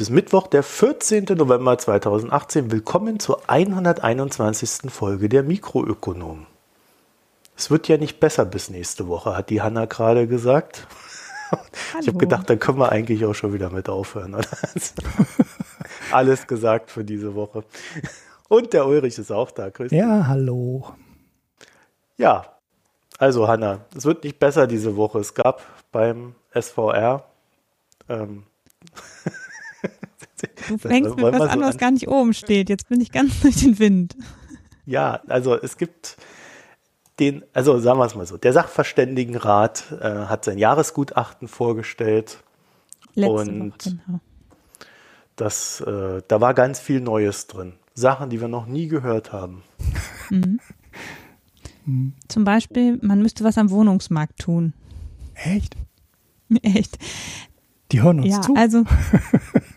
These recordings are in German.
Heute ist Mittwoch, der 14. November 2018. Willkommen zur 121. Folge der Mikroökonomen. Es wird ja nicht besser bis nächste Woche, hat die Hanna gerade gesagt. Hallo. Ich habe gedacht, dann können wir eigentlich auch schon wieder mit aufhören. Oder? Alles gesagt für diese Woche. Und der Ulrich ist auch da. Grüß ja, hallo. Ja, also Hanna, es wird nicht besser diese Woche. Es gab beim SVR ähm, Du fängst mit was an, was gar nicht oben steht. Jetzt bin ich ganz durch den Wind. Ja, also es gibt den, also sagen wir es mal so, der Sachverständigenrat äh, hat sein Jahresgutachten vorgestellt. Letzte und Woche, genau. das, äh, da war ganz viel Neues drin. Sachen, die wir noch nie gehört haben. Mhm. Zum Beispiel, man müsste was am Wohnungsmarkt tun. Echt? Echt. Die hören uns ja, zu. Also,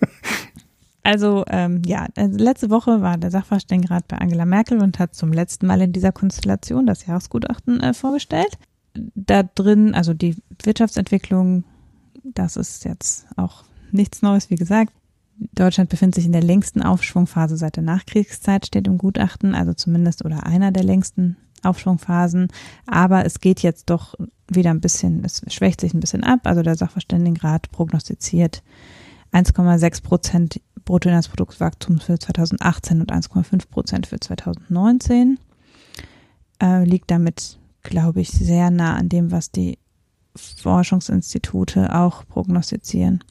Also ähm, ja, also letzte Woche war der Sachverständigenrat bei Angela Merkel und hat zum letzten Mal in dieser Konstellation das Jahresgutachten äh, vorgestellt. Da drin, also die Wirtschaftsentwicklung, das ist jetzt auch nichts Neues, wie gesagt. Deutschland befindet sich in der längsten Aufschwungphase seit der Nachkriegszeit, steht im Gutachten, also zumindest oder einer der längsten Aufschwungphasen. Aber es geht jetzt doch wieder ein bisschen, es schwächt sich ein bisschen ab. Also der Sachverständigenrat prognostiziert 1,6 Prozent Bruttoinlandsproduktswachstum für 2018 und 1,5 Prozent für 2019. Äh, liegt damit, glaube ich, sehr nah an dem, was die Forschungsinstitute auch prognostizieren.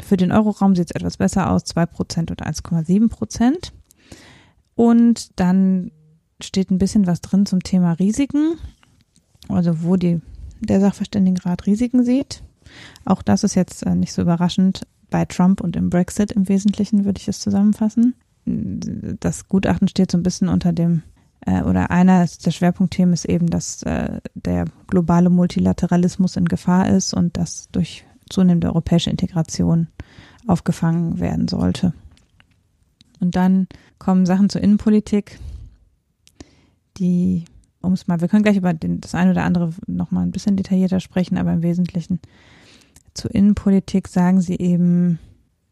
Für den Euroraum sieht es etwas besser aus, 2 Prozent und 1,7 Prozent. Und dann steht ein bisschen was drin zum Thema Risiken, also wo die, der Sachverständigenrat Risiken sieht. Auch das ist jetzt äh, nicht so überraschend bei Trump und im Brexit im Wesentlichen, würde ich es zusammenfassen. Das Gutachten steht so ein bisschen unter dem, äh, oder einer der Schwerpunktthemen ist eben, dass äh, der globale Multilateralismus in Gefahr ist und das durch zunehmende europäische Integration aufgefangen werden sollte. Und dann kommen Sachen zur Innenpolitik, die, um es mal, wir können gleich über den, das eine oder andere nochmal ein bisschen detaillierter sprechen, aber im Wesentlichen zur Innenpolitik sagen sie eben,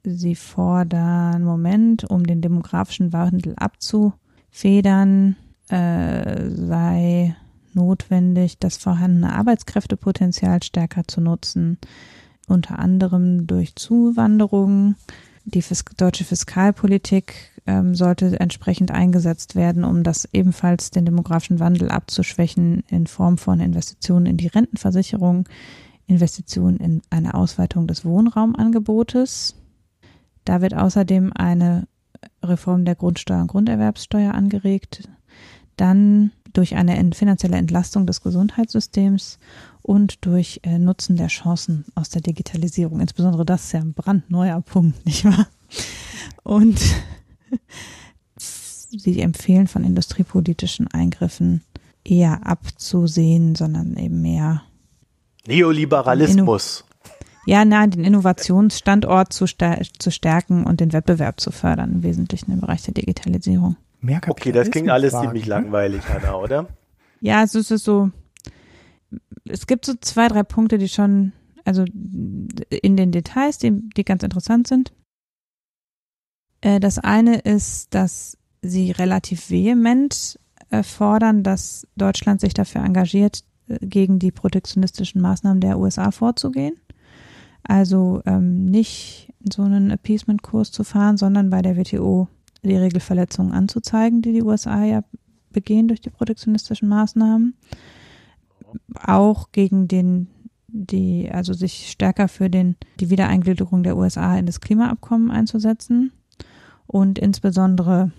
sie fordern, Moment, um den demografischen Wandel abzufedern, äh, sei notwendig, das vorhandene Arbeitskräftepotenzial stärker zu nutzen, unter anderem durch Zuwanderung. Die Fis deutsche Fiskalpolitik ähm, sollte entsprechend eingesetzt werden, um das ebenfalls den demografischen Wandel abzuschwächen in Form von Investitionen in die Rentenversicherung, Investitionen in eine Ausweitung des Wohnraumangebotes. Da wird außerdem eine Reform der Grundsteuer und Grunderwerbssteuer angeregt. Dann durch eine finanzielle Entlastung des Gesundheitssystems und durch äh, Nutzen der Chancen aus der Digitalisierung. Insbesondere das ist ja ein brandneuer Punkt, nicht wahr? Und sie empfehlen von industriepolitischen Eingriffen eher abzusehen, sondern eben mehr Neoliberalismus. Ja, nein, den Innovationsstandort zu, zu stärken und den Wettbewerb zu fördern, im Wesentlichen im Bereich der Digitalisierung. Mehr okay, das klingt alles ziemlich ne? langweilig, Hanna, oder? Ja, es ist so, es gibt so zwei, drei Punkte, die schon, also in den Details, die, die ganz interessant sind. Äh, das eine ist, dass sie relativ vehement äh, fordern, dass Deutschland sich dafür engagiert, gegen die protektionistischen Maßnahmen der USA vorzugehen. Also ähm, nicht so einen Appeasement-Kurs zu fahren, sondern bei der WTO die Regelverletzungen anzuzeigen, die die USA ja begehen durch die protektionistischen Maßnahmen. Auch gegen den, die, also sich stärker für den, die Wiedereingliederung der USA in das Klimaabkommen einzusetzen und insbesondere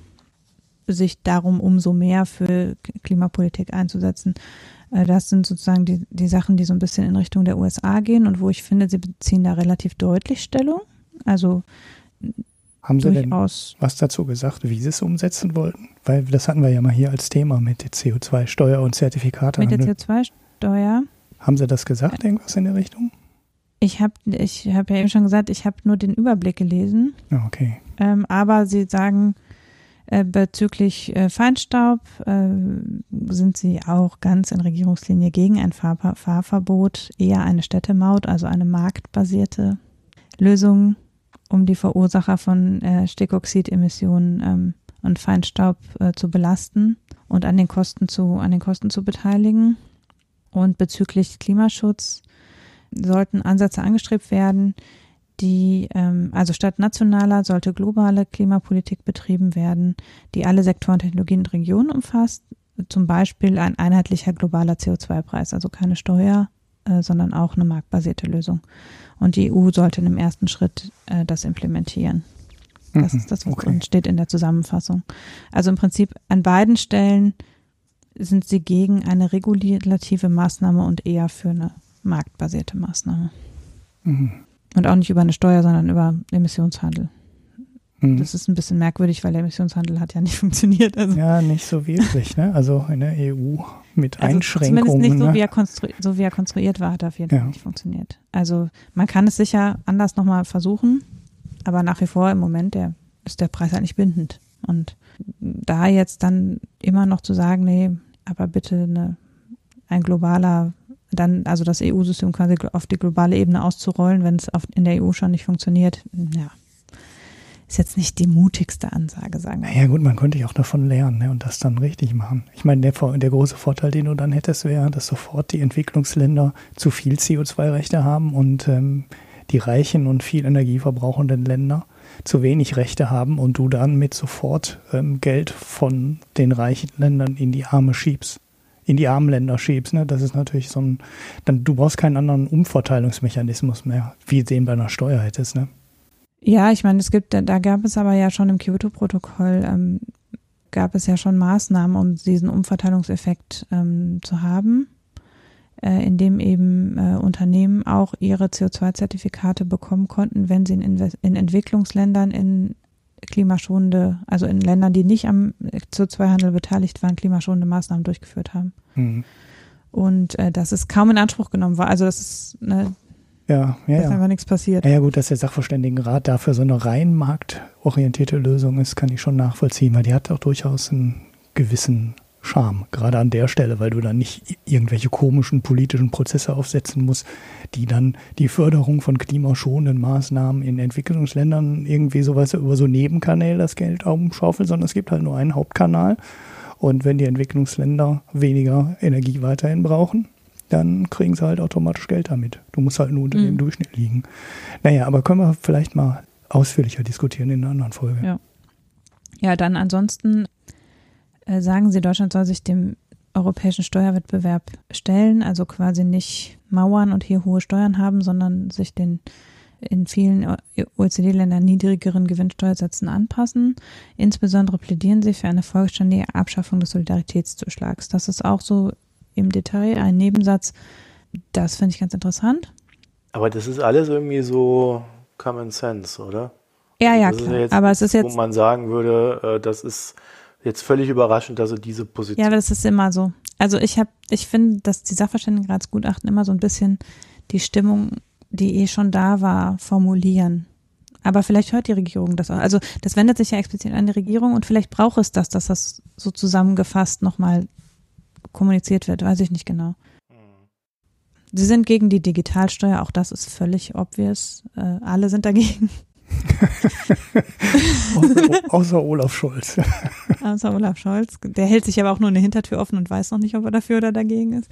sich darum umso mehr für Klimapolitik einzusetzen, das sind sozusagen die, die Sachen, die so ein bisschen in Richtung der USA gehen und wo ich finde, sie beziehen da relativ deutlich Stellung. Also haben Sie denn was dazu gesagt, wie Sie es umsetzen wollten? Weil das hatten wir ja mal hier als Thema mit der CO2-Steuer und Zertifikate. Mit der CO2-Steuer. Haben Sie das gesagt, irgendwas in der Richtung? Ich habe ich hab ja eben schon gesagt, ich habe nur den Überblick gelesen. Ah, okay. Ähm, aber Sie sagen, äh, bezüglich äh, Feinstaub äh, sind sie auch ganz in Regierungslinie gegen ein Fahr Fahrverbot, eher eine Städtemaut, also eine marktbasierte Lösung. um die Verursacher von Stickoxidemissionen ähm, und Feinstaub zu belasten und an den Kosten zu, an den Kosten zu beteiligen. Und bezüglich Klimaschutz sollten Ansätze angestrebt werden, die, ähm, also statt nationaler sollte globale Klimapolitik betrieben werden, die alle Sektoren, Technologien und Regionen umfasst. Zum Beispiel ein einheitlicher globaler CO2-Preis, also keine Steuer, äh, sondern auch eine marktbasierte Lösung. Und die EU sollte in einem ersten Schritt äh, das implementieren. Das mhm, ist das, was okay. steht in der Zusammenfassung. Also im Prinzip an beiden Stellen sind sie gegen eine regulative Maßnahme und eher für eine marktbasierte Maßnahme. Mhm. Und auch nicht über eine Steuer, sondern über Emissionshandel. Mhm. Das ist ein bisschen merkwürdig, weil der Emissionshandel hat ja nicht funktioniert. Also. Ja, nicht so wirklich. Ne? Also in der EU mit also Einschränkungen. Zumindest nicht so, ne? wie, er so wie er konstruiert war, hat er auf jeden Fall ja. nicht funktioniert. Also man kann es sicher anders nochmal versuchen, aber nach wie vor im Moment der, ist der Preis halt nicht bindend. Und da jetzt dann immer noch zu sagen, nee, aber bitte eine, ein globaler dann also das EU-System quasi auf die globale Ebene auszurollen, wenn es in der EU schon nicht funktioniert, ja, ist jetzt nicht die mutigste Ansage, sagen wir. Ja gut, man könnte ja auch davon lernen ne, und das dann richtig machen. Ich meine, der, der große Vorteil, den du dann hättest, wäre, dass sofort die Entwicklungsländer zu viel CO2-Rechte haben und ähm, die reichen und viel Energie verbrauchenden Länder zu wenig Rechte haben und du dann mit sofort ähm, Geld von den reichen Ländern in die Arme schiebst in die armen Länder schiebst. Ne? Das ist natürlich so ein, dann du brauchst keinen anderen Umverteilungsmechanismus mehr, wie den bei einer Steuer hättest. Ne? Ja, ich meine, es gibt, da gab es aber ja schon im Kyoto-Protokoll, ähm, gab es ja schon Maßnahmen, um diesen Umverteilungseffekt ähm, zu haben, äh, indem eben äh, Unternehmen auch ihre CO2-Zertifikate bekommen konnten, wenn sie in, in Entwicklungsländern in klimaschonende, also in Ländern, die nicht am CO2-Handel beteiligt waren, klimaschonende Maßnahmen durchgeführt haben. Mhm. Und äh, das ist kaum in Anspruch genommen war. Also das ist ne, ja, ja, dass ja. einfach nichts passiert. Ja, ja, gut, dass der Sachverständigenrat dafür so eine rein marktorientierte Lösung ist, kann ich schon nachvollziehen, weil die hat auch durchaus einen gewissen Charme, gerade an der Stelle, weil du dann nicht irgendwelche komischen politischen Prozesse aufsetzen musst, die dann die Förderung von klimaschonenden Maßnahmen in Entwicklungsländern irgendwie sowas über so Nebenkanäle das Geld umschaufeln, sondern es gibt halt nur einen Hauptkanal. Und wenn die Entwicklungsländer weniger Energie weiterhin brauchen, dann kriegen sie halt automatisch Geld damit. Du musst halt nur unter mhm. dem Durchschnitt liegen. Naja, aber können wir vielleicht mal ausführlicher diskutieren in einer anderen Folge. Ja, ja dann ansonsten sagen sie, Deutschland soll sich dem europäischen Steuerwettbewerb stellen, also quasi nicht mauern und hier hohe Steuern haben, sondern sich den in vielen OECD-Ländern niedrigeren Gewinnsteuersätzen anpassen. Insbesondere plädieren sie für eine vollständige Abschaffung des Solidaritätszuschlags. Das ist auch so im Detail ein Nebensatz. Das finde ich ganz interessant. Aber das ist alles irgendwie so Common Sense, oder? Ja, ja, klar. Ja aber es ist jetzt, wo man sagen würde, äh, das ist jetzt völlig überraschend, dass er diese Position. Ja, aber das ist immer so. Also ich habe, ich finde, dass die Sachverständigenratsgutachten immer so ein bisschen die Stimmung, die eh schon da war, formulieren. Aber vielleicht hört die Regierung das auch. Also das wendet sich ja explizit an die Regierung und vielleicht braucht es das, dass das so zusammengefasst nochmal kommuniziert wird. Weiß ich nicht genau. Sie sind gegen die Digitalsteuer, auch das ist völlig obvious. Äh, alle sind dagegen. Außer, Olaf Scholz. außer Olaf Scholz. Der hält sich aber auch nur eine Hintertür offen und weiß noch nicht, ob er dafür oder dagegen ist.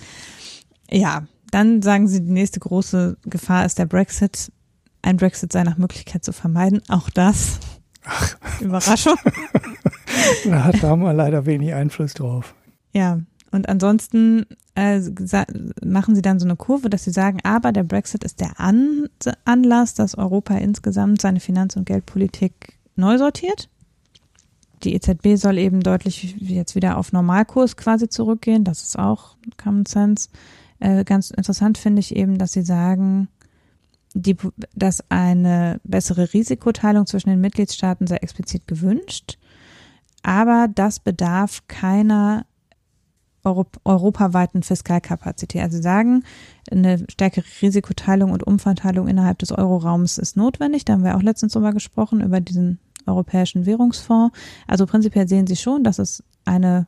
Ja, dann sagen sie, die nächste große Gefahr ist der Brexit. Ein Brexit sei nach Möglichkeit zu vermeiden. Auch das. Ach. Überraschung. da haben wir leider wenig Einfluss drauf. Ja, und ansonsten äh, machen sie dann so eine Kurve, dass sie sagen, aber der Brexit ist der An Anlass, dass Europa insgesamt seine Finanz- und Geldpolitik neu sortiert. Die EZB soll eben deutlich jetzt wieder auf Normalkurs quasi zurückgehen. Das ist auch Common Sense. Äh, ganz interessant finde ich eben, dass sie sagen, die, dass eine bessere Risikoteilung zwischen den Mitgliedstaaten sei explizit gewünscht. Aber das bedarf keiner europaweiten Fiskalkapazität. Also sagen, eine stärkere Risikoteilung und Umverteilung innerhalb des Euroraums ist notwendig. Da haben wir auch letztens drüber gesprochen, über diesen europäischen Währungsfonds. Also prinzipiell sehen sie schon, dass es eine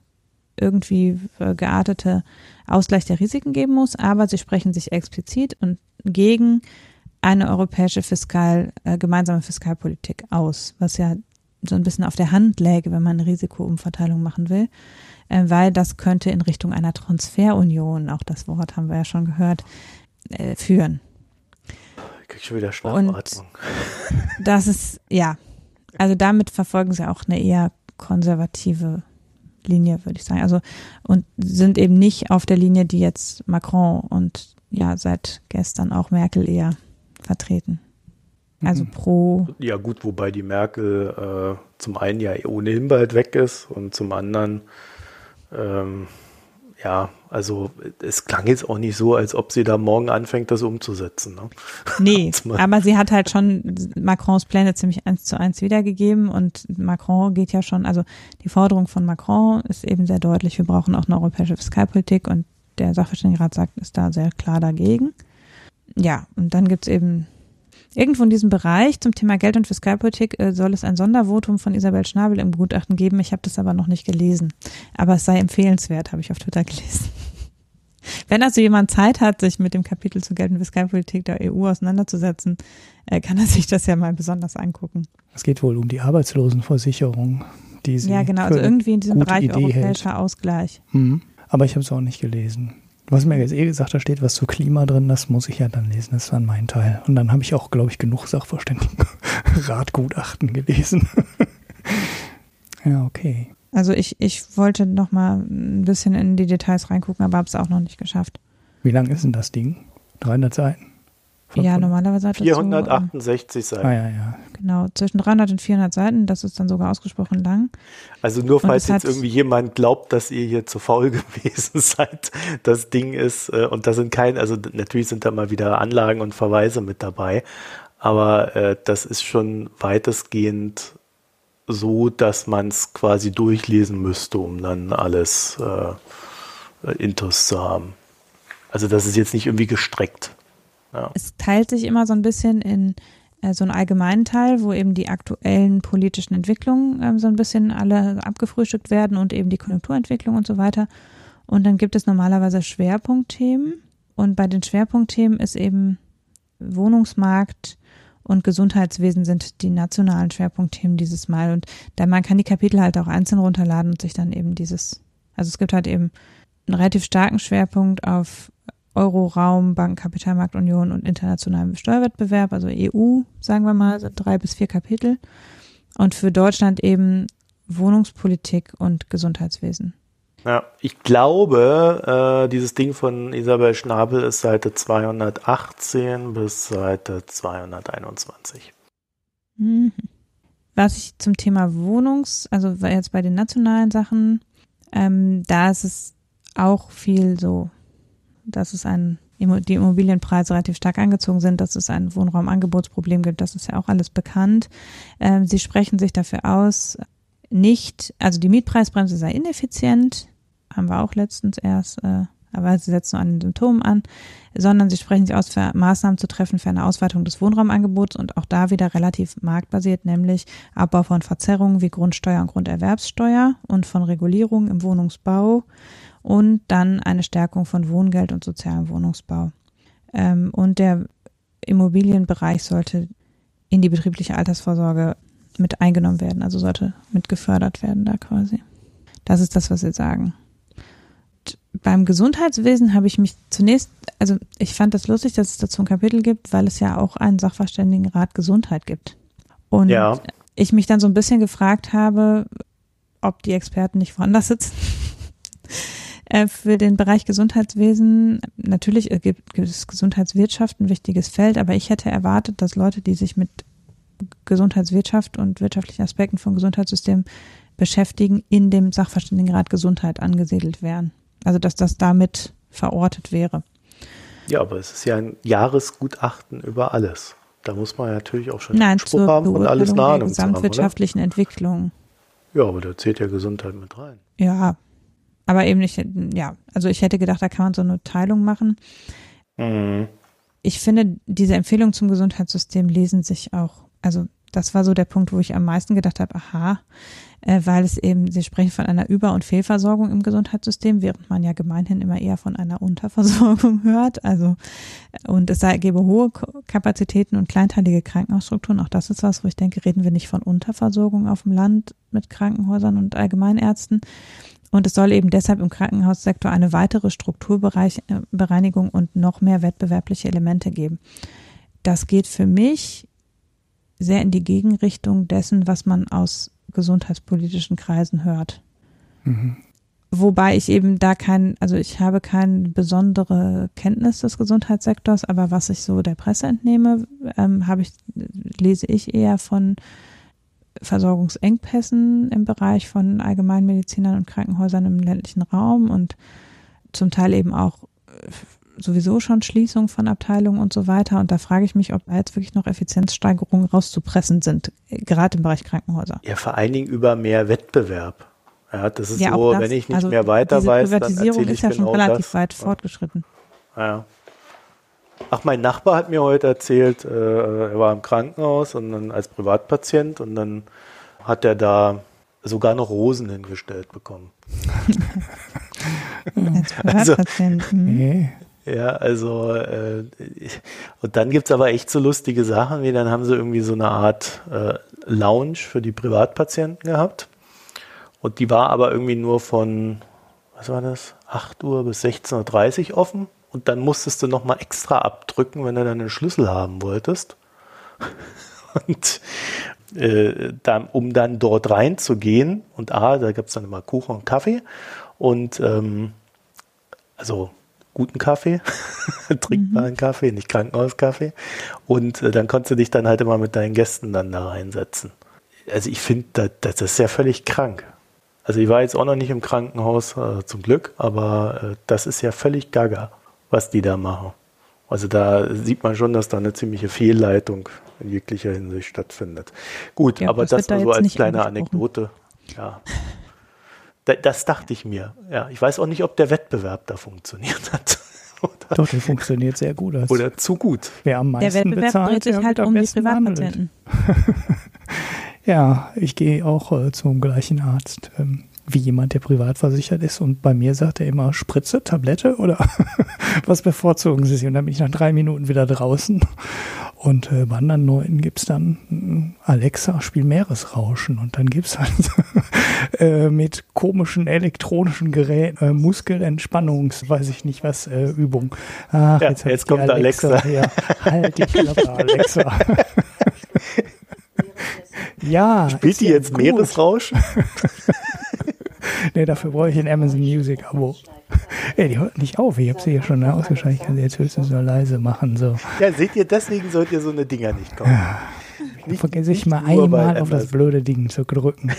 irgendwie geartete Ausgleich der Risiken geben muss, aber sie sprechen sich explizit und gegen eine europäische Fiskal, äh, gemeinsame Fiskalpolitik aus, was ja so ein bisschen auf der Hand läge, wenn man eine Risikoumverteilung machen will, äh, weil das könnte in Richtung einer Transferunion, auch das Wort haben wir ja schon gehört, äh, führen. Ich krieg schon wieder Schnappatmung. Das ist, ja, also damit verfolgen sie auch eine eher konservative Linie, würde ich sagen. Also und sind eben nicht auf der Linie, die jetzt Macron und ja seit gestern auch Merkel eher vertreten. Also Mhm. pro, Ja gut, wobei die Merkel äh, zum einen ja ohnehin bald weg ist und zum anderen, ähm, ja, also es klang jetzt auch nicht so, als ob sie da morgen anfängt, das umzusetzen. Ne? nee, aber sie hat halt schon Macrons Pläne ziemlich eins zu eins wiedergegeben und Macron geht ja schon, also die Forderung von Macron ist eben sehr deutlich, wir brauchen auch eine europäische Fiskalpolitik und der Sachverständigenrat sagt, ist da sehr klar dagegen. Ja, und dann gibt's eben irgendwo in diesem Bereich zum Thema Geld- und Fiskalpolitik äh, soll es ein Sondervotum von Isabel Schnabel im Gutachten geben. Ich habe das aber noch nicht gelesen. Aber es sei empfehlenswert, habe ich auf Twitter gelesen. Wenn also jemand Zeit hat, sich mit dem Kapitel zur Geld- und Fiskalpolitik der EU auseinanderzusetzen, äh, kann er sich das ja mal besonders angucken. Es geht wohl um die Arbeitslosenversicherung, die sie Ja, genau, also irgendwie in diesem Bereich Idee europäischer Ausgleich. Mhm. Aber ich habe es auch nicht gelesen. Hast mir jetzt eh gesagt, da steht was zu Klima drin, das muss ich ja dann lesen, das dann mein Teil. Und dann habe ich auch, glaube ich, genug Sachverständigen-Ratgutachten gelesen. ja, okay. Also ich, ich wollte noch mal ein bisschen in die Details reingucken, aber habe es auch noch nicht geschafft. Wie lang ist denn das Ding? 300 Seiten? Ja, 500? normalerweise hat das so, ähm, 468 Seiten. Ah ja, ja. genau, zwischen 300 und 400 Seiten, das ist dann sogar ausgesprochen lang. Also nur falls jetzt irgendwie jemand glaubt, dass ihr hier zu faul gewesen seid, das Ding ist, äh, und da sind kein, also natürlich sind da mal wieder Anlagen und Verweise mit dabei, aber äh, das ist schon weitestgehend so, dass man es quasi durchlesen müsste, um dann alles äh, äh, Intus zu haben. Also das ist jetzt nicht irgendwie gestreckt. Ja. Es teilt sich immer so ein bisschen in äh, so einen allgemeinen Teil, wo eben die aktuellen politischen Entwicklungen ähm, so ein bisschen alle abgefrühstückt werden und eben die Konjunkturentwicklung und so weiter. Und dann gibt es normalerweise Schwerpunktthemen. Und bei den Schwerpunktthemen ist eben Wohnungsmarkt und Gesundheitswesen sind die nationalen Schwerpunktthemen dieses Mal. Und da man kann die Kapitel halt auch einzeln runterladen und sich dann eben dieses, also es gibt halt eben einen relativ starken Schwerpunkt auf Euroraum, Bankenkapitalmarktunion und internationalem Steuerwettbewerb, also EU, sagen wir mal, sind drei bis vier Kapitel. Und für Deutschland eben Wohnungspolitik und Gesundheitswesen. Ja, ich glaube, äh, dieses Ding von Isabel Schnabel ist Seite 218 bis Seite 221. Mhm. Was ich zum Thema Wohnungs, also jetzt bei den nationalen Sachen, ähm, da ist es auch viel so, dass es ein, die Immobilienpreise relativ stark angezogen sind, dass es ein Wohnraumangebotsproblem gibt, das ist ja auch alles bekannt. Ähm, sie sprechen sich dafür aus, nicht, also die Mietpreisbremse sei ineffizient, haben wir auch letztens erst, äh, aber sie setzen nur an den Symptomen an, sondern sie sprechen sich aus, für Maßnahmen zu treffen für eine Ausweitung des Wohnraumangebots und auch da wieder relativ marktbasiert, nämlich Abbau von Verzerrungen wie Grundsteuer und Grunderwerbssteuer und von Regulierungen im Wohnungsbau und dann eine Stärkung von Wohngeld und sozialem Wohnungsbau. Ähm, und der Immobilienbereich sollte in die betriebliche Altersvorsorge mit eingenommen werden, also sollte mit gefördert werden da quasi. Das ist das, was sie sagen. Und beim Gesundheitswesen habe ich mich zunächst, also ich fand das lustig, dass es dazu ein Kapitel gibt, weil es ja auch einen Sachverständigenrat Gesundheit gibt. Und Ja. ich mich dann so ein bisschen gefragt habe, ob die Experten nicht woanders sitzen. Äh, Für den Bereich Gesundheitswesen, natürlich gibt gibt es Gesundheitswirtschaft ein wichtiges Feld, aber ich hätte erwartet, dass Leute, die sich mit Gesundheitswirtschaft und wirtschaftlichen Aspekten vom Gesundheitssystem beschäftigen, in dem Sachverständigenrat Gesundheit angesiedelt wären. Also dass das damit verortet wäre. Ja, aber es ist ja ein Jahresgutachten über alles. Da muss man ja natürlich auch schon Nein, Anspruch zur haben und alles eine der Ahnung haben, oder? gesamtwirtschaftlichen Entwicklung. Ja, aber da zählt ja Gesundheit mit rein. Ja, aber eben nicht, ja, also ich hätte gedacht, da kann man so eine Teilung machen. Mhm. Ich finde, diese Empfehlungen zum Gesundheitssystem lesen sich auch, also das war so der Punkt, wo ich am meisten gedacht habe, aha, äh, weil es eben, Sie sprechen von einer Über- und Fehlversorgung im Gesundheitssystem, während man ja gemeinhin immer eher von einer Unterversorgung hört. Also, und es sei, gebe hohe Kapazitäten und kleinteilige Krankenhausstrukturen. Auch das ist was, wo ich denke, reden wir nicht von Unterversorgung auf dem Land mit Krankenhäusern und Allgemeinärzten. Und es soll eben deshalb im Krankenhaussektor eine weitere Strukturbereinigung äh, und noch mehr wettbewerbliche Elemente geben. Das geht für mich sehr in die Gegenrichtung dessen, was man aus gesundheitspolitischen Kreisen hört. Mhm. Wobei ich eben da kein, also ich habe keine besondere Kenntnis des Gesundheitssektors, aber was ich so der Presse entnehme, ähm, habe ich, lese ich eher von Versorgungsengpässen im Bereich von Allgemeinmedizinern und Krankenhäusern im ländlichen Raum und zum Teil eben auch sowieso schon Schließung von Abteilungen und so weiter. Und da frage ich mich, ob da jetzt wirklich noch Effizienzsteigerungen rauszupressen sind, gerade im Bereich Krankenhäuser. Ja, vor allen Dingen über mehr Wettbewerb. Ja, das ist ja, so, das, wenn ich nicht also mehr weiter diese weiß, Privatisierung dann ist ja schon relativ das. weit fortgeschritten. Ja. Ach, mein Nachbar hat mir heute erzählt, äh, er war im Krankenhaus und dann als Privatpatient und dann hat er da sogar noch Rosen hingestellt bekommen. also, mhm. Ja, also äh, und dann gibt's aber echt so lustige Sachen, wie dann haben sie irgendwie so eine Art äh, Lounge für die Privatpatienten gehabt. Und die war aber irgendwie nur von, was war das, 8 Uhr bis 16.30 Uhr offen. Und dann musstest du nochmal extra abdrücken, wenn du dann einen Schlüssel haben wolltest. Und äh, dann, um dann dort reinzugehen, und A, da gibt's dann immer Kuchen und Kaffee. Und ähm, also guten Kaffee, trinkbaren mhm. Kaffee, nicht Krankenhauskaffee. Und äh, dann konntest du dich dann halt immer mit deinen Gästen dann da reinsetzen. Also ich finde, das, das ist ja völlig krank. Also ich war jetzt auch noch nicht im Krankenhaus, äh, zum Glück, aber äh, das ist ja völlig gaga, was die da machen. Also da sieht man schon, dass da eine ziemliche Fehlleitung in jeglicher Hinsicht stattfindet. Gut, ja, aber das, das nur so als kleine Anekdote. Ja. Das dachte ich mir. Ja, ich weiß auch nicht, ob der Wettbewerb da funktioniert hat. Oder, Doch, der funktioniert sehr gut. Oder zu gut. Wer am meisten der Wettbewerb bezahlt, dreht sich halt um die Privatpatienten. ja, ich gehe auch äh, zum gleichen Arzt. Ähm, wie jemand, der privat versichert ist. Und bei mir sagt er immer Spritze, Tablette oder was bevorzugen Sie? Und dann bin ich nach drei Minuten wieder draußen. Und äh, bei anderen Leuten gibt es dann äh, Alexa, spiel Meeresrauschen. Und dann gibt es halt äh, mit komischen elektronischen Geräten äh, Muskelentspannungs, weiß ich nicht was, äh, Übung. Ach, ja, jetzt, jetzt kommt Alexa. Alexa. Ja, halt die Klappe, Alexa. ja. Spielt die jetzt gut. Meeresrauschen? nee, dafür brauche ich ein Amazon Music Abo. Ey, die hört nicht auf. Ich habe sie hier schon ausgeschaltet. Ich kann sie jetzt höchstens nur leise machen. So. Ja, seht ihr, deswegen sollt ihr so eine Dinger nicht kaufen. Nicht, Vergesse ich mal einmal auf das blöde Ding zu drücken.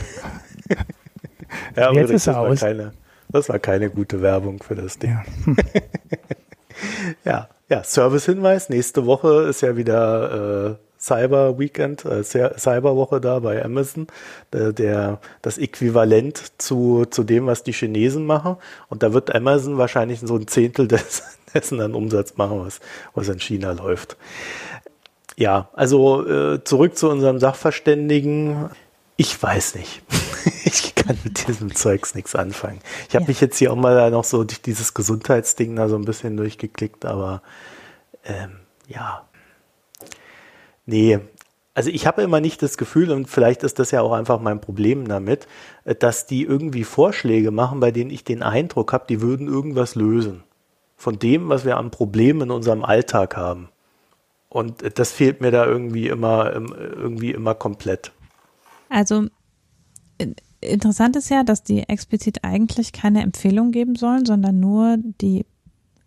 ja, aber jetzt ist er aus. Keine, das war keine gute Werbung für das Ding. Ja, hm. ja, ja Service-Hinweis. Nächste Woche ist ja wieder äh, Cyber Weekend, äh, Cyberwoche da bei Amazon, der, der, das Äquivalent zu, zu dem, was die Chinesen machen. Und da wird Amazon wahrscheinlich so ein Zehntel des, dessen an Umsatz machen, was, was in China läuft. Ja, also äh, zurück zu unserem Sachverständigen. Ich weiß nicht. ich kann mit diesem Zeugs nichts anfangen. Ich habe ja. mich jetzt hier auch mal noch so durch dieses Gesundheitsding da so ein bisschen durchgeklickt, aber ähm, ja, Nee, also ich habe immer nicht das Gefühl, und vielleicht ist das ja auch einfach mein Problem damit, äh, dass die irgendwie Vorschläge machen, bei denen ich den Eindruck habe, die würden irgendwas lösen. Von dem, was wir an Problemen in unserem Alltag haben. Und äh, das fehlt mir da irgendwie immer, irgendwie immer komplett. Also interessant ist ja, dass die explizit eigentlich keine Empfehlung geben sollen, sondern nur die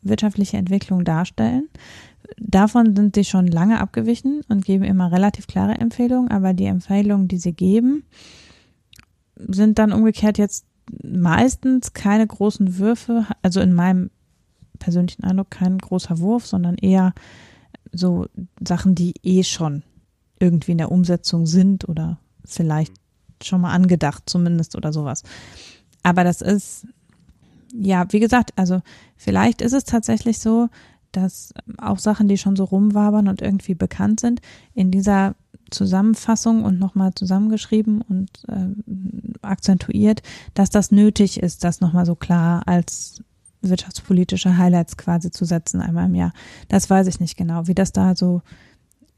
wirtschaftliche Entwicklung darstellen. Davon sind sie schon lange abgewichen und geben immer relativ klare Empfehlungen, aber die Empfehlungen, die sie geben, sind dann umgekehrt jetzt meistens keine großen Würfe, also in meinem persönlichen Eindruck kein großer Wurf, sondern eher so Sachen, die eh schon irgendwie in der Umsetzung sind oder vielleicht schon mal angedacht zumindest oder sowas. Aber das ist, ja, wie gesagt, also vielleicht ist es tatsächlich so, dass auch Sachen, die schon so rumwabern und irgendwie bekannt sind, in dieser Zusammenfassung und nochmal zusammengeschrieben und äh, akzentuiert, dass das nötig ist, das nochmal so klar als wirtschaftspolitische Highlights quasi zu setzen einmal im Jahr. Das weiß ich nicht genau, wie das da so,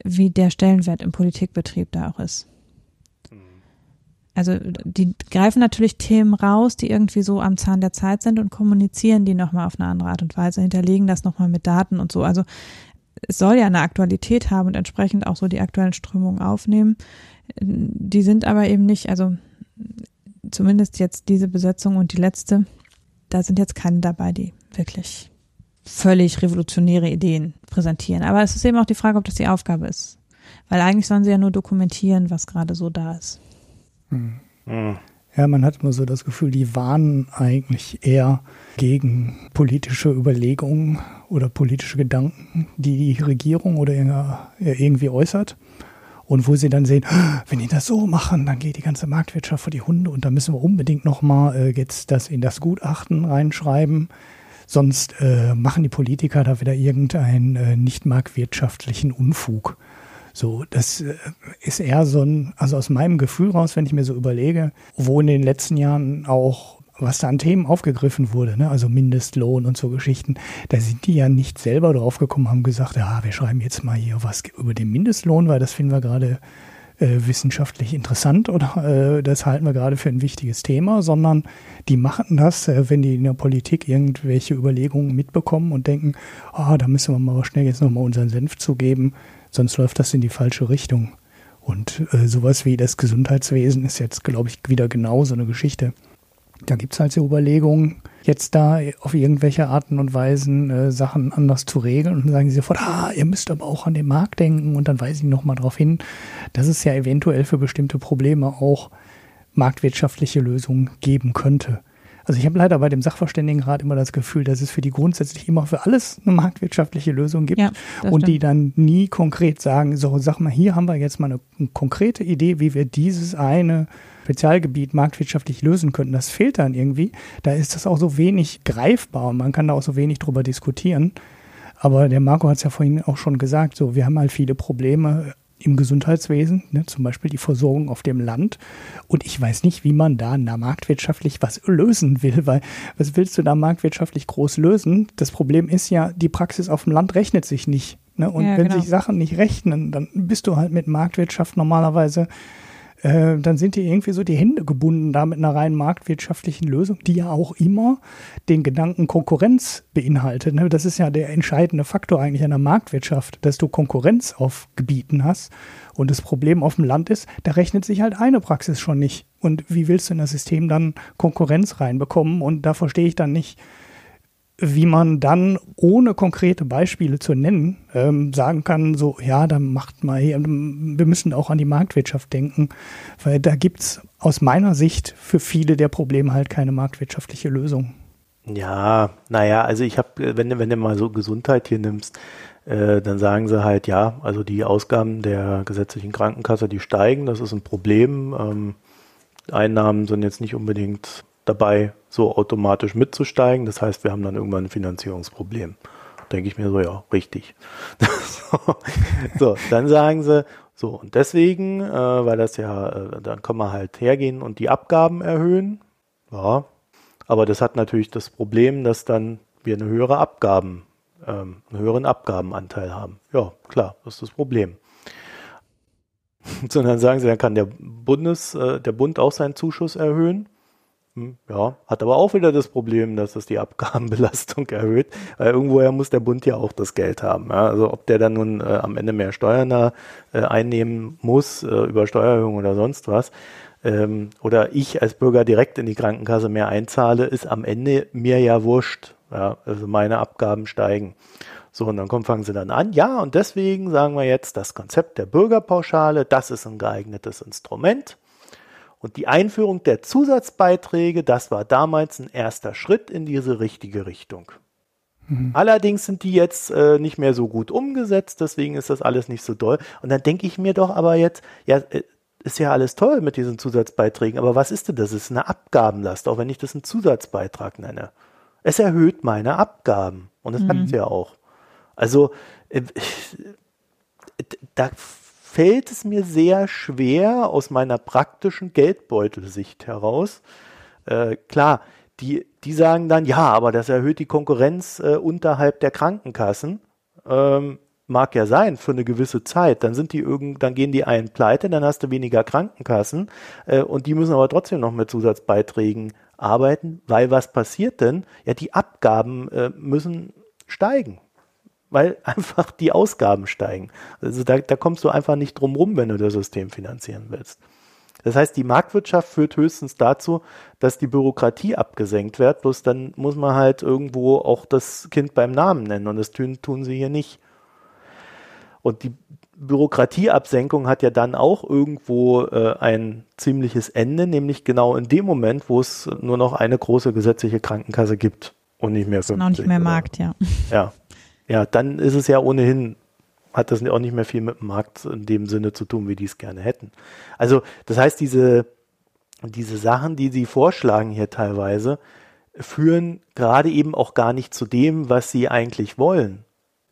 wie der Stellenwert im Politikbetrieb da auch ist. Also die greifen natürlich Themen raus, die irgendwie so am Zahn der Zeit sind und kommunizieren die nochmal auf eine andere Art und Weise, hinterlegen das nochmal mit Daten und so. Also es soll ja eine Aktualität haben und entsprechend auch so die aktuellen Strömungen aufnehmen. Die sind aber eben nicht, also zumindest jetzt diese Besetzung und die letzte, da sind jetzt keine dabei, die wirklich völlig revolutionäre Ideen präsentieren. Aber es ist eben auch die Frage, ob das die Aufgabe ist. Weil eigentlich sollen sie ja nur dokumentieren, was gerade so da ist. Hm. Ja, man hat immer so das Gefühl, die warnen eigentlich eher gegen politische Überlegungen oder politische Gedanken, die die Regierung oder irgendwie äußert. Und wo sie dann sehen, wenn die das so machen, dann geht die ganze Marktwirtschaft vor die Hunde und da müssen wir unbedingt nochmal äh, jetzt das in das Gutachten reinschreiben. Sonst äh, machen die Politiker da wieder irgendeinen äh, nicht marktwirtschaftlichen Unfug. So, das äh, ist eher so ein, also aus meinem Gefühl raus, wenn ich mir so überlege, wo in den letzten Jahren auch was da an Themen aufgegriffen wurde, ne? also Mindestlohn und so Geschichten, da sind die ja nicht selber drauf gekommen, haben gesagt, ja, wir schreiben jetzt mal hier was über den Mindestlohn, weil das finden wir gerade äh, wissenschaftlich interessant oder äh, das halten wir gerade für ein wichtiges Thema, sondern die machen das, äh, wenn die in der Politik irgendwelche Überlegungen mitbekommen und denken, ah, da müssen wir mal schnell jetzt nochmal unseren Senf zugeben, sonst läuft das in die falsche Richtung. Und äh, sowas wie das Gesundheitswesen ist jetzt, glaube ich, wieder genau so eine Geschichte. Da gibt es halt so Überlegungen, jetzt da auf irgendwelche Arten und Weisen äh, Sachen anders zu regeln. Und dann sagen sie sofort, ah, ihr müsst aber auch an den Markt denken. Und dann weise ich nochmal darauf hin, dass es ja eventuell für bestimmte Probleme auch marktwirtschaftliche Lösungen geben könnte. Also ich habe leider bei dem Sachverständigenrat immer das Gefühl, dass es für die grundsätzlich immer für alles eine marktwirtschaftliche Lösung gibt ja, und stimmt. die dann nie konkret sagen, so sag mal, hier haben wir jetzt mal eine, eine konkrete Idee, wie wir dieses eine Spezialgebiet marktwirtschaftlich lösen könnten. Das fehlt dann irgendwie. Da ist das auch so wenig greifbar und man kann da auch so wenig drüber diskutieren. Aber der Marco hat es ja vorhin auch schon gesagt, so wir haben halt viele Probleme im Gesundheitswesen, ne, zum Beispiel die Versorgung auf dem Land. Und ich weiß nicht, wie man da marktwirtschaftlich was lösen will, weil was willst du da marktwirtschaftlich groß lösen? Das Problem ist ja, die Praxis auf dem Land rechnet sich nicht. Ne? Und ja, wenn genau. sich Sachen nicht rechnen, dann bist du halt mit Marktwirtschaft normalerweise äh, dann sind dir irgendwie so die Hände gebunden da mit einer rein marktwirtschaftlichen Lösung, die ja auch immer den Gedanken Konkurrenz beinhaltet. Ne? Das ist ja der entscheidende Faktor eigentlich einer Marktwirtschaft, dass du Konkurrenz auf Gebieten hast. Und das Problem auf dem Land ist, da rechnet sich halt eine Praxis schon nicht. Und wie willst du in das System dann Konkurrenz reinbekommen? Und da verstehe ich dann nicht, wie man dann, ohne konkrete Beispiele zu nennen, ähm, sagen kann, so, ja, dann macht mal, hier, wir müssen auch an die Marktwirtschaft denken, weil da gibt es aus meiner Sicht für viele der Probleme halt keine marktwirtschaftliche Lösung. Ja, naja, also ich habe, wenn, wenn du mal so Gesundheit hier nimmst, äh, dann sagen sie halt, ja, also die Ausgaben der gesetzlichen Krankenkasse, die steigen, das ist ein Problem. Ähm, Einnahmen sind jetzt nicht unbedingt dabei, so automatisch mitzusteigen. Das heißt, wir haben dann irgendwann ein Finanzierungsproblem. Denke ich mir so, ja, richtig. so, dann sagen sie, so, und deswegen, äh, weil das ja, äh, dann kann man halt hergehen und die Abgaben erhöhen. Ja, aber das hat natürlich das Problem, dass dann wir eine höhere Abgaben, ähm, einen höheren Abgabenanteil haben. Ja, klar, das ist das Problem. Sondern sagen sie, dann kann der Bundes, äh, der Bund auch seinen Zuschuss erhöhen. Hm, ja, hat aber auch wieder das Problem, dass das die Abgabenbelastung erhöht, weil irgendwoher muss der Bund ja auch das Geld haben. Ja? Also ob der dann nun äh, am Ende mehr Steuern da, äh, einnehmen muss äh, über Steuererhöhung oder sonst was, ähm, oder ich als Bürger direkt in die Krankenkasse mehr einzahle, ist am Ende mir ja wurscht. Ja? Also meine Abgaben steigen. So, und dann kommen, fangen sie dann an, ja, und deswegen sagen wir jetzt, das Konzept der Bürgerpauschale, das ist ein geeignetes Instrument und die Einführung der Zusatzbeiträge, das war damals ein erster Schritt in diese richtige Richtung. Mhm. Allerdings sind die jetzt äh, nicht mehr so gut umgesetzt, deswegen ist das alles nicht so doll. Und dann denke ich mir doch aber jetzt, ja, äh, ist ja alles toll mit diesen Zusatzbeiträgen, aber was ist denn das? Es ist eine Abgabenlast, auch wenn ich das einen Zusatzbeitrag nenne. Es erhöht meine Abgaben und das mhm. hat es ja auch. Also äh, da fällt es mir sehr schwer aus meiner praktischen Geldbeutelsicht heraus. Äh, klar, die, die sagen dann, ja, aber das erhöht die Konkurrenz äh, unterhalb der Krankenkassen. Ähm, mag ja sein für eine gewisse Zeit. Dann sind die irgend, dann gehen die einen pleite, dann hast du weniger Krankenkassen äh, und die müssen aber trotzdem noch mit Zusatzbeiträgen arbeiten, weil was passiert denn? Ja, die Abgaben äh, müssen steigen weil einfach die Ausgaben steigen. Also da, da kommst du einfach nicht drum rum, wenn du das System finanzieren willst. Das heißt, die Marktwirtschaft führt höchstens dazu, dass die Bürokratie abgesenkt wird, bloß dann muss man halt irgendwo auch das Kind beim Namen nennen und das tun, tun sie hier nicht. Und die Bürokratieabsenkung hat ja dann auch irgendwo äh, ein ziemliches Ende, nämlich genau in dem Moment, wo es nur noch eine große gesetzliche Krankenkasse gibt und nicht mehr 50. Noch nicht mehr Markt, ja. Ja, ja, dann ist es ja ohnehin, hat das auch nicht mehr viel mit dem Markt in dem Sinne zu tun, wie die es gerne hätten. Also, das heißt, diese, diese Sachen, die sie vorschlagen hier teilweise, führen gerade eben auch gar nicht zu dem, was sie eigentlich wollen.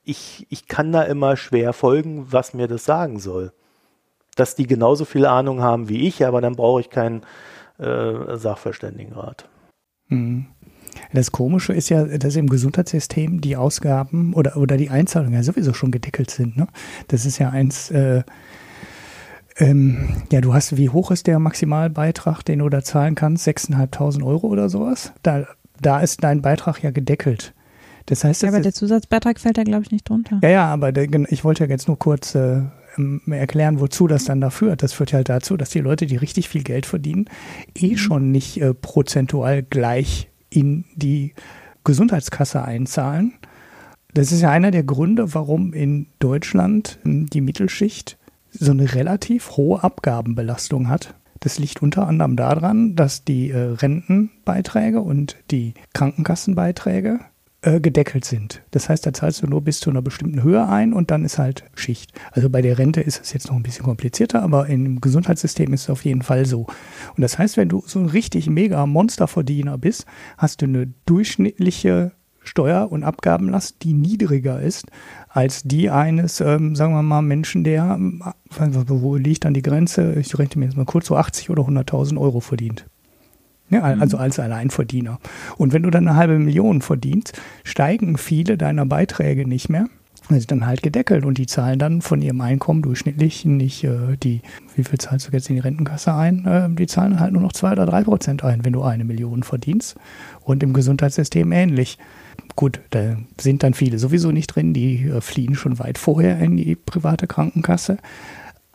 Ich, ich kann da immer schwer folgen, was mir das sagen soll. Dass die genauso viel Ahnung haben wie ich, aber dann brauche ich keinen äh, Sachverständigenrat. Mhm. Das Komische ist ja, dass im Gesundheitssystem die Ausgaben oder, oder die Einzahlungen ja sowieso schon gedeckelt sind. Ne? Das ist ja eins, äh, ähm, ja, du hast, wie hoch ist der Maximalbeitrag, den du da zahlen kannst? 6.500 Euro oder sowas? Da, da ist dein Beitrag ja gedeckelt. Das heißt, ja, aber der Zusatzbeitrag fällt da, glaube ich, nicht drunter. Ja, ja, aber der, ich wollte ja jetzt nur kurz äh, ähm, erklären, wozu das dann da führt. Das führt halt dazu, dass die Leute, die richtig viel Geld verdienen, eh mhm. schon nicht äh, prozentual gleich in die Gesundheitskasse einzahlen. Das ist ja einer der Gründe, warum in Deutschland die Mittelschicht so eine relativ hohe Abgabenbelastung hat. Das liegt unter anderem daran, dass die äh, Rentenbeiträge und die Krankenkassenbeiträge äh, gedeckelt sind. Das heißt, da zahlst du nur bis zu einer bestimmten Höhe ein und dann ist halt Schicht. Also bei der Rente ist es jetzt noch ein bisschen komplizierter, aber im Gesundheitssystem ist es auf jeden Fall so. Und das heißt, wenn du so ein richtig mega Monsterverdiener bist, hast du eine durchschnittliche Steuer- und Abgabenlast, die niedriger ist als die eines, ähm, sagen wir mal, Menschen, der, äh, wo liegt dann die Grenze, ich rechne mir jetzt mal kurz, so 80 oder 100.000 Euro verdient. Ja, mhm. also als Alleinverdiener. Und wenn du dann eine halbe Million verdienst, steigen viele deiner Beiträge nicht mehr. Die sind dann halt gedeckelt und die zahlen dann von ihrem Einkommen durchschnittlich nicht äh, die, wie viel zahlst du jetzt in die Rentenkasse ein? Äh, die zahlen halt nur noch zwei oder drei Prozent ein, wenn du eine Million verdienst. Und im Gesundheitssystem ähnlich. Gut, da sind dann viele sowieso nicht drin, die äh, fliehen schon weit vorher in die private Krankenkasse.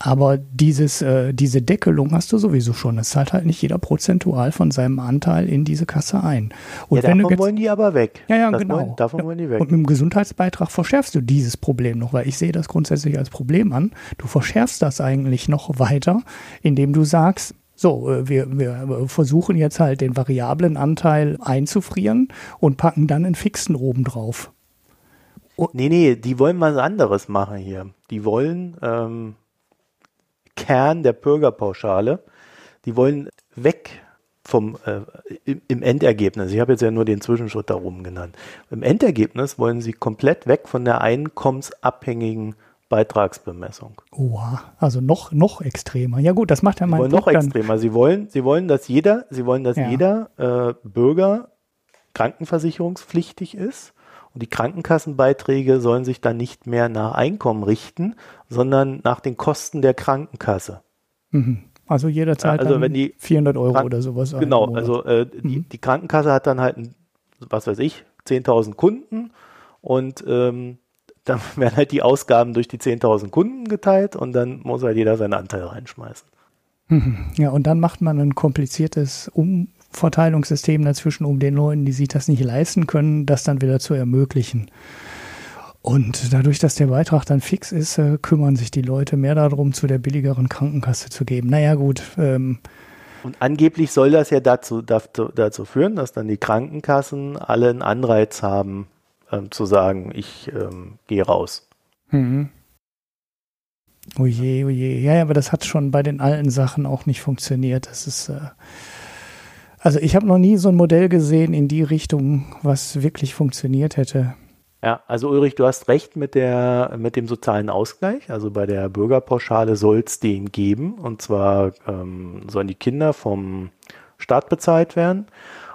Aber dieses, äh, diese Deckelung hast du sowieso schon. Es zahlt halt nicht jeder prozentual von seinem Anteil in diese Kasse ein. Und ja, davon jetzt, wollen die aber weg. Ja, ja, das genau. Wollen, davon ja. wollen die weg. Und mit dem Gesundheitsbeitrag verschärfst du dieses Problem noch, weil ich sehe das grundsätzlich als Problem an. Du verschärfst das eigentlich noch weiter, indem du sagst, so, äh, wir, wir versuchen jetzt halt den variablen Anteil einzufrieren und packen dann einen fixen obendrauf. Nee, nee, die wollen was anderes machen hier. Die wollen, ähm, Kern der Bürgerpauschale. Die wollen weg vom äh, im, Endergebnis. Ich habe jetzt ja nur den Zwischenschritt darum genannt. Im Endergebnis wollen sie komplett weg von der einkommensabhängigen Beitragsbemessung. Oha, also noch noch extremer. Ja gut, das macht ja mein noch extremer. Sie wollen, sie wollen, dass jeder, sie wollen, dass ja. jeder äh, Bürger krankenversicherungspflichtig ist und die Krankenkassenbeiträge sollen sich dann nicht mehr nach Einkommen richten, sondern nach den Kosten der Krankenkasse. Mhm. Also jeder zahlt also wenn die 400 Euro Kranken oder sowas. Genau, also äh, die, mhm. die, Krankenkasse hat dann halt, was weiß ich, 10.000 Kunden und ähm, dann werden halt die Ausgaben durch die 10.000 Kunden geteilt und dann muss halt jeder seinen Anteil reinschmeißen. Mhm. Ja, und dann macht man ein kompliziertes um Verteilungssystem dazwischen, um den Leuten, die sich das nicht leisten können, das dann wieder zu ermöglichen. Und dadurch, dass der Beitrag dann fix ist, äh, kümmern sich die Leute mehr darum, zu der billigeren Krankenkasse zu geben. Naja, gut. Ähm, und angeblich soll das ja dazu, dazu, dazu führen, dass dann die Krankenkassen alle einen Anreiz haben, ähm, zu sagen, ich ähm, gehe raus. Mhm. Oje, oje. Ja, aber das hat schon bei den alten Sachen auch nicht funktioniert. Das ist. Äh, also ich habe noch nie so ein Modell gesehen in die Richtung, was wirklich funktioniert hätte. Ja, also Ulrich, du hast recht mit, der, mit dem sozialen Ausgleich. Also bei der Bürgerpauschale soll es den geben. Und zwar ähm, sollen die Kinder vom Staat bezahlt werden.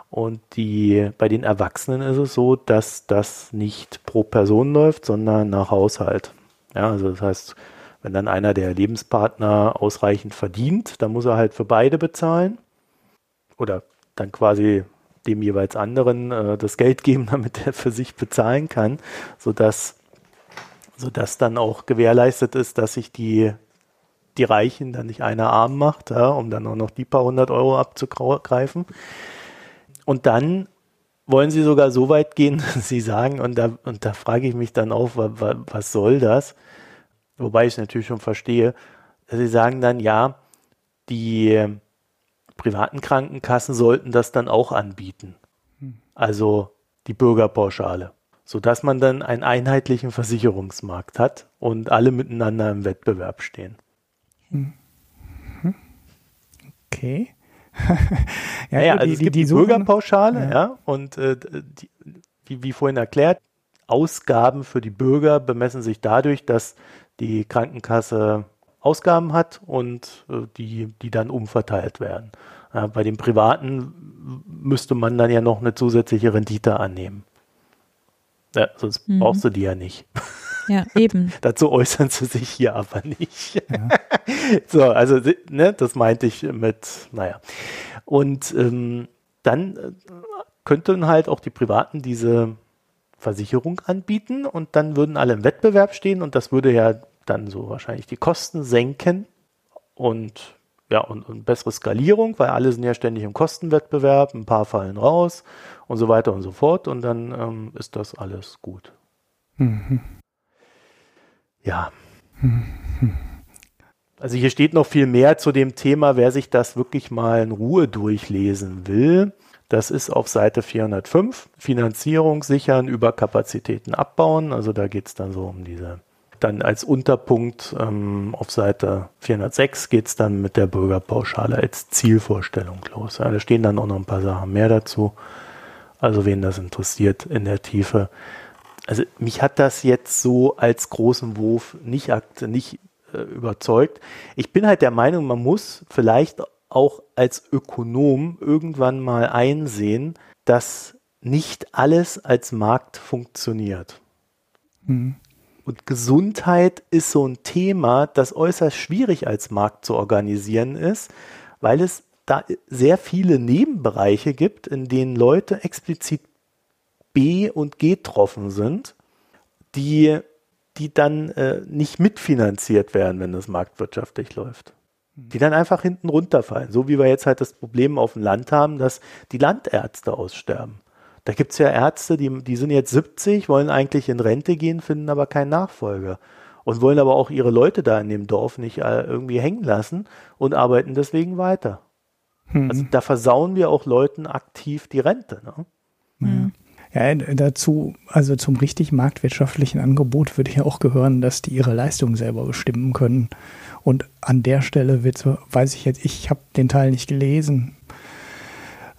Und die, bei den Erwachsenen ist es so, dass das nicht pro Person läuft, sondern nach Haushalt. Ja, also das heißt, wenn dann einer der Lebenspartner ausreichend verdient, dann muss er halt für beide bezahlen. Oder dann quasi dem jeweils anderen äh, das Geld geben, damit er für sich bezahlen kann, sodass, sodass dann auch gewährleistet ist, dass sich die, die Reichen dann nicht einer arm macht, ja, um dann auch noch die paar hundert Euro abzugreifen. Und dann wollen sie sogar so weit gehen, dass sie sagen, und da, und da frage ich mich dann auch, was, soll das? Wobei ich natürlich schon verstehe, dass sie sagen dann, ja, die privaten Krankenkassen sollten das dann auch anbieten. Also die Bürgerpauschale, sodass man dann einen einheitlichen Versicherungsmarkt hat und alle miteinander im Wettbewerb stehen. Okay. ja, ja, also die, es gibt die, die, die Bürgerpauschale, ja, ja und äh, die, wie, wie vorhin erklärt, Ausgaben für die Bürger bemessen sich dadurch, dass die Krankenkasse Ausgaben hat und äh, die, die dann umverteilt werden. Ja, bei den Privaten müsste man dann ja noch eine zusätzliche Rendite annehmen. Ja, sonst mhm. brauchst du die ja nicht. Ja, eben. Dazu äußern sie sich hier aber nicht. Ja. so, also, ne, das meinte ich mit, naja. Und ähm, dann äh, könnten halt auch die Privaten diese Versicherung anbieten und dann würden alle im Wettbewerb stehen und das würde ja dann so wahrscheinlich die Kosten senken und ja, und, und bessere Skalierung, weil alle sind ja ständig im Kostenwettbewerb, ein paar fallen raus und so weiter und so fort und dann ähm, ist das alles gut. Mhm. Ja. Mhm. Also hier steht noch viel mehr zu dem Thema, wer sich das wirklich mal in Ruhe durchlesen will. Das ist auf Seite 405. Finanzierung sichern, Überkapazitäten abbauen. Also da geht es dann so um diese. Dann als Unterpunkt ähm, auf Seite 406 geht es dann mit der Bürgerpauschale als Zielvorstellung los. Ja, da stehen dann auch noch ein paar Sachen mehr dazu. Also wen das interessiert in der Tiefe. Also mich hat das jetzt so als großen Wurf nicht, nicht äh, überzeugt. Ich bin halt der Meinung, man muss vielleicht auch als Ökonom irgendwann mal einsehen, dass nicht alles als Markt funktioniert. Mhm. Und Gesundheit ist so ein Thema, das äußerst schwierig als Markt zu organisieren ist, weil es da sehr viele Nebenbereiche gibt, in denen Leute explizit B und G getroffen sind, die, die dann äh, nicht mitfinanziert werden, wenn es marktwirtschaftlich läuft die dann einfach hinten runterfallen. So wie wir jetzt halt das Problem auf dem Land haben, dass die Landärzte aussterben. Da gibt es ja Ärzte, die, die sind jetzt 70, wollen eigentlich in Rente gehen, finden aber keinen Nachfolger. Und wollen aber auch ihre Leute da in dem Dorf nicht äh, irgendwie hängen lassen und arbeiten deswegen weiter. Hm. Also da versauen wir auch Leuten aktiv die Rente. Ne? Ja. Ja, dazu, also zum richtig marktwirtschaftlichen Angebot würde ja auch gehören, dass die ihre Leistung selber bestimmen können. Und an der Stelle wird, weiß ich jetzt, ich habe den Teil nicht gelesen,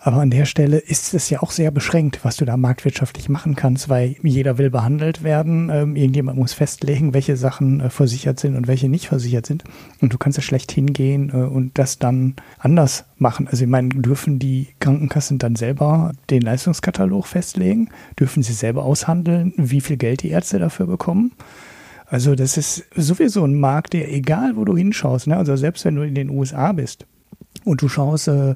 aber an der Stelle ist es ja auch sehr beschränkt, was du da marktwirtschaftlich machen kannst, weil jeder will behandelt werden. Ähm, irgendjemand muss festlegen, welche Sachen äh, versichert sind und welche nicht versichert sind. Und du kannst ja schlecht hingehen äh, und das dann anders machen. Also ich meine, dürfen die Krankenkassen dann selber den Leistungskatalog festlegen? Dürfen sie selber aushandeln, wie viel Geld die Ärzte dafür bekommen? Also das ist sowieso ein Markt, der egal wo du hinschaust, ne? also selbst wenn du in den USA bist und du schaust äh,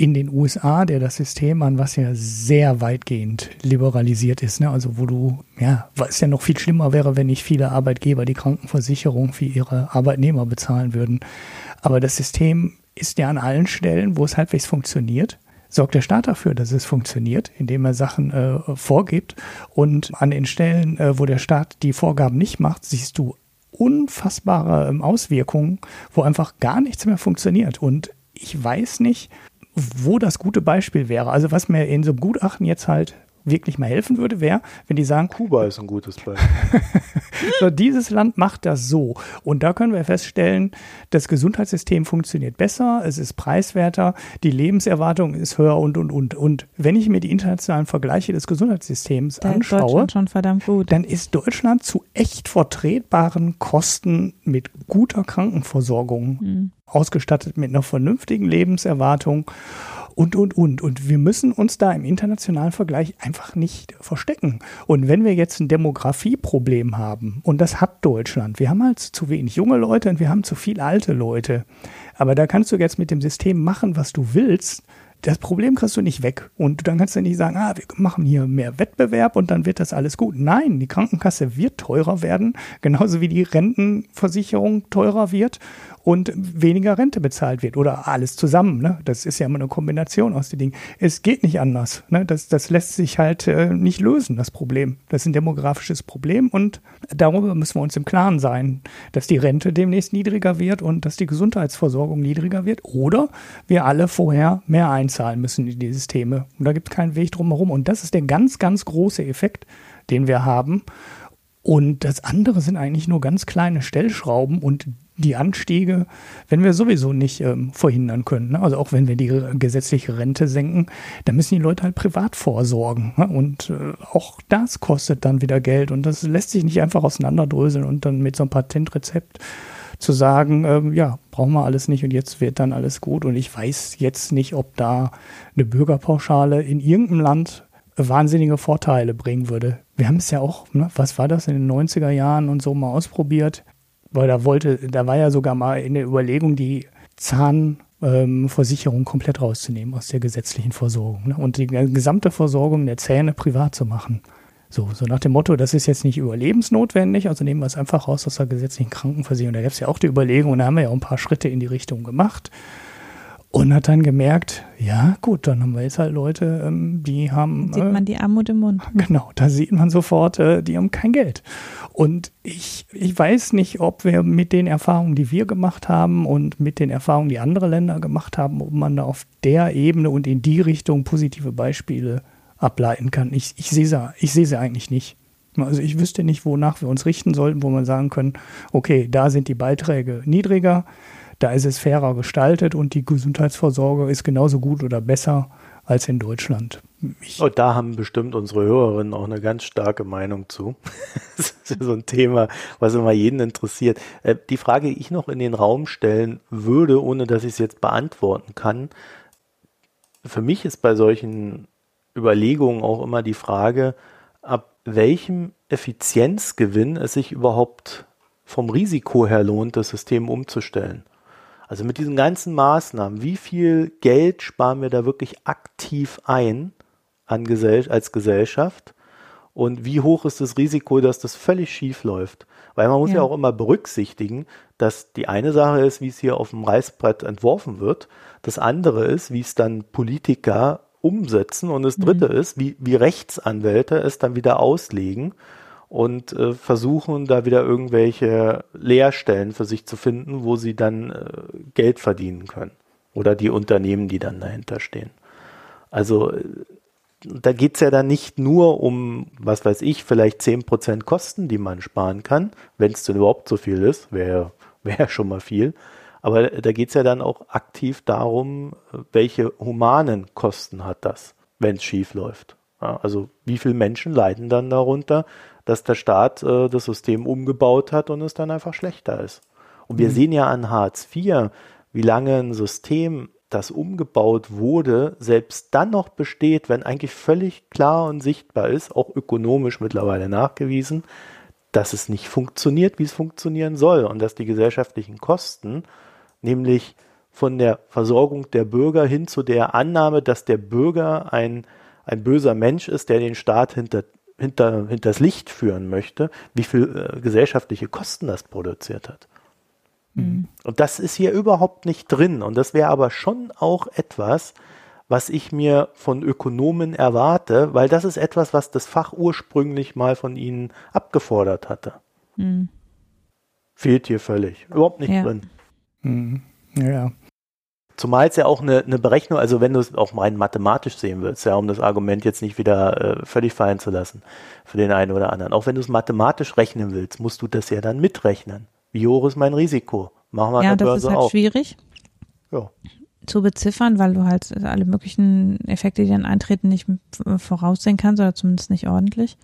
in den USA, der das System an, was ja sehr weitgehend liberalisiert ist, ne? also wo du, ja, was ja noch viel schlimmer wäre, wenn nicht viele Arbeitgeber die Krankenversicherung für ihre Arbeitnehmer bezahlen würden. Aber das System ist ja an allen Stellen, wo es halbwegs funktioniert, sorgt der Staat dafür, dass es funktioniert, indem er Sachen äh, vorgibt. Und an den Stellen, äh, wo der Staat die Vorgaben nicht macht, siehst du unfassbare ähm, Auswirkungen, wo einfach gar nichts mehr funktioniert. Und ich weiß nicht, wo das gute Beispiel wäre. Also was mir in so einem Gutachten jetzt halt wirklich mal helfen würde, wäre, wenn die sagen, Kuba ist ein gutes Beispiel. so, dieses Land macht das so. Und da können wir feststellen, das Gesundheitssystem funktioniert besser, es ist preiswerter, die Lebenserwartung ist höher und, und, und. Und wenn ich mir die internationalen Vergleiche des Gesundheitssystems Da ist anschaue, Deutschland schon verdammt gut. dann ist Deutschland zu echt vertretbaren Kosten mit guter Krankenversorgung Mhm. Ausgestattet mit einer vernünftigen Lebenserwartung und, und, und. Und wir müssen uns da im internationalen Vergleich einfach nicht verstecken. Und wenn wir jetzt ein Demografieproblem haben, und das hat Deutschland, wir haben halt zu wenig junge Leute und wir haben zu viel alte Leute. Aber da kannst du jetzt mit dem System machen, was du willst. Das Problem kriegst du nicht weg. Und dann kannst du nicht sagen, ah, wir machen hier mehr Wettbewerb und dann wird das alles gut. Nein, die Krankenkasse wird teurer werden, genauso wie die Rentenversicherung teurer wird und weniger Rente bezahlt wird oder alles zusammen. Ne? Das ist ja immer eine Kombination aus den Dingen. Es geht nicht anders. Ne? Das, das lässt sich halt äh, nicht lösen, das Problem. Das ist ein demografisches Problem und darüber müssen wir uns im Klaren sein, dass die Rente demnächst niedriger wird und dass die Gesundheitsversorgung niedriger wird oder wir alle vorher mehr einzahlen müssen in die Systeme. Und da gibt es keinen Weg drum herum. Und das ist der ganz, ganz große Effekt, den wir haben. Und das andere sind eigentlich nur ganz kleine Stellschrauben und die Anstiege, wenn wir sowieso nicht ähm, verhindern können. Ne? Also auch wenn wir die gesetzliche Rente senken, dann müssen die Leute halt privat vorsorgen. Ne? Und äh, auch das kostet dann wieder Geld und das lässt sich nicht einfach auseinanderdröseln und dann mit so einem Patentrezept zu sagen, ähm, ja, brauchen wir alles nicht und jetzt wird dann alles gut. Und ich weiß jetzt nicht, ob da eine Bürgerpauschale in irgendeinem Land wahnsinnige Vorteile bringen würde. Wir haben es ja auch, ne, was war das in den 90er Jahren und so mal ausprobiert, weil da wollte, da war ja sogar mal in der Überlegung, die Zahnversicherung komplett rauszunehmen aus der gesetzlichen Versorgung ne, und die gesamte Versorgung der Zähne privat zu machen. So, so nach dem Motto, das ist jetzt nicht überlebensnotwendig, also nehmen wir es einfach raus aus der gesetzlichen Krankenversicherung. Da gab es ja auch die Überlegung, und da haben wir ja auch ein paar Schritte in die Richtung gemacht. Und hat dann gemerkt, ja gut, dann haben wir jetzt halt Leute, ähm, die haben. Sieht äh, man die Armut im Mund. Genau, da sieht man sofort, äh, die haben kein Geld. Und ich, ich weiß nicht, ob wir mit den Erfahrungen, die wir gemacht haben und mit den Erfahrungen, die andere Länder gemacht haben, ob man da auf der Ebene und in die Richtung positive Beispiele ableiten kann. Ich, ich sehe sie, ich sehe sie eigentlich nicht. Also ich wüsste nicht, wonach wir uns richten sollten, wo man sagen können, okay, da sind die Beiträge niedriger, da ist es fairer gestaltet und die Gesundheitsvorsorge ist genauso gut oder besser als in Deutschland. Und da haben bestimmt unsere Hörerinnen auch eine ganz starke Meinung zu. Das ist so ein Thema, was immer jeden interessiert. Äh, Die Frage, die ich noch in den Raum stellen würde, ohne dass ich es jetzt beantworten kann, für mich ist bei solchen Überlegungen auch immer die Frage, ab welchem Effizienzgewinn es sich überhaupt vom Risiko her lohnt, das System umzustellen. Also mit diesen ganzen Maßnahmen, wie viel Geld sparen wir da wirklich aktiv ein an Gesell als Gesellschaft? Und wie hoch ist das Risiko, dass das völlig schief läuft? Weil man muss ja. Ja. auch immer berücksichtigen, dass die eine Sache ist, wie es hier auf dem Reißbrett entworfen wird. Das andere ist, wie es dann Politiker umsetzen. Und das dritte ist, wie, wie Rechtsanwälte es dann wieder auslegen und äh, versuchen da wieder irgendwelche Leerstellen für sich zu finden, wo sie dann äh, Geld verdienen können. Oder die Unternehmen, die dann dahinter stehen. Also äh, da geht's ja dann nicht nur um, was weiß ich, vielleicht 10% Kosten, die man sparen kann, wenn es denn überhaupt so viel ist, wäre wär schon mal viel. Aber da geht's ja dann auch aktiv darum, welche humanen Kosten hat das, wenn es schief läuft. Ja, also wie viele Menschen leiden dann darunter, dass der Staat äh, das System umgebaut hat und es dann einfach schlechter ist. Und wir Mhm. sehen ja an Hartz IV, wie lange ein System, das umgebaut wurde, selbst dann noch besteht, wenn eigentlich völlig klar und sichtbar ist, auch ökonomisch mittlerweile nachgewiesen, dass es nicht funktioniert, wie es funktionieren soll und dass die gesellschaftlichen Kosten, nämlich von der Versorgung der Bürger hin zu der Annahme, dass der Bürger ein, ein böser Mensch ist, der den Staat hinter, hinter, hinters Licht führen möchte, wie viel äh, gesellschaftliche Kosten das produziert hat. Mhm. Und das ist hier überhaupt nicht drin. Und das wäre aber schon auch etwas, was ich mir von Ökonomen erwarte, weil das ist etwas, was das Fach ursprünglich mal von ihnen abgefordert hatte. Mhm. Fehlt hier völlig. Überhaupt nicht Ja. drin. hm, ja, Zumal es ja auch eine, eine Berechnung, also wenn du es auch rein mathematisch sehen willst, ja, um das Argument jetzt nicht wieder äh, völlig fallen zu lassen für den einen oder anderen. Auch wenn du es mathematisch rechnen willst, musst du das ja dann mitrechnen. Wie hoch ist mein Risiko? Machen wir ja, an der das Börse ist halt auch. schwierig Ja. zu beziffern, weil du halt alle möglichen Effekte, die dann eintreten, nicht voraussehen kannst oder zumindest nicht ordentlich.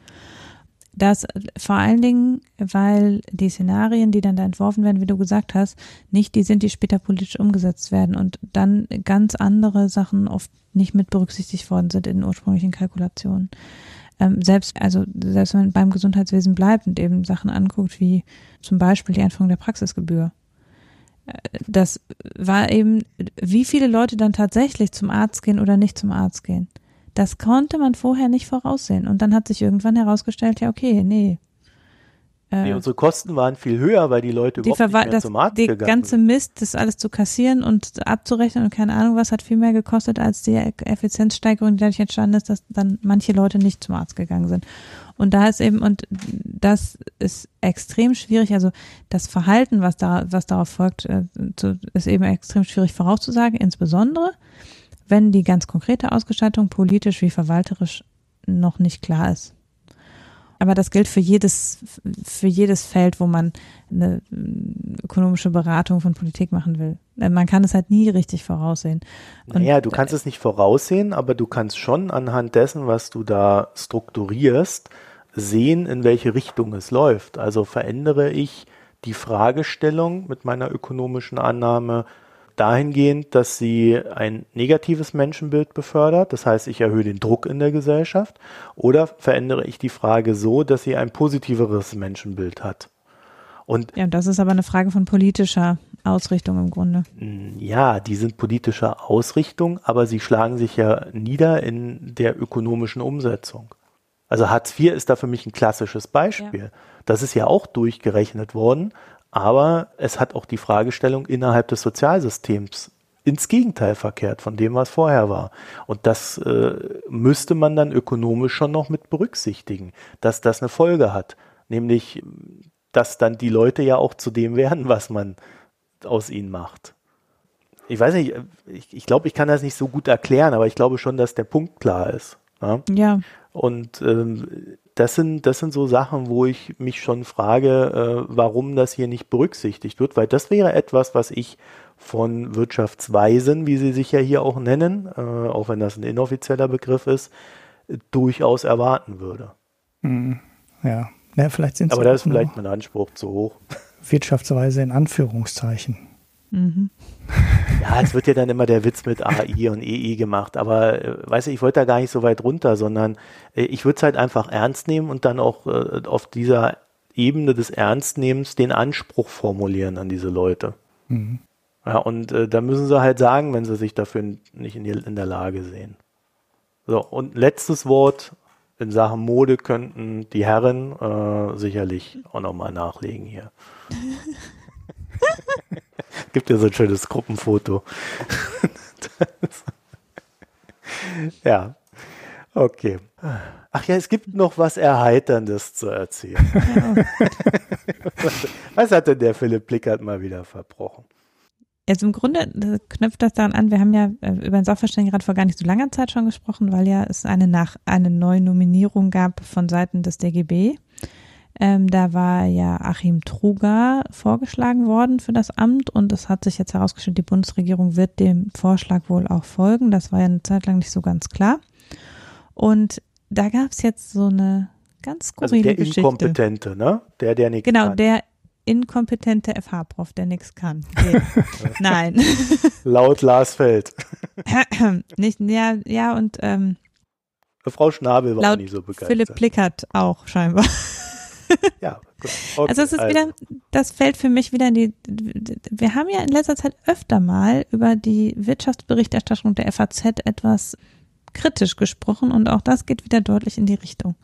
Das vor allen Dingen, weil die Szenarien, die dann da entworfen werden, wie du gesagt hast, nicht die sind, die später politisch umgesetzt werden und dann ganz andere Sachen oft nicht mit berücksichtigt worden sind in ursprünglichen Kalkulationen. Ähm, selbst, also selbst wenn man beim Gesundheitswesen bleibt und eben Sachen anguckt, wie zum Beispiel die Einführung der Praxisgebühr. Äh, Das war eben, wie viele Leute dann tatsächlich zum Arzt gehen oder nicht zum Arzt gehen. Das konnte man vorher nicht voraussehen. Und dann hat sich irgendwann herausgestellt, ja, okay, nee. Äh, Nee, unsere Kosten waren viel höher, weil die Leute die, überhaupt nicht mehr das, zum Arzt die ganze sind. Mist, das alles zu kassieren und abzurechnen und keine Ahnung was, hat viel mehr gekostet als die Effizienzsteigerung, die dadurch entstanden ist, dass dann manche Leute nicht zum Arzt gegangen sind. Und da ist eben, und das ist extrem schwierig, also das Verhalten, was da, was darauf folgt, äh, ist eben extrem schwierig vorauszusagen, insbesondere wenn die ganz konkrete Ausgestaltung politisch wie verwalterisch noch nicht klar ist. Aber das gilt für jedes, für jedes Feld, wo man eine äh, ökonomische Beratung von Politik machen will. Äh, Man kann es halt nie richtig voraussehen. Und Naja, du kannst es nicht voraussehen, aber du kannst schon anhand dessen, was du da strukturierst, sehen, in welche Richtung es läuft. Also verändere ich die Fragestellung mit meiner ökonomischen Annahme dahingehend, dass sie ein negatives Menschenbild befördert, das heißt, ich erhöhe den Druck in der Gesellschaft, oder verändere ich die Frage so, dass sie ein positiveres Menschenbild hat. Und Ja, das ist aber eine Frage von politischer Ausrichtung im Grunde. Ja, die sind politischer Ausrichtung, aber sie schlagen sich ja nieder in der ökonomischen Umsetzung. Also Hartz IV ist da für mich ein klassisches Beispiel. Das ist ja auch durchgerechnet worden, aber es hat auch die Fragestellung innerhalb des Sozialsystems ins Gegenteil verkehrt von dem, was vorher war. Und das äh, müsste man dann ökonomisch schon noch mit berücksichtigen, dass das eine Folge hat. Nämlich, dass dann die Leute ja auch zu dem werden, was man aus ihnen macht. Ich weiß nicht, ich, ich glaube, ich kann das nicht so gut erklären, aber ich glaube schon, dass der Punkt klar ist. Ja? Ja, Und ähm, das sind, das sind so Sachen, wo ich mich schon frage, äh, warum das hier nicht berücksichtigt wird, weil das wäre etwas, was ich von Wirtschaftsweisen, wie sie sich ja hier auch nennen, äh, auch wenn das ein inoffizieller Begriff ist, durchaus erwarten würde. Hm, ja. ja, vielleicht sind Aber sie das ist auch nur vielleicht mein Anspruch zu hoch. Wirtschaftsweise in Anführungszeichen. Mhm. Ja, es wird ja dann immer der Witz mit AI und EI gemacht, aber äh, weißt du, ich wollte da gar nicht so weit runter, sondern äh, ich würde es halt einfach ernst nehmen und dann auch äh, auf dieser Ebene des Ernstnehmens den Anspruch formulieren an diese Leute. Mhm. Ja, und äh, da müssen sie halt sagen, wenn sie sich dafür nicht in, die, in der Lage sehen. So, und letztes Wort in Sachen Mode könnten die Herren äh, sicherlich auch nochmal nachlegen hier. Gibt ja so ein schönes Gruppenfoto. ja, okay. Ach ja, es gibt noch was Erheiterndes zu erzählen. was, was hat denn der Philipp Plickert mal wieder verbrochen? Jetzt im Grunde äh, knüpft das daran an, wir haben ja äh, über den Sachverständigenrat vor gar nicht so langer Zeit schon gesprochen, weil ja es eine nach eine neue Nominierung gab von Seiten des DGB. Ähm, da war ja Achim Truger vorgeschlagen worden für das Amt und es hat sich jetzt herausgestellt, die Bundesregierung wird dem Vorschlag wohl auch folgen. Das war ja eine Zeit lang nicht so ganz klar. Und da gab es jetzt so eine ganz Also skurrile der Geschichte. Inkompetente, ne? Der, der nichts Genau, kann. der inkompetente FH-Prof, der nichts kann. Nee. Nein. Laut Lars Feld. nicht, ja, ja, und ähm, Frau Schnabel war Laut auch nicht so begeistert. Philipp Plickert auch scheinbar. Ja, gut. Okay, Also es ist wieder, das fällt für mich wieder in die, wir haben ja in letzter Zeit öfter mal über die Wirtschaftsberichterstattung der FAZ etwas kritisch gesprochen und auch das geht wieder deutlich in die Richtung.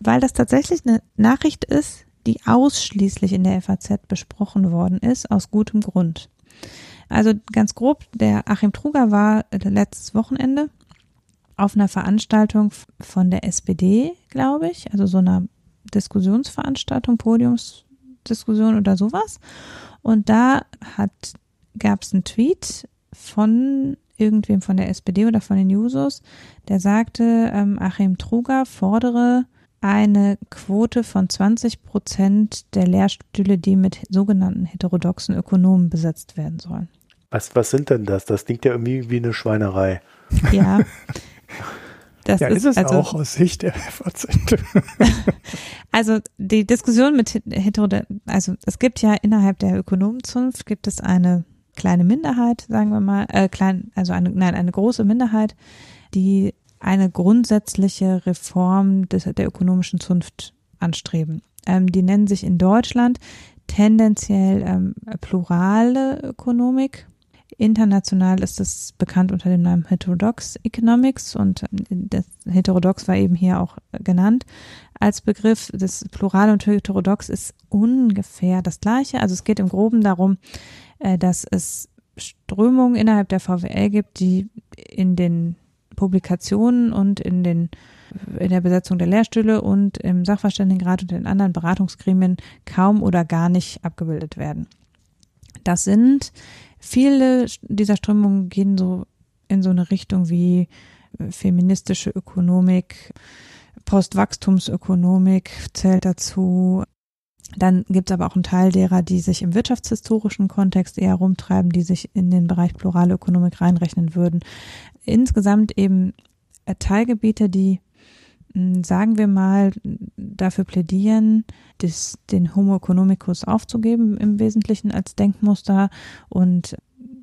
Weil das tatsächlich eine Nachricht ist, die ausschließlich in der FAZ besprochen worden ist, aus gutem Grund. Also ganz grob, der Achim Truger war letztes Wochenende auf einer Veranstaltung von der SPD, glaube ich, also so einer Diskussionsveranstaltung, Podiumsdiskussion oder sowas. Und da gab es einen Tweet von irgendwem von der SPD oder von den Jusos, der sagte, ähm, Achim Truger fordere eine Quote von 20 Prozent der Lehrstühle, die mit sogenannten heterodoxen Ökonomen besetzt werden sollen. Was, was sind denn das? Das klingt ja irgendwie wie eine Schweinerei. Ja. Das ja, ist, ist es also, auch aus Sicht der FAZ. also die Diskussion mit Heterodox, also es gibt ja innerhalb der Ökonomenzunft gibt es eine kleine Minderheit, sagen wir mal, äh, klein, also eine, nein, eine große Minderheit, die eine grundsätzliche Reform des, der ökonomischen Zunft anstreben. Ähm, die nennen sich in Deutschland tendenziell ähm, plurale Ökonomik. International ist es bekannt unter dem Namen Heterodox Economics und ähm, das Heterodox war eben hier auch genannt als Begriff. Das Plural und Heterodox ist ungefähr das gleiche. Also es geht im Groben darum, äh, dass es Strömungen innerhalb der VWL gibt, die in den Publikationen und in den in der Besetzung der Lehrstühle und im Sachverständigenrat und in anderen Beratungsgremien kaum oder gar nicht abgebildet werden. Das sind viele dieser Strömungen gehen so in so eine Richtung wie feministische Ökonomik, Postwachstumsökonomik zählt dazu, dann gibt es aber auch einen Teil derer, die sich im wirtschaftshistorischen Kontext eher rumtreiben, die sich in den Bereich plurale Ökonomik reinrechnen würden. Insgesamt eben äh, Teilgebiete, die sagen wir mal, dafür plädieren, das, den Homo economicus aufzugeben im Wesentlichen als Denkmuster und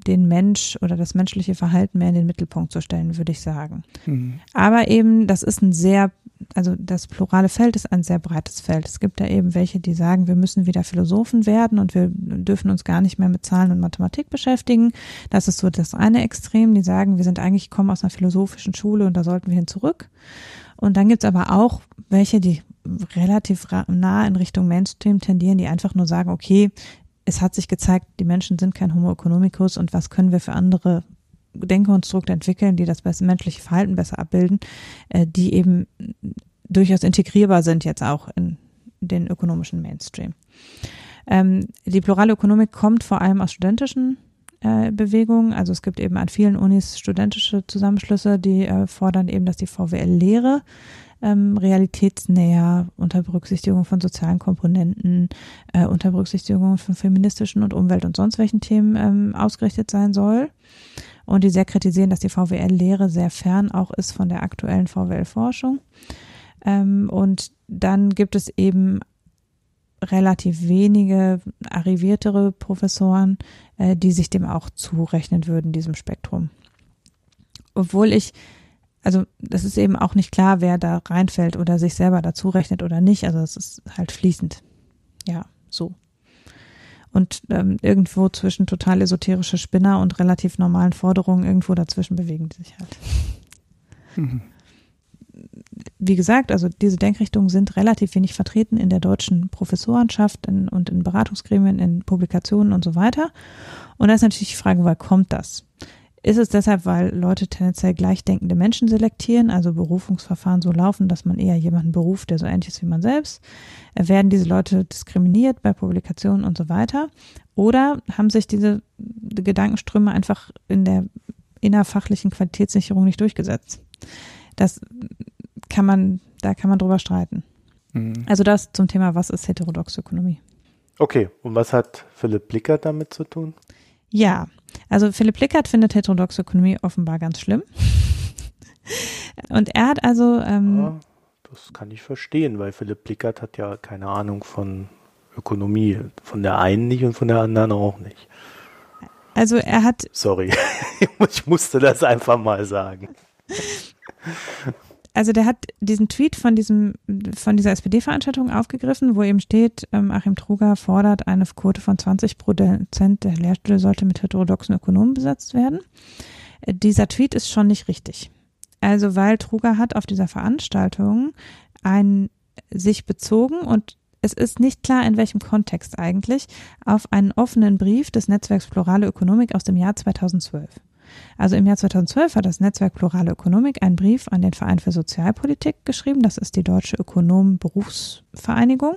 den Mensch oder das menschliche Verhalten mehr in den Mittelpunkt zu stellen, würde ich sagen. Mhm. Aber eben, das ist ein sehr also das plurale Feld ist ein sehr breites Feld. Es gibt da eben welche, die sagen, wir müssen wieder Philosophen werden und wir dürfen uns gar nicht mehr mit Zahlen und Mathematik beschäftigen. Das ist so das eine Extrem, die sagen, wir sind eigentlich, kommen aus einer philosophischen Schule und da sollten wir hin zurück. Und dann gibt es aber auch welche, die relativ nah in Richtung Mainstream tendieren, die einfach nur sagen, okay, es hat sich gezeigt, die Menschen sind kein Homo economicus und was können wir für andere Denkkonstrukte entwickeln, die das menschliche Verhalten besser abbilden, äh, die eben durchaus integrierbar sind jetzt auch in den ökonomischen Mainstream. Ähm, die plurale Ökonomik kommt vor allem aus studentischen äh, Bewegungen. Also es gibt eben an vielen Unis studentische Zusammenschlüsse, die äh, fordern eben, dass die VWL-Lehre ähm, realitätsnäher unter Berücksichtigung von sozialen Komponenten, äh, unter Berücksichtigung von feministischen und Umwelt- und sonst welchen Themen ähm, ausgerichtet sein soll und die sehr kritisieren, dass die VWL-Lehre sehr fern auch ist von der aktuellen VWL-Forschung. Ähm, und dann gibt es eben relativ wenige arriviertere Professoren, äh, die sich dem auch zurechnen würden, diesem Spektrum. Obwohl ich, also das ist eben auch nicht klar, wer da reinfällt oder sich selber dazu rechnet oder nicht. Also es ist halt fließend. Ja, so und ähm, irgendwo zwischen total esoterische Spinner und relativ normalen Forderungen, irgendwo dazwischen bewegen die sich halt. Mhm. Wie gesagt, also diese Denkrichtungen sind relativ wenig vertreten in der deutschen Professorenschaft in, und in Beratungsgremien, in Publikationen und so weiter. Und da ist natürlich die Frage, woher kommt das? Ist es deshalb, weil Leute tendenziell gleichdenkende Menschen selektieren, also Berufungsverfahren so laufen, dass man eher jemanden beruft, der so ähnlich ist wie man selbst? Werden diese Leute diskriminiert bei Publikationen und so weiter? Oder haben sich diese Gedankenströme einfach in der innerfachlichen Qualitätssicherung nicht durchgesetzt? Das kann man, da kann man drüber streiten. Mhm. Also das zum Thema, was ist heterodoxe Ökonomie? Okay, und was hat Philipp Blickert damit zu tun? Ja, also Philipp Lickert findet heterodoxe Ökonomie offenbar ganz schlimm. Und er hat also. Ähm, ja, das kann ich verstehen, weil Philipp Lickert hat ja keine Ahnung von Ökonomie. Von der einen nicht und von der anderen auch nicht. Also er hat. Sorry, ich musste das einfach mal sagen also der hat diesen Tweet von diesem, von dieser SPD-Veranstaltung aufgegriffen, wo eben steht, ähm, Achim Truger fordert eine Quote von 20 Prozent der Lehrstühle sollte mit heterodoxen Ökonomen besetzt werden. Äh, dieser Tweet ist schon nicht richtig. Also weil Truger hat auf dieser Veranstaltung ein, sich bezogen und es ist nicht klar, in welchem Kontext eigentlich, auf einen offenen Brief des Netzwerks Plurale Ökonomik aus dem Jahr 2012. Also im Jahr 2012 hat das Netzwerk Plurale Ökonomik einen Brief an den Verein für Sozialpolitik geschrieben. Das ist die Deutsche Ökonomen-Berufsvereinigung.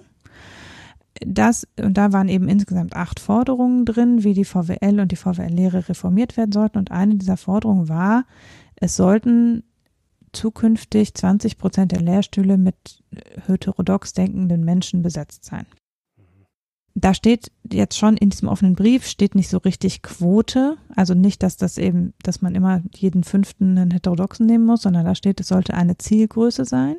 das, und da waren eben insgesamt acht Forderungen drin, wie die VWL und die VWL-Lehre reformiert werden sollten. Und eine dieser Forderungen war, es sollten zukünftig 20 Prozent der Lehrstühle mit heterodox denkenden Menschen besetzt sein. Da steht jetzt schon in diesem offenen Brief steht nicht so richtig Quote, also nicht, dass das eben, dass man immer jeden fünften einen heterodoxen nehmen muss, sondern da steht, es sollte eine Zielgröße sein.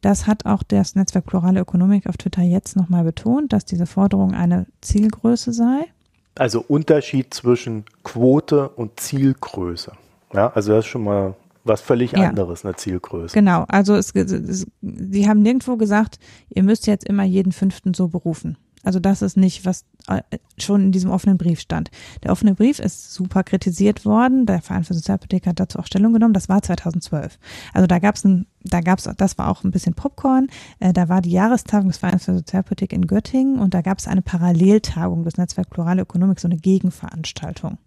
Das hat auch das Netzwerk Plurale Ökonomik auf Twitter jetzt nochmal betont, dass diese Forderung eine Zielgröße sei. Also Unterschied zwischen Quote und Zielgröße. Ja, also das ist schon mal was völlig ja. anderes, eine Zielgröße. Genau, also es, es, sie haben nirgendwo gesagt, ihr müsst jetzt immer jeden fünften so berufen. Also das ist nicht, was äh, schon in diesem offenen Brief stand. Der offene Brief ist super kritisiert worden. Der Verein für Sozialpolitik hat dazu auch Stellung genommen. Das war 2012. Also da gab es ein, da gab's, das war auch ein bisschen Popcorn. Äh, da war die Jahrestagung des Vereins für Sozialpolitik in Göttingen und da gab es eine Paralleltagung des Netzwerk Plurale Ökonomik, so eine Gegenveranstaltung.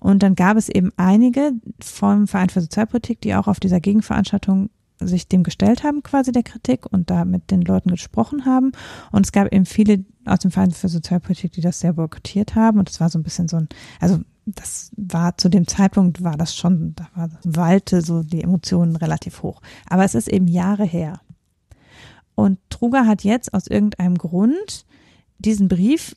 Und dann gab es eben einige vom Verein für Sozialpolitik, die auch auf dieser Gegenveranstaltung sich dem gestellt haben, quasi der Kritik und da mit den Leuten gesprochen haben. Und es gab eben viele aus dem Verein für Sozialpolitik, die das sehr boykottiert haben. Und es war so ein bisschen so ein, also das war zu dem Zeitpunkt war das schon, da war, wallte so die Emotionen relativ hoch. Aber es ist eben Jahre her. Und Truger hat jetzt aus irgendeinem Grund diesen Brief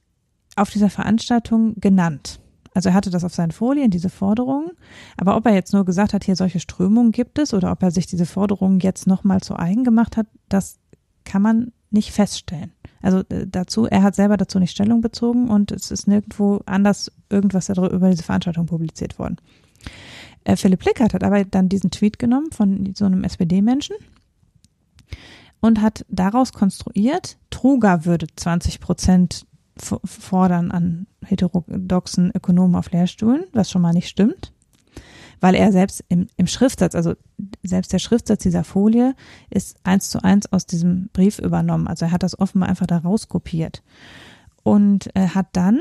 auf dieser Veranstaltung genannt. Also er hatte das auf seinen Folien, diese Forderungen. Aber ob er jetzt nur gesagt hat, hier solche Strömungen gibt es oder ob er sich diese Forderungen jetzt nochmal zu eigen gemacht hat, das kann man nicht feststellen. Also äh, dazu, er hat selber dazu nicht Stellung bezogen und es ist nirgendwo anders irgendwas darüber, über diese Veranstaltung publiziert worden. Äh, Philipp Lickert hat aber dann diesen Tweet genommen von so einem SPD-Menschen und hat daraus konstruiert, Truger würde 20 Prozent fordern an heterodoxen Ökonomen auf Lehrstuhlen, was schon mal nicht stimmt, weil er selbst im, im Schriftsatz, also selbst der Schriftsatz dieser Folie ist eins zu eins aus diesem Brief übernommen. Also er hat das offenbar einfach da rauskopiert und er hat dann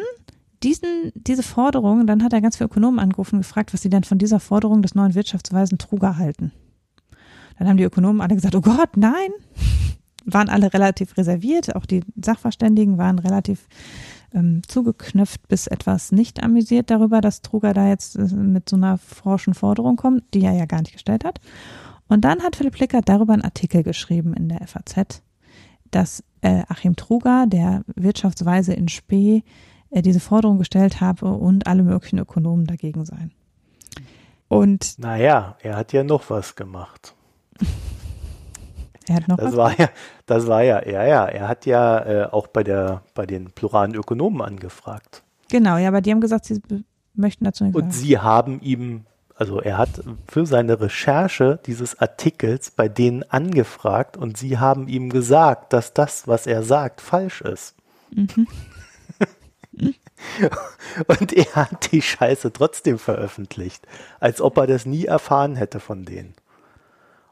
diesen, diese Forderung, dann hat er ganz viele Ökonomen angerufen und gefragt, was sie denn von dieser Forderung des neuen Wirtschaftsweisen Truger halten. Dann haben die Ökonomen alle gesagt, oh Gott, nein, waren alle relativ reserviert, auch die Sachverständigen waren relativ ähm, zugeknöpft bis etwas nicht amüsiert darüber, dass Truger da jetzt äh, mit so einer forschen Forderung kommt, die er ja gar nicht gestellt hat. Und dann hat Philipp Lickert darüber einen Artikel geschrieben in der FAZ, dass äh, Achim Truger, der Wirtschaftsweise in Spee, äh, diese Forderung gestellt habe und alle möglichen Ökonomen dagegen seien. Und naja, er hat ja noch was gemacht. Er hat noch das was? war ja, das war ja, ja, ja. Er hat ja äh, auch bei der, bei den pluralen Ökonomen angefragt. Genau, ja, aber die haben gesagt, sie möchten dazu nicht Und sie haben ihm, also er hat für seine Recherche dieses Artikels bei denen angefragt und sie haben ihm gesagt, dass das, was er sagt, falsch ist. Mhm. und er hat die Scheiße trotzdem veröffentlicht, als ob er das nie erfahren hätte von denen.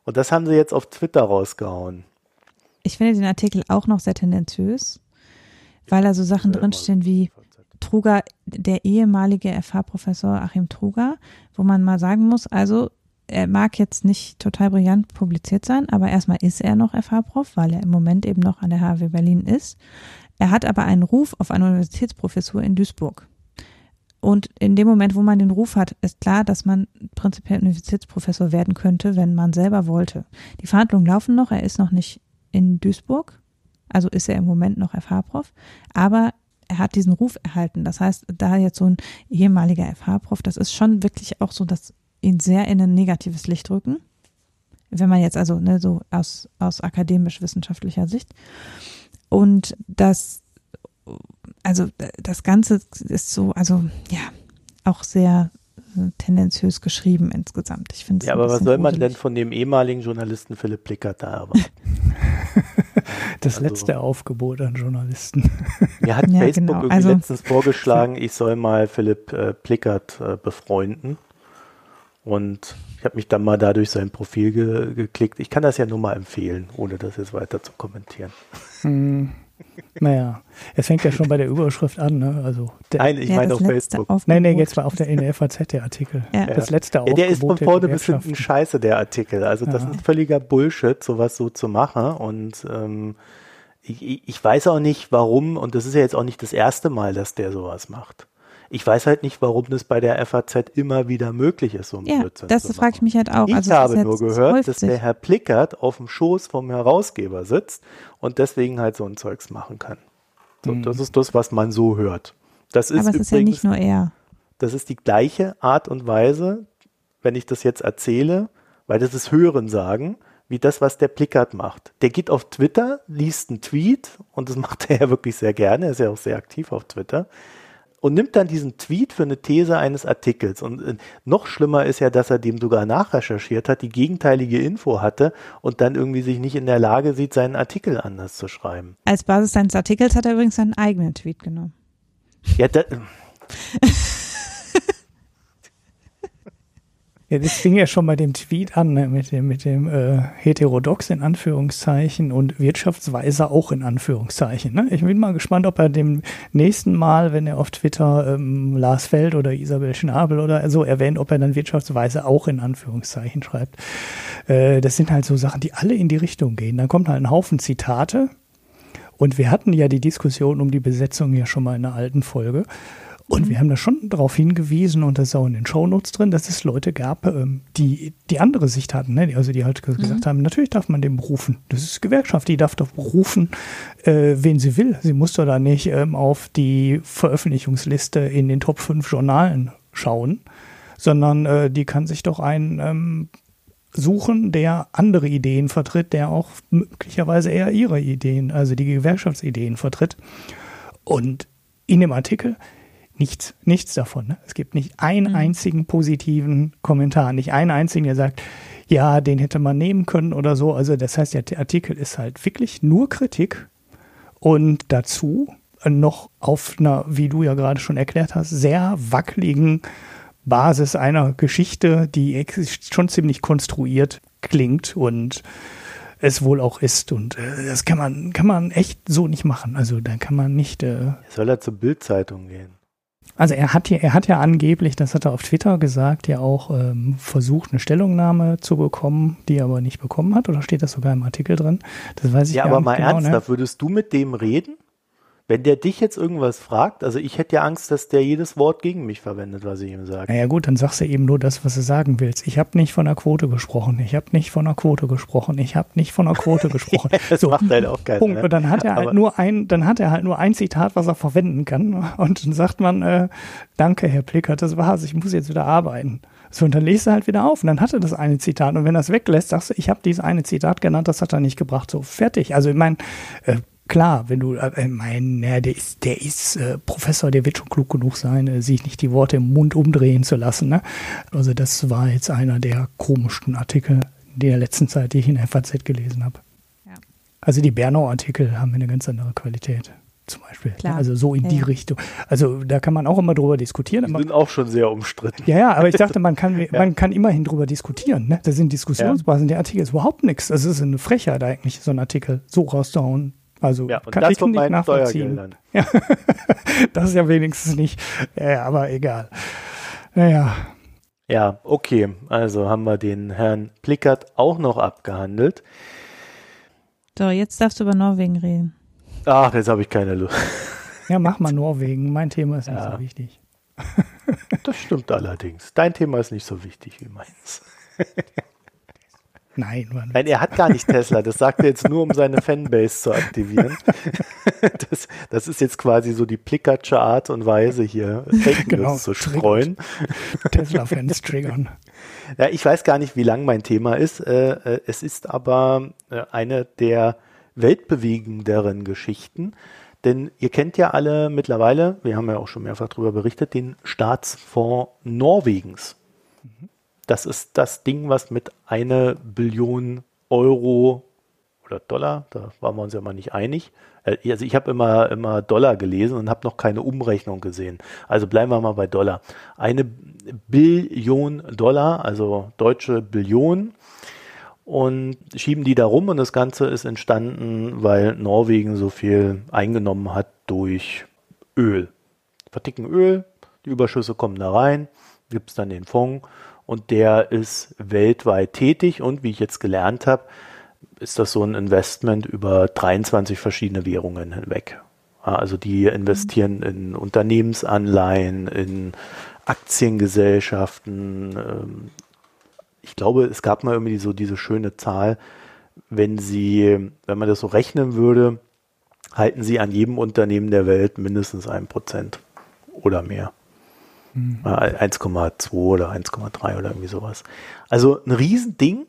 Und das haben sie jetzt auf Twitter rausgehauen. Ich finde den Artikel auch noch sehr tendenziös, weil da so Sachen drinstehen wie Truger, der ehemalige FH-Professor Achim Truger, wo man mal sagen muss, also er mag jetzt nicht total brillant publiziert sein, aber erstmal ist er noch FH-Prof, weil er im Moment eben noch an der HW Berlin ist. Er hat aber einen Ruf auf eine Universitätsprofessur in Duisburg. Und in dem Moment, wo man den Ruf hat, ist klar, dass man prinzipiell Universitätsprofessor werden könnte, wenn man selber wollte. Die Verhandlungen laufen noch, er ist noch nicht in Duisburg, also ist er im Moment noch FH-Prof, aber er hat diesen Ruf erhalten. Das heißt, da jetzt so ein ehemaliger FH-Prof, das ist schon wirklich auch so, dass ihn sehr in ein negatives Licht rücken. Wenn man jetzt also ne, so aus, aus akademisch-wissenschaftlicher Sicht. Und das also das Ganze ist so, also ja, auch sehr äh, tendenziös geschrieben insgesamt. Ich finde Ja, aber was soll man denn von dem ehemaligen Journalisten Philipp Plickert da erwarten? das also, letzte Aufgebot an Journalisten. Mir hat ja, Facebook genau. irgendwie also, letztens vorgeschlagen, ich soll mal Philipp äh, Plickert äh, befreunden. Und ich habe mich dann mal dadurch sein Profil ge geklickt. Ich kann das ja nur mal empfehlen, ohne das jetzt weiter zu kommentieren. Naja, es fängt ja schon bei der Überschrift an, ne? Also der, Nein, ich ja, meine auf Facebook. Aufgebot. Nein, nein, jetzt mal auf der in der FAZ der Artikel. Ja. Das letzte Aufgebot. Ja, der ist von vorne bis hinten scheiße, der Artikel. Also das ja. ist völliger Bullshit, sowas so zu machen. Und ähm, ich, ich weiß auch nicht, warum, und das ist ja jetzt auch nicht das erste Mal, dass der sowas macht. Ich weiß halt nicht, warum das bei der FAZ immer wieder möglich ist, so ein ja, Blödsinn das frage ich mich halt auch. Ich also, habe nur gehört, dass der Herr Plickert auf dem Schoß vom Herausgeber sitzt und deswegen halt so ein Zeugs machen kann. So, mhm. Das ist das, was man so hört. Das ist Aber es übrigens, ist ja nicht nur er. Das ist die gleiche Art und Weise, wenn ich das jetzt erzähle, weil das ist Hören sagen, wie das, was der Plickert macht. Der geht auf Twitter, liest einen Tweet und das macht er ja wirklich sehr gerne, er ist ja auch sehr aktiv auf Twitter und nimmt dann diesen Tweet für eine These eines Artikels. Und äh, noch schlimmer ist ja, dass er dem sogar nachrecherchiert hat, die gegenteilige Info hatte und dann irgendwie sich nicht in der Lage sieht, seinen Artikel anders zu schreiben. Als Basis seines Artikels hat er übrigens seinen eigenen Tweet genommen. Ja, da, Ja, das fing ja schon bei dem Tweet an, ne, mit dem, mit dem äh, Heterodox in Anführungszeichen und Wirtschaftsweise auch in Anführungszeichen. Ne? Ich bin mal gespannt, ob er dem nächsten Mal, wenn er auf Twitter ähm, Lars Feld oder Isabel Schnabel oder so erwähnt, ob er dann Wirtschaftsweise auch in Anführungszeichen schreibt. Äh, das sind halt so Sachen, die alle in die Richtung gehen. Dann kommt halt ein Haufen Zitate. Und wir hatten ja die Diskussion um die Besetzung ja schon mal in einer alten Folge. Und mhm. wir haben da schon darauf hingewiesen, und das ist auch in den Shownotes drin, dass es Leute gab, ähm, die die andere Sicht hatten. Ne? Also die halt mhm. gesagt haben, natürlich darf man den berufen. Das ist Gewerkschaft, die darf doch berufen, äh, wen sie will. Sie muss doch da nicht ähm, auf die Veröffentlichungsliste in den Top 5 Journalen schauen, sondern äh, die kann sich doch einen ähm, suchen, der andere Ideen vertritt, der auch möglicherweise eher ihre Ideen, also die Gewerkschaftsideen vertritt. Und in dem Artikel Nichts, nichts davon. Ne? Es gibt nicht einen mhm. einzigen positiven Kommentar, nicht einen einzigen, der sagt, ja, den hätte man nehmen können oder so. Also das heißt, der Artikel ist halt wirklich nur Kritik und dazu noch auf einer, wie du ja gerade schon erklärt hast, sehr wackeligen Basis einer Geschichte, die schon ziemlich konstruiert klingt und es wohl auch ist. Und äh, das kann man, kann man echt so nicht machen. Also da kann man nicht. Äh, Soll er zur Bildzeitung gehen? Also er hat ja, er hat ja angeblich, das hat er auf Twitter gesagt, ja auch ähm, versucht, eine Stellungnahme zu bekommen, die er aber nicht bekommen hat. Oder steht das sogar im Artikel drin? Das weiß ich ja, aber mal genau, ernsthaft, ne? würdest du mit dem reden? Wenn der dich jetzt irgendwas fragt, also ich hätte ja Angst, dass der jedes Wort gegen mich verwendet, was ich ihm sage. Naja gut, dann sagst du eben nur das, was du sagen willst. Ich habe nicht von der Quote gesprochen. Ich habe nicht von der Quote gesprochen. Ich habe nicht von der Quote gesprochen. das so, macht halt auch keinen Punkt. Ne? Und dann hat er halt nur ein, dann hat er halt nur ein Zitat, was er verwenden kann. Und dann sagt man, äh, danke, Herr Plickert, das war's. Ich muss jetzt wieder arbeiten. So, und dann lest er halt wieder auf und dann hat er das eine Zitat. Und wenn er es weglässt, sagst du, ich habe dieses eine Zitat genannt, das hat er nicht gebracht. So, fertig. Also ich meine, äh, klar, wenn du, äh, mein, ja, der ist, der ist äh, Professor, der wird schon klug genug sein, äh, sich nicht die Worte im Mund umdrehen zu lassen. Ne? Also das war jetzt einer der komischsten Artikel der letzten Zeit, die ich in der FAZ gelesen habe. Ja. Also die Bernau-Artikel haben eine ganz andere Qualität. Zum Beispiel. Ne? Klar. Also so in ja, die ja. Richtung. Also da kann man auch immer drüber diskutieren. Die sind auch schon sehr umstritten. Ja, ja, aber ich dachte, man kann, man kann immerhin drüber diskutieren. Ne? Das sind Diskussionsbasen. Der Artikel ist überhaupt nichts. Das ist eine Frechheit eigentlich, so einen Artikel so rauszuhauen. Also ja, und kann das ich von nicht nachvollziehen. Ja, das ist ja wenigstens nicht, ja, aber egal. Naja. Ja, okay. Also haben wir den Herrn Plickert auch noch abgehandelt. So, jetzt darfst du über Norwegen reden. Ach, jetzt habe ich keine Lust. Ja, mach mal Norwegen. Mein Thema ist nicht ja. so wichtig. Das stimmt allerdings. Dein Thema ist nicht so wichtig wie meins. Nein, Mann. Nein, er hat gar nicht Tesla. Das sagt er jetzt nur, um seine Fanbase zu aktivieren. Das, das ist jetzt quasi so die Plickertsche Art und Weise hier, Fake genau, zu streuen. Tesla-Fans triggern. Ja, ich weiß gar nicht, wie lang mein Thema ist. Äh, äh, es ist aber äh, eine der weltbewegenderen Geschichten. Denn ihr kennt ja alle mittlerweile, wir haben ja auch schon mehrfach darüber berichtet, den Staatsfonds Norwegens. Das ist das Ding, was mit einer Billion Euro oder Dollar, da waren wir uns ja mal nicht einig. Äh, also ich habe immer, immer Dollar gelesen und habe noch keine Umrechnung gesehen. Also bleiben wir mal bei Dollar. Eine Billion Dollar, also deutsche Billion, und schieben die da rum und das Ganze ist entstanden, weil Norwegen so viel eingenommen hat durch Öl. Verticken Öl, die Überschüsse kommen da rein, gibt es dann den Fonds und der ist weltweit tätig und wie ich jetzt gelernt habe, ist das so ein Investment über 23 verschiedene Währungen hinweg. Also die investieren in Unternehmensanleihen, in Aktiengesellschaften. Ähm, ich glaube, es gab mal irgendwie so diese schöne Zahl, wenn sie, wenn man das so rechnen würde, halten sie an jedem Unternehmen der Welt mindestens ein Prozent oder mehr. Mhm. 1,2 oder 1,3 oder irgendwie sowas. Also ein Riesending,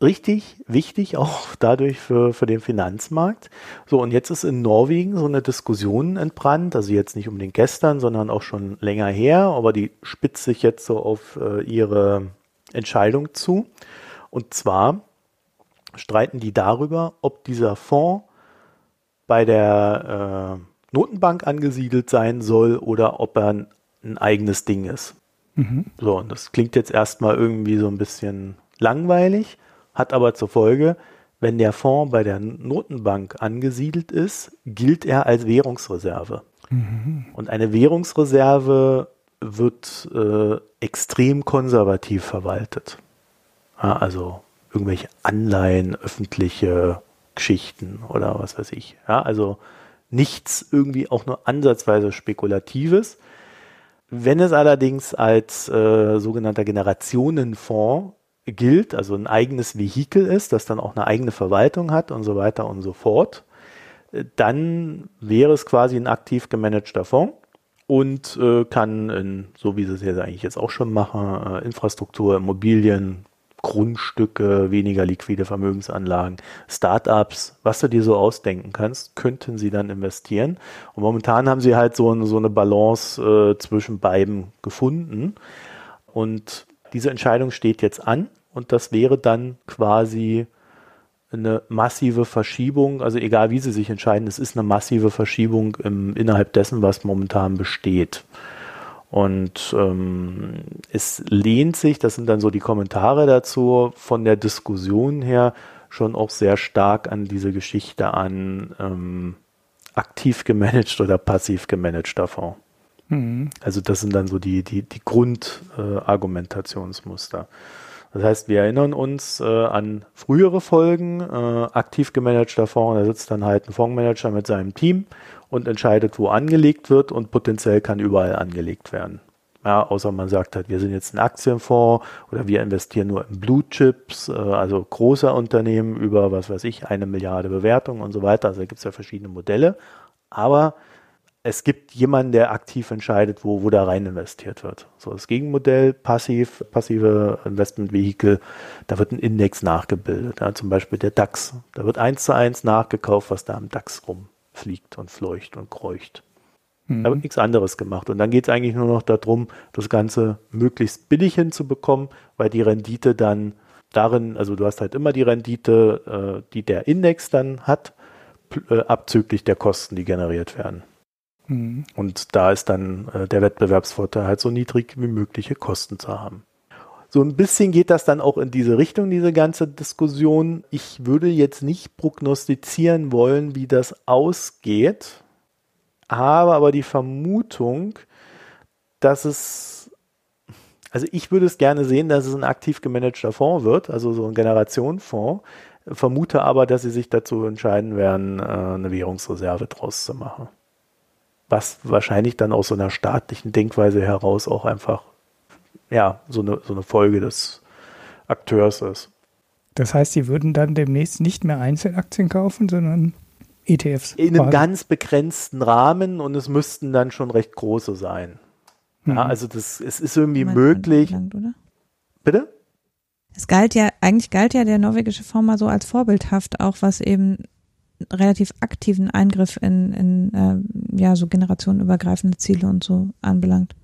richtig wichtig auch dadurch für, für den Finanzmarkt. So, und jetzt ist in Norwegen so eine Diskussion entbrannt, also jetzt nicht unbedingt gestern, sondern auch schon länger her, aber die spitzt sich jetzt so auf äh, ihre Entscheidung zu. Und zwar streiten die darüber, ob dieser Fonds bei der äh, Notenbank angesiedelt sein soll oder ob er ein, ein eigenes Ding ist. Mhm. So, und das klingt jetzt erstmal irgendwie so ein bisschen langweilig, hat aber zur Folge, wenn der Fonds bei der Notenbank angesiedelt ist, gilt er als Währungsreserve. Mhm. Und eine Währungsreserve wird äh, extrem konservativ verwaltet. Ja, also irgendwelche Anleihen, öffentliche Geschichten oder was weiß ich. Ja, also nichts irgendwie auch nur ansatzweise Spekulatives. Wenn es allerdings als äh, sogenannter Generationenfonds gilt, also ein eigenes Vehikel ist, das dann auch eine eigene Verwaltung hat und so weiter und so fort, äh, dann wäre es quasi ein aktiv gemanagter Fonds und äh, kann, in, so wie sie es jetzt eigentlich jetzt auch schon machen, äh, Infrastruktur, Immobilien, Grundstücke, weniger liquide Vermögensanlagen, Startups, was du dir so ausdenken kannst, könnten sie dann investieren. Und momentan haben sie halt so, eine, so eine Balance äh, zwischen beiden gefunden. Und diese Entscheidung steht jetzt an und das wäre dann quasi eine massive Verschiebung, also egal wie sie sich entscheiden, es ist eine massive Verschiebung im, innerhalb dessen, was momentan besteht. Und ähm, es lehnt sich, das sind dann so die Kommentare dazu, von der Diskussion her schon auch sehr stark an diese Geschichte an ähm, aktiv gemanagt oder passiv gemanagter Fonds. Mhm. Also das sind dann so die, die, die Grundargumentationsmuster. Äh, das heißt, wir erinnern uns äh, an frühere Folgen, äh, aktiv gemanagter Fonds, da sitzt dann halt ein Fondsmanager mit seinem Team und entscheidet, wo angelegt wird und potenziell kann überall angelegt werden. Ja, außer man sagt halt, wir sind jetzt ein Aktienfonds oder wir investieren nur in Blue Chips, äh, also großer Unternehmen über, was weiß ich, eine Milliarde Bewertung und so weiter. Also da gibt es ja verschiedene Modelle. Aber es gibt jemanden, der aktiv entscheidet, wo, wo da rein investiert wird. So das Gegenmodell, passiv, passive Investmentvehikel, da wird ein Index nachgebildet. Ja, zum Beispiel der DAX. Da wird eins zu eins nachgekauft, was da am DAX rumfliegt und fleucht und kreucht. Mhm. Da wird nichts anderes gemacht. Und dann geht es eigentlich nur noch darum, das Ganze möglichst billig hinzubekommen, weil die Rendite dann darin, also du hast halt immer die Rendite, äh, die der Index dann hat, äh, abzüglich der Kosten, die generiert werden. Mhm. Und da ist dann äh, der Wettbewerbsvorteil halt so niedrig wie mögliche Kosten zu haben. So ein bisschen geht das dann auch in diese Richtung, diese ganze Diskussion. Ich würde jetzt nicht prognostizieren wollen, wie das ausgeht, habe aber die Vermutung, dass es, also ich würde es gerne sehen, dass es ein aktiv gemanagter Fonds wird, also so ein Generationenfonds, vermute aber, dass sie sich dazu entscheiden werden, äh, eine Währungsreserve draus zu machen was wahrscheinlich dann aus so einer staatlichen Denkweise heraus auch einfach ja, so eine, so eine Folge des Akteurs ist. Das heißt, sie würden dann demnächst nicht mehr Einzelaktien kaufen, sondern ETFs. In einem ganz begrenzten Rahmen und es müssten dann schon recht große sein. Mhm. Ja, also das, es ist irgendwie möglich. Anbelangt, oder? Bitte? Es galt ja, eigentlich galt ja der norwegische Fonds mal so als vorbildhaft, auch was eben relativ aktiven Eingriff in, in äh, ja, so generationenübergreifende Ziele und so anbelangt.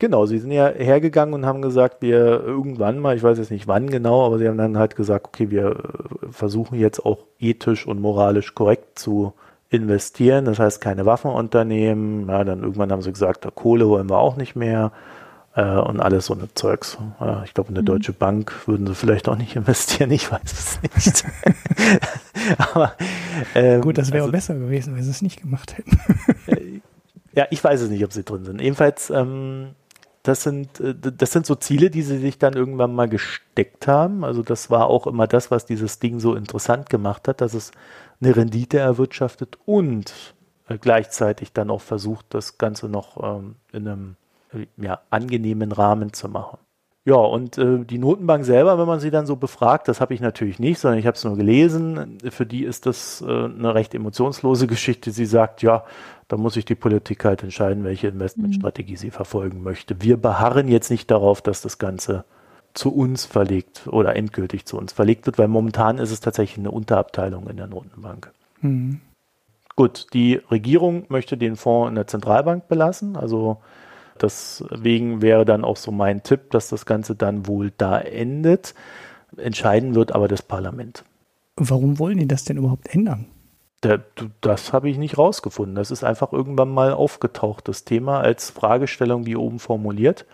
Genau, sie sind ja hergegangen und haben gesagt, wir irgendwann mal, ich weiß jetzt nicht wann genau, aber sie haben dann halt gesagt, okay, wir äh, versuchen jetzt auch ethisch und moralisch korrekt zu investieren. Das heißt, keine Waffenunternehmen. Ja, dann irgendwann haben sie gesagt, Kohle wollen wir auch nicht mehr äh, und alles so eine Zeugs. Ja, ich glaube, in eine mhm. Deutsche Bank würden sie vielleicht auch nicht investieren, ich weiß es nicht. Aber ähm, gut, das wäre also, besser gewesen, wenn sie es nicht gemacht hätten. Äh, ja, ich weiß es nicht, ob sie drin sind. Jedenfalls, ähm, das sind, äh, das sind so Ziele, die sie sich dann irgendwann mal gesteckt haben. Also das war auch immer das, was dieses Ding so interessant gemacht hat, dass es eine Rendite erwirtschaftet und äh, gleichzeitig dann auch versucht, das Ganze noch ähm, in einem ja, angenehmen Rahmen zu machen. Ja, und äh, die Notenbank selber, wenn man sie dann so befragt, das habe ich natürlich nicht, sondern ich habe es nur gelesen. Für die ist das äh, eine recht emotionslose Geschichte. Sie sagt, ja, da muss sich die Politik halt entscheiden, welche Investmentstrategie mhm. sie verfolgen möchte. Wir beharren jetzt nicht darauf, dass das Ganze zu uns verlegt oder endgültig zu uns verlegt wird, weil momentan ist es tatsächlich eine Unterabteilung in der Notenbank. Mhm. Gut, die Regierung möchte den Fonds in der Zentralbank belassen, also Deswegen wäre dann auch so mein Tipp, dass das Ganze dann wohl da endet. Entscheiden wird aber das Parlament. Warum wollen die das denn überhaupt ändern? das habe ich nicht rausgefunden. Das ist einfach irgendwann mal aufgetaucht, das Thema als Fragestellung wie oben formuliert.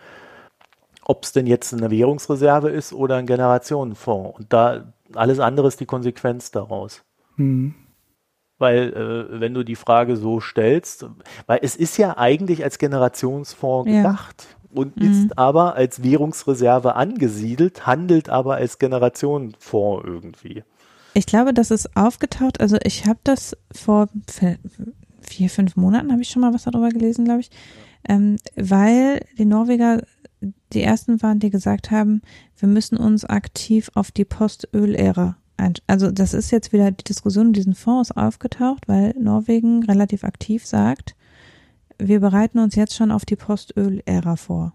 Ob es denn jetzt eine Währungsreserve ist oder ein Generationenfonds. Und da alles andere ist die Konsequenz daraus. Hm. Weil, äh, wenn du die Frage so stellst, weil es ist ja eigentlich als Generationsfonds ja. gedacht und mhm. ist aber als Währungsreserve angesiedelt, handelt aber als Generationenfonds irgendwie. Ich glaube, das ist aufgetaucht. Also ich habe das vor vier, fünf Monaten habe ich schon mal was darüber gelesen, glaube ich, ähm, weil die Norweger die ersten waren, die gesagt haben, wir müssen uns aktiv auf die Postöl-Ära also das ist jetzt wieder die Diskussion um diesen Fonds aufgetaucht, weil Norwegen relativ aktiv sagt, wir bereiten uns jetzt schon auf die Postöl-Ära vor.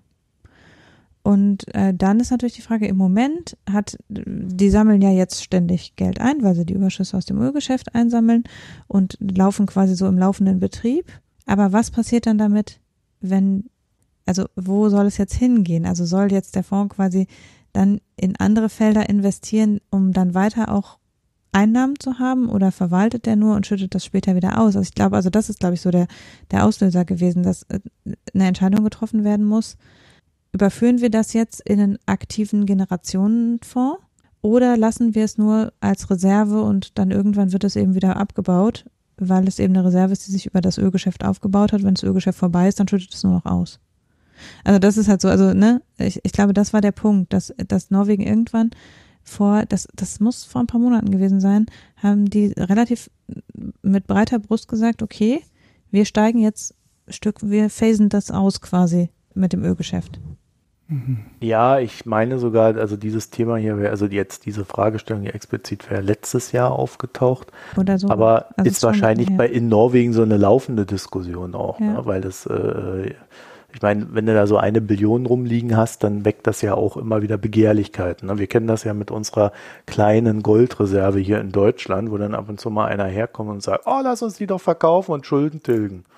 Und äh, dann ist natürlich die Frage, im Moment hat, die sammeln ja jetzt ständig Geld ein, weil sie die Überschüsse aus dem Ölgeschäft einsammeln und laufen quasi so im laufenden Betrieb. Aber was passiert dann damit, wenn, also wo soll es jetzt hingehen? Also soll jetzt der Fonds quasi dann in andere Felder investieren, um dann weiter auch Einnahmen zu haben oder verwaltet der nur und schüttet das später wieder aus? Also ich glaube, also das ist, glaube ich, so der, der Auslöser gewesen, dass äh, eine Entscheidung getroffen werden muss. Überführen wir das jetzt in einen aktiven Generationenfonds oder lassen wir es nur als Reserve und dann irgendwann wird es eben wieder abgebaut, weil es eben eine Reserve ist, die sich über das Ölgeschäft aufgebaut hat. Wenn das Ölgeschäft vorbei ist, dann schüttet es nur noch aus. Also das ist halt so, also ne, ich, ich glaube, das war der Punkt, dass, dass Norwegen irgendwann vor, das, das muss vor ein paar Monaten gewesen sein, haben die relativ mit breiter Brust gesagt, okay, wir steigen jetzt Stück, wir phasen das aus quasi mit dem Ölgeschäft. Mhm. Ja, ich meine sogar, also dieses Thema hier wäre, also jetzt diese Fragestellung hier explizit wäre letztes Jahr aufgetaucht. Oder so. Aber also ist wahrscheinlich bei in Norwegen so eine laufende Diskussion auch, ja. ne, weil das äh, ich meine, wenn du da so eine Billion rumliegen hast, dann weckt das ja auch immer wieder Begehrlichkeiten. Ne? Wir kennen das ja mit unserer kleinen Goldreserve hier in Deutschland, wo dann ab und zu mal einer herkommt und sagt, oh, lass uns die doch verkaufen und Schulden tilgen.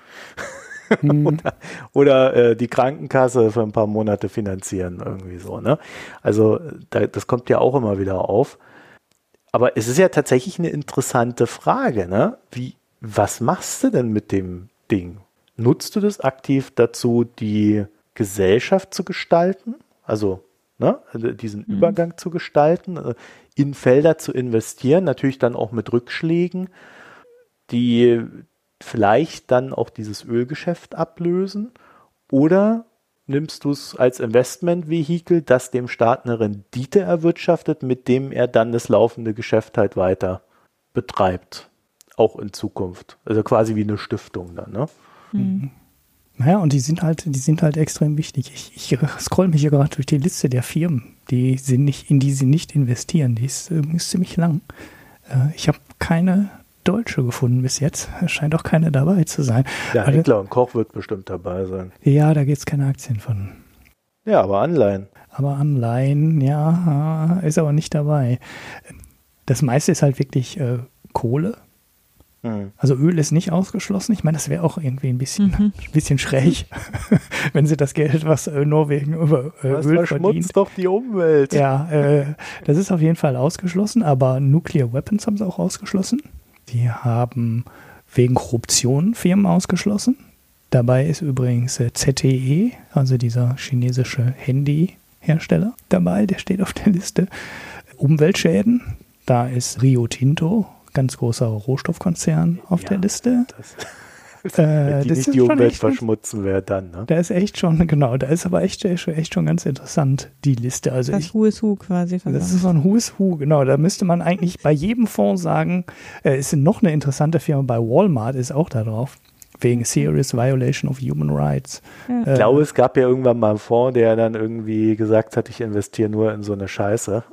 Mhm. oder oder äh, die Krankenkasse für ein paar Monate finanzieren, irgendwie so. Ne? Also da, das kommt ja auch immer wieder auf. Aber es ist ja tatsächlich eine interessante Frage, ne? Wie, was machst du denn mit dem Ding? Nutzt du das aktiv dazu, die Gesellschaft zu gestalten? Also ne, also diesen mhm. Übergang zu gestalten, äh, in Felder zu investieren, natürlich dann auch mit Rückschlägen, die vielleicht dann auch dieses Ölgeschäft ablösen? Oder nimmst du es als Investmentvehikel, das dem Staat eine Rendite erwirtschaftet, mit dem er dann das laufende Geschäft halt weiter betreibt? Auch in Zukunft. Also quasi wie eine Stiftung dann, ne? Mhm. Naja, und die sind halt, die sind halt extrem wichtig. Ich, ich scroll mich hier gerade durch die Liste der Firmen, die sind nicht, in die sie nicht investieren. Die ist übrigens ziemlich lang. Äh, ich habe keine deutsche gefunden bis jetzt. Es scheint auch keine dabei zu sein. Ja, Hitler und Koch wird bestimmt dabei sein. Ja, da gibt es keine Aktien von. Ja, aber Anleihen. Aber Anleihen, ja, ist aber nicht dabei. Das meiste ist halt wirklich äh, Kohle, Mhm. Also Öl ist nicht ausgeschlossen. Ich meine, das wäre auch irgendwie ein bisschen, mhm. ein bisschen schräg, wenn sie das Geld, was äh, Norwegen über äh, das Öl verdient. doch die Umwelt. Ja, äh, das ist auf jeden Fall ausgeschlossen, aber Nuclear Weapons haben sie auch ausgeschlossen. Die haben wegen Korruption Firmen ausgeschlossen. Dabei ist übrigens äh, ZTE, also dieser chinesische Handyhersteller, dabei, der steht auf der Liste. Umweltschäden, da ist Rio Tinto ganz großer Rohstoffkonzern auf ja, der Liste. Wenn die nicht die Umwelt verschmutzen, wäre dann, ne? Da ist echt schon, genau, da ist aber echt, echt, echt schon ganz interessant, die Liste. Also das ich, Who is Who quasi. Das ist so ein Who is Who, genau. Da müsste man eigentlich bei jedem Fonds sagen, äh, ist noch eine interessante Firma bei Walmart, ist auch da drauf wegen Serious Violation of Human Rights. Ja. Ich glaube, es gab ja irgendwann mal einen Fonds, der dann irgendwie gesagt hat, ich investiere nur in so eine Scheiße.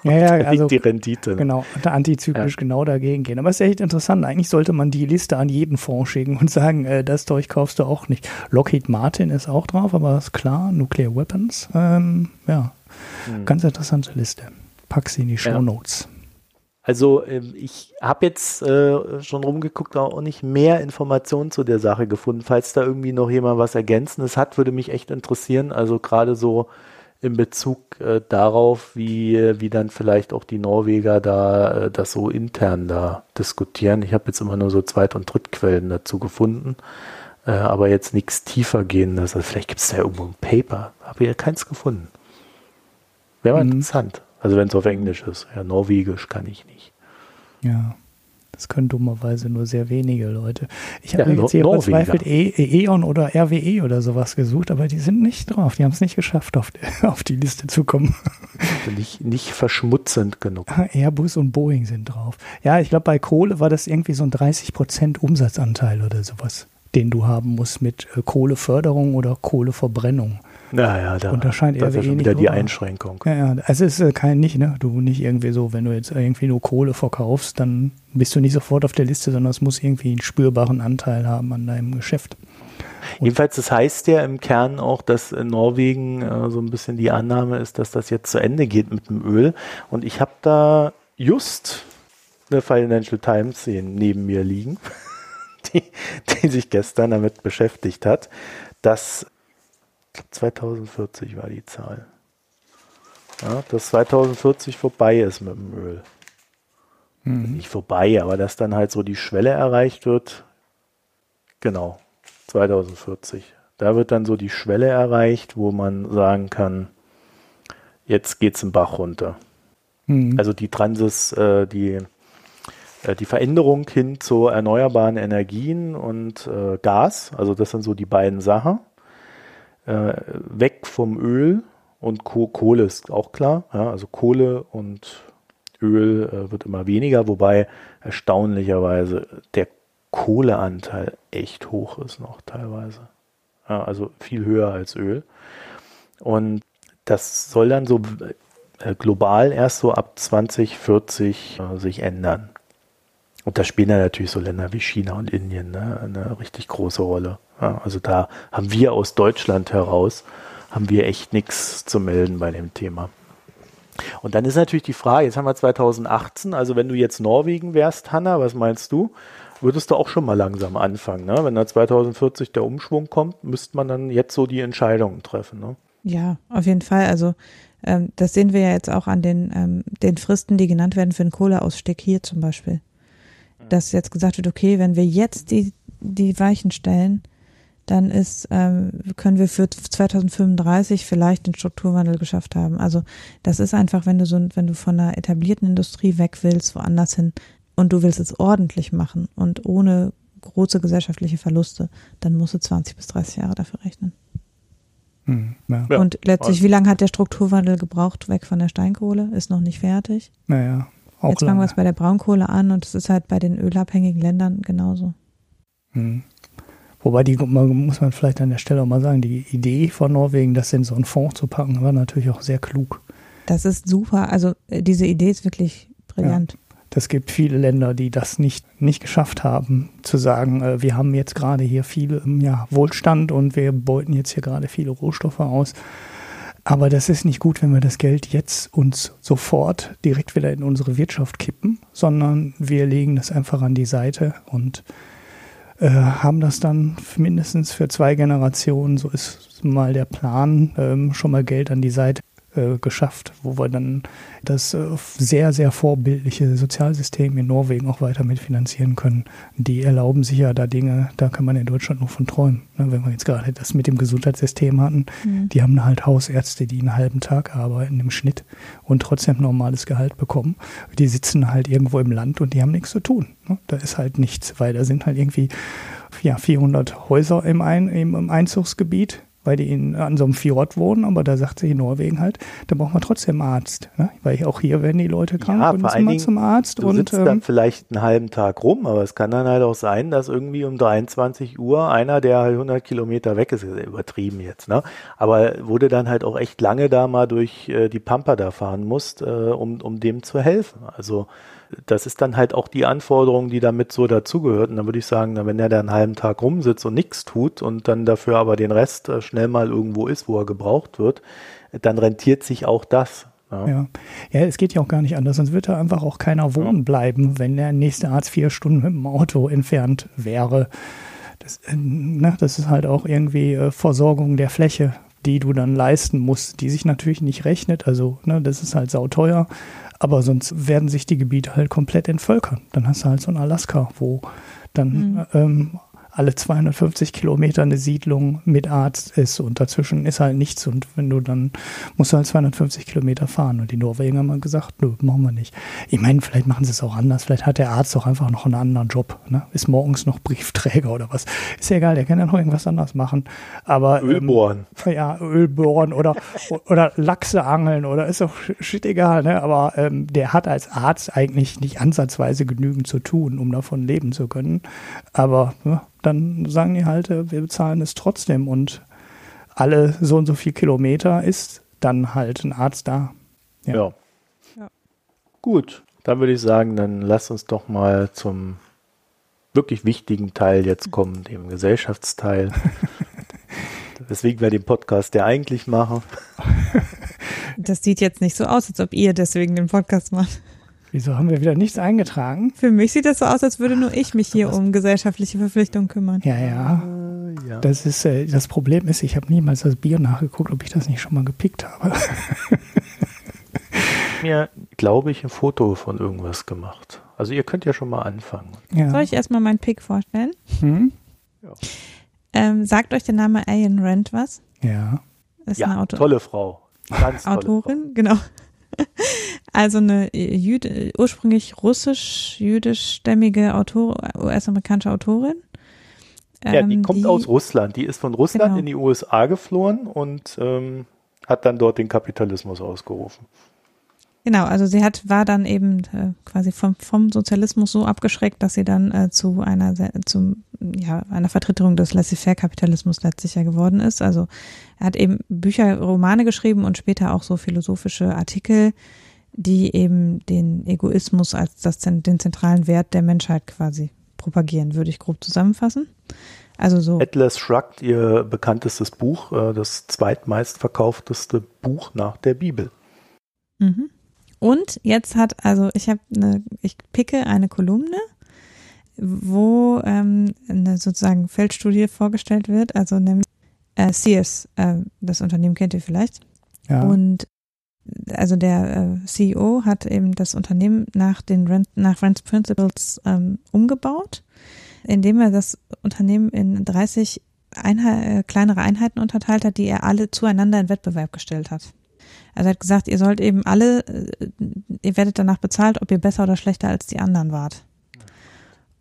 Ja, ja, also die Rendite. Genau, antizyklisch ja. genau dagegen gehen. Aber es ist echt interessant. Eigentlich sollte man die Liste an jeden Fonds schicken und sagen, äh, das Zeug kaufst du auch nicht. Lockheed Martin ist auch drauf, aber ist klar, Nuclear Weapons. Ähm, ja, hm. ganz interessante Liste. Pack sie in die Show Notes. Ja. Also ähm, ich habe jetzt äh, schon rumgeguckt, auch nicht mehr Informationen zu der Sache gefunden. Falls da irgendwie noch jemand was Ergänzendes hat, würde mich echt interessieren. Also gerade so in Bezug äh, darauf, wie, wie dann vielleicht auch die Norweger da äh, das so intern da diskutieren. Ich habe jetzt immer nur so Zweit- und Drittquellen dazu gefunden, äh, aber jetzt nichts tiefer gehendes. Also vielleicht gibt es da irgendwo ein Paper. Habe ich ja keins gefunden. Wäre mal mhm. interessant. Also wenn es auf Englisch ist. Ja, Norwegisch kann ich nicht. Ja. Das können dummerweise nur sehr wenige Leute. Ich habe ja, jetzt hier verzweifelt e E.ON oder RWE oder sowas gesucht, aber die sind nicht drauf. Die haben es nicht geschafft, auf, auf, die Liste zu kommen. Also nicht, nicht verschmutzend genug. Airbus und Boeing sind drauf. Ja, ich glaube, bei Kohle war das irgendwie so ein 30% Umsatzanteil oder sowas, den du haben musst mit äh, Kohleförderung oder Kohleverbrennung. Naja, da, und da scheint das ist ja schon wieder die Einschränkung. Ja, ja, also es ist äh, kein nicht, ne? Du nicht irgendwie so, wenn du jetzt irgendwie nur Kohle verkaufst, dann bist du nicht sofort auf der Liste, sondern es muss irgendwie einen spürbaren Anteil haben an deinem Geschäft. Und Jedenfalls, das heißt ja im Kern auch, dass in Norwegen äh, so ein bisschen die Annahme ist, dass das jetzt zu Ende geht mit dem Öl. Und ich habe da just eine Financial Times neben mir liegen, die, die sich gestern damit beschäftigt hat, dass 2040 war die Zahl. Ja, dass 2040 vorbei ist mit dem Öl. Mhm. Nicht vorbei, aber dass dann halt so die Schwelle erreicht wird. Genau, 2040. Da wird dann so die Schwelle erreicht, wo man sagen kann, jetzt geht es im Bach runter. Mhm. Also die Transis, äh, die, äh, die Veränderung hin zu erneuerbaren Energien und äh, Gas, also das sind so die beiden Sachen äh, weg vom Öl und Kohle ist auch klar. Ja, also Kohle und Öl äh, wird immer weniger, wobei erstaunlicherweise der Kohleanteil echt hoch ist noch teilweise. Ja, also viel höher als Öl. Und das soll dann so äh, global erst so ab 2040 äh, sich ändern. Und da spielen dann natürlich so Länder wie China und Indien ne, eine richtig große Rolle. Ja, also da haben wir aus Deutschland heraus, haben wir echt nichts zu melden bei dem Thema. Und dann ist natürlich die Frage, jetzt haben wir 2018, also wenn du jetzt Norwegen wärst, Hanna, was meinst du? Würdest du auch schon mal langsam anfangen, ne? Wenn da 2040 der Umschwung kommt, müsste man dann jetzt so die Entscheidungen treffen, ne? Ja, auf jeden Fall. Also ähm, das sehen wir ja jetzt auch an den, ähm, den Fristen, die genannt werden für den Kohleausstieg hier zum Beispiel. Dass jetzt gesagt wird, okay, wenn wir jetzt die, die Weichen stellen, dann ist, ähm, können wir für 2035 vielleicht den Strukturwandel geschafft haben. Also das ist einfach, wenn du so, wenn du von einer etablierten Industrie weg willst, woanders hin und du willst es ordentlich machen und ohne große gesellschaftliche Verluste, dann musst du 20 bis 30 Jahre dafür rechnen. Hm, ja. Und letztlich, wie lange hat der Strukturwandel gebraucht, weg von der Steinkohle? Ist noch nicht fertig. Naja, auch Jetzt fangen wir es bei der Braunkohle an und es ist halt bei den ölabhängigen Ländern genauso. Hm. Wobei die muss man vielleicht an der Stelle auch mal sagen, die Idee von Norwegen, das in so einen Fonds zu packen, war natürlich auch sehr klug. Das ist super. Also äh, diese Idee ist wirklich brillant. Ja. Das gibt viele Länder, die das nicht, nicht geschafft haben, zu sagen, äh, wir haben jetzt gerade hier viel ja, Wohlstand und wir beuten jetzt hier gerade viele Rohstoffe aus. Aber das ist nicht gut, wenn wir das Geld jetzt uns sofort direkt wieder in unsere Wirtschaft kippen, sondern wir legen das einfach an die Seite und äh, haben das dann mindestens für zwei Generationen, so ist mal der Plan, ähm, schon mal Geld an die Seite äh, geschafft, wo wir dann das äh, sehr, sehr vorbildliche Sozialsystem in Norwegen auch weiter mitfinanzieren können. Die erlauben sich ja da Dinge, da kann man in Deutschland nur von träumen. Ne? Wenn wir jetzt gerade das mit dem Gesundheitssystem hatten, mhm. die haben halt Hausärzte, die einen halben Tag arbeiten im Schnitt und trotzdem normales Gehalt bekommen. Die sitzen halt irgendwo im Land und die haben nichts zu tun. Ne? Da ist halt nichts, weil da sind halt irgendwie ja, 400 Häuser im, Ein, im, im Einzugsgebiet weil die in, an so einem Fjord wohnen, aber da sagt sich in Norwegen halt, da braucht man trotzdem Arzt. Ne? Weil auch hier werden die Leute krank ja, und müssen mal zum Arzt. Du und, sitzt ähm, dann vielleicht einen halben Tag rum, aber es kann dann halt auch sein, dass irgendwie um 23 Uhr einer, der halt 100 Kilometer weg ist, übertrieben jetzt, ne? aber du dann halt auch echt lange da mal durch äh, die Pampa da fahren musst, äh, um, um dem zu helfen. Also das ist dann halt auch die Anforderung, die damit so dazugehört. Und dann würde ich sagen, wenn er da einen halben Tag rumsitzt und nichts tut und dann dafür aber den Rest äh, schnell mal irgendwo ist, wo er gebraucht wird, dann rentiert sich auch das. Ja. ja. ja, es geht ja auch gar nicht anders, sonst wird da einfach auch keiner wohnen bleiben, wenn der nächste Arzt vier Stunden mit dem Auto entfernt wäre. Das, äh, ne, das ist halt auch irgendwie äh, Versorgung der Fläche, die du dann leisten musst, die sich natürlich nicht rechnet. Also, ne, das ist halt sauteuer. Aber sonst werden sich die Gebiete halt komplett entvölkern. Dann hast du halt so ein Alaska, wo dann mhm. ähm, alle 250 Kilometer eine Siedlung mit Arzt ist und dazwischen ist halt nichts und wenn du dann musst du halt 250 Kilometer fahren und die Norweger haben gesagt, nö, machen wir nicht. Ich meine, vielleicht machen sie es auch anders, vielleicht hat der Arzt auch einfach noch einen anderen Job, ne? ist morgens noch Briefträger oder was, ist ja egal, der kann ja noch irgendwas anderes machen, aber Öl bohren. Ähm, ja, Öl bohren oder, oder Lachse angeln oder ist auch shit egal, ne? aber ähm, der hat als Arzt eigentlich nicht ansatzweise genügend zu tun, um davon leben zu können, aber ja, dann sagen die halt, äh, wir bezahlen es trotzdem und alle so und so viel Kilometer ist dann halt ein Arzt da. Ja. ja. ja. Gut, dann würde ich sagen, dann lass uns doch mal zum wirklich wichtigen Teil jetzt kommen, dem Gesellschaftsteil. Weswegen wir den Podcast ja eigentlich machen. Das sieht jetzt nicht so aus, als ob ihr deswegen den Podcast macht. Wieso haben wir wieder nichts eingetragen? Für mich sieht das so aus, als würde nur ich mich hier um gesellschaftliche Verpflichtungen kümmern. Ja, ja. Äh, ja. Das ist äh, das Problem ist, ich habe niemals das Bier nachgeguckt, ob ich das nicht schon mal gepickt habe. mir, glaube ich, ein Foto von irgendwas gemacht. Also ihr könnt ja schon mal anfangen. Ja. Soll ich erstmal meinen Pick vorstellen? Hm? Ja. Ähm, sagt euch der Name Ayn Rand was? Ja. Ist ja, eine Auto tolle Frau. Ganz Autorin, Frau. genau. Also eine Jüde, ursprünglich russisch-jüdischstämmige Autor, US-amerikanische Autorin. Ja, die ähm, kommt die, aus Russland. Die ist von Russland genau. in die USA geflohen und ähm, hat dann dort den Kapitalismus ausgerufen. Genau, also sie hat, war dann eben äh, quasi vom, vom Sozialismus so abgeschreckt, dass sie dann äh, zu einer, zu, ja, einer Vertreterung des Laissez-faire-Kapitalismus letztlich ja geworden ist. Also er hat eben Bücher, Romane geschrieben und später auch so philosophische Artikel, die eben den Egoismus als das, den zentralen Wert der Menschheit quasi propagieren, würde ich grob zusammenfassen. Also so. Atlas Shrugged, ihr bekanntestes Buch, äh, das zweitmeistverkaufteste Buch nach der Bibel. Mhm. Und jetzt hat, also ich habe eine, ich picke eine Kolumne, wo ähm, eine sozusagen Feldstudie vorgestellt wird, also nämlich äh, Sears, äh, das Unternehmen kennt ihr vielleicht. Ja. Und also der äh, CEO hat eben das Unternehmen nach den Rent, nach Rent Principles ähm, umgebaut, indem er das Unternehmen in 30 Einheit, äh, kleinere Einheiten unterteilt hat, die er alle zueinander in Wettbewerb gestellt hat. Also er hat gesagt, ihr sollt eben alle, äh, ihr werdet danach bezahlt, ob ihr besser oder schlechter als die anderen wart.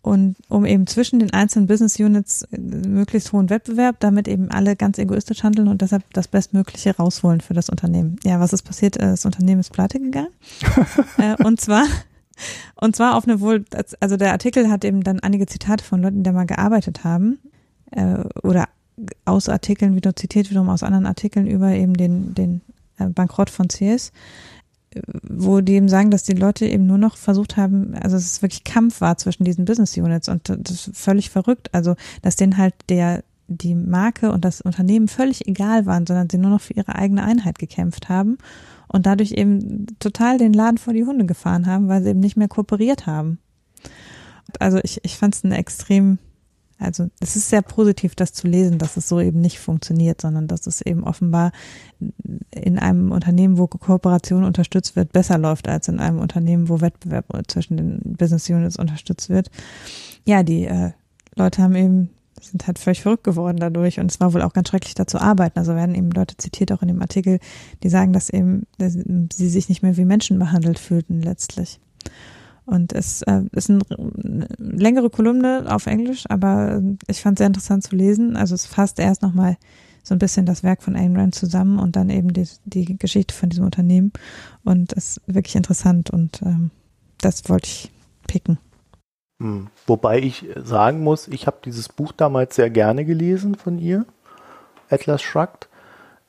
Und um eben zwischen den einzelnen Business Units äh, möglichst hohen Wettbewerb, damit eben alle ganz egoistisch handeln und deshalb das Bestmögliche rausholen für das Unternehmen. Ja, was ist passiert? Äh, das Unternehmen ist pleite gegangen. und zwar, und zwar auf eine wohl, also der Artikel hat eben dann einige Zitate von Leuten, die da mal gearbeitet haben, oder aus Artikeln wieder zitiert, wiederum aus anderen Artikeln über eben den, den Bankrott von CS, wo die eben sagen, dass die Leute eben nur noch versucht haben, also dass es wirklich Kampf war zwischen diesen Business Units und das ist völlig verrückt. Also, dass denen halt der, die Marke und das Unternehmen völlig egal waren, sondern sie nur noch für ihre eigene Einheit gekämpft haben und dadurch eben total den Laden vor die Hunde gefahren haben, weil sie eben nicht mehr kooperiert haben. Also ich, ich fand es eine extrem also es ist sehr positiv, das zu lesen, dass es so eben nicht funktioniert, sondern dass es eben offenbar in einem Unternehmen, wo Kooperation unterstützt wird, besser läuft als in einem Unternehmen, wo Wettbewerb zwischen den Business Units unterstützt wird. Ja, die äh, Leute haben eben sind halt völlig verrückt geworden dadurch und es war wohl auch ganz schrecklich da zu arbeiten. Also werden eben Leute zitiert auch in dem Artikel, die sagen, dass eben dass sie sich nicht mehr wie Menschen behandelt fühlten letztlich. Und es äh, ist ein, eine längere Kolumne auf Englisch, aber ich fand es sehr interessant zu lesen. Also es fasst erst nochmal so ein bisschen das Werk von Ayn Rand zusammen und dann eben die, die Geschichte von diesem Unternehmen. Und es ist wirklich interessant und ähm, das wollte ich picken. Hm. Wobei ich sagen muss, ich habe dieses Buch damals sehr gerne gelesen von ihr, Atlas Shrugged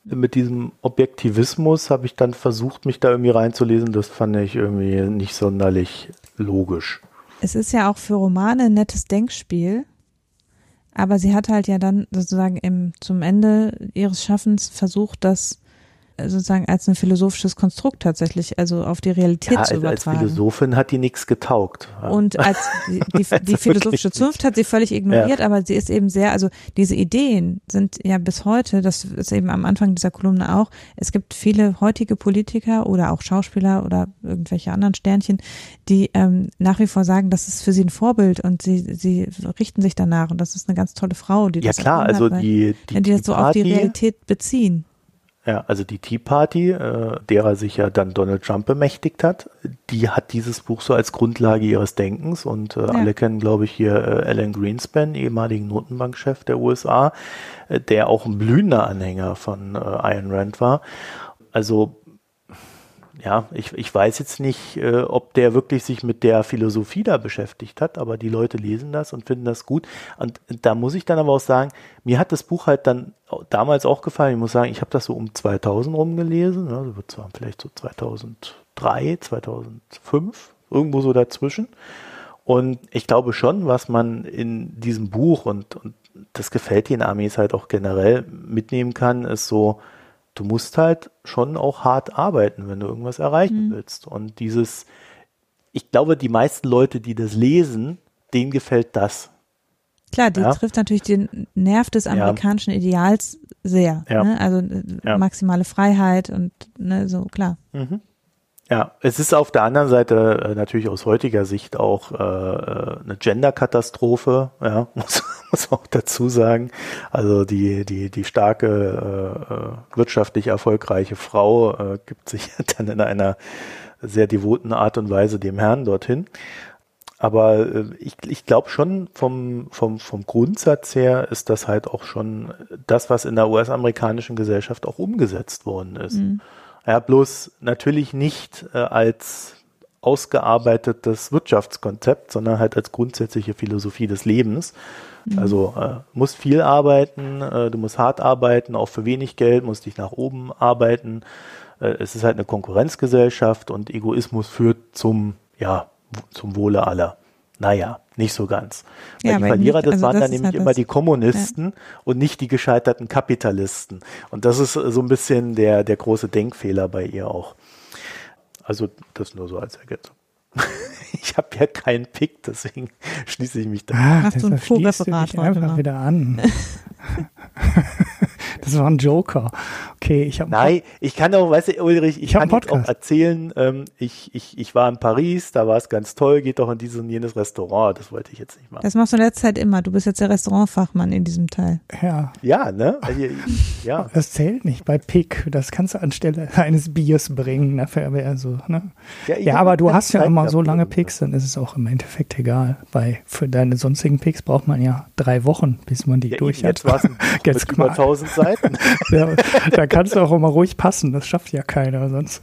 mit diesem Objektivismus habe ich dann versucht, mich da irgendwie reinzulesen. Das fand ich irgendwie nicht sonderlich logisch. Es ist ja auch für Romane ein nettes Denkspiel. Aber sie hat halt ja dann sozusagen im, zum Ende ihres Schaffens versucht, das sozusagen als ein philosophisches Konstrukt tatsächlich, also auf die Realität ja, zu übertragen. Als Philosophin hat die nichts getaugt. Und als die, die, die philosophische Zunft hat sie völlig ignoriert, ja. aber sie ist eben sehr, also diese Ideen sind ja bis heute, das ist eben am Anfang dieser Kolumne auch, es gibt viele heutige Politiker oder auch Schauspieler oder irgendwelche anderen Sternchen, die ähm, nach wie vor sagen, das ist für sie ein Vorbild und sie, sie richten sich danach und das ist eine ganz tolle Frau, die das Ja klar, also die, die, die das so auf die Realität beziehen. Ja, also die Tea Party, äh, derer sich ja dann Donald Trump bemächtigt hat, die hat dieses Buch so als Grundlage ihres Denkens und äh, ja. alle kennen, glaube ich, hier äh, Alan Greenspan, ehemaligen Notenbankchef der USA, äh, der auch ein blühender Anhänger von äh, Ayn Rand war. Also ja, ich, ich weiß jetzt nicht, äh, ob der wirklich sich mit der Philosophie da beschäftigt hat, aber die Leute lesen das und finden das gut. Und da muss ich dann aber auch sagen, mir hat das Buch halt dann damals auch gefallen. Ich muss sagen, ich habe das so um 2000 rum gelesen, ne? also zwar vielleicht so 2003, 2005, irgendwo so dazwischen. Und ich glaube schon, was man in diesem Buch und, und das gefällt den Armees halt auch generell mitnehmen kann, ist so, du musst halt schon auch hart arbeiten, wenn du irgendwas erreichen mhm. willst. Und dieses, ich glaube, die meisten Leute, die das lesen, denen gefällt das. Klar, die ja? trifft natürlich den Nerv des amerikanischen ja. Ideals sehr. Ja. Ne? Also äh, maximale Freiheit und ne, so, klar. Mhm. Ja, es ist auf der anderen Seite äh, natürlich aus heutiger Sicht auch äh, äh eine Gender-Katastrophe, ja, muss, muss man auch dazu sagen. Also die, die, die starke, äh, äh wirtschaftlich erfolgreiche Frau äh, gibt sich dann in einer sehr devoten Art und Weise dem Herrn dorthin. Aber äh, ich, ich glaube schon vom, vom, vom Grundsatz her ist das halt auch schon das, was in der US-amerikanischen Gesellschaft auch umgesetzt worden ist. Mhm. Ja, bloß natürlich nicht äh, als ausgearbeitetes Wirtschaftskonzept, sondern halt als grundsätzliche Philosophie des Lebens. Mhm. Also äh, musst viel arbeiten, äh, du musst hart arbeiten, auch für wenig Geld, musst dich nach oben arbeiten. Äh, es ist halt eine Konkurrenzgesellschaft und Egoismus führt zum, ja, zum Wohle aller. Naja, nicht so ganz. Weil ja, die Verlierer, nicht, das also waren das dann nämlich halt immer die Kommunisten ja. und nicht die gescheiterten Kapitalisten. Und das ist so ein bisschen der, der große Denkfehler bei ihr auch. Also das nur so als Ergänzung. ich habe ja keinen Pick, deswegen schließe ich mich da. Ah, Hast du ein du dich einfach wieder an. Das war ein Joker. Okay, ich habe. Nein, ich kann auch, weißt du, Ulrich, ich, ich kann jetzt auch erzählen, ähm, ich, ich, ich war in Paris, da war es ganz toll, geht doch in dieses und jenes Restaurant. Das wollte ich jetzt nicht machen. Das machst du in letzter Zeit immer. Du bist jetzt der Restaurantfachmann in diesem Teil. Ja. Ja, ne? Also, ja. Das zählt nicht bei Pick. Das kannst du anstelle eines Biers bringen. Dafür wäre so, ne? Ja, ja aber du hast ja immer so lange Picks, dann ist es auch im Endeffekt egal. Weil für deine sonstigen Picks braucht man ja drei Wochen, bis man die ja, durch hat. Jetzt war es über 1000 Seiten. ja, da kannst du auch immer ruhig passen, das schafft ja keiner, sonst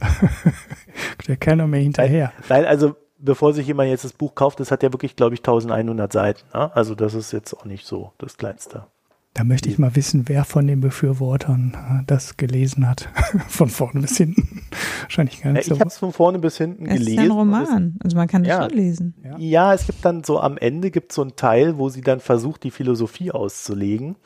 der keiner mehr hinterher. Nein, also bevor sich jemand jetzt das Buch kauft, das hat ja wirklich, glaube ich, 1100 Seiten. Ne? Also das ist jetzt auch nicht so das Kleinste. Da möchte ich mal wissen, wer von den Befürwortern äh, das gelesen hat. von vorne bis hinten. Wahrscheinlich gar nicht ja, ich so. habe es von vorne bis hinten es gelesen. Es ist ein Roman, also man kann es ja, schon lesen. Ja. ja, es gibt dann so am Ende gibt so einen Teil, wo sie dann versucht, die Philosophie auszulegen.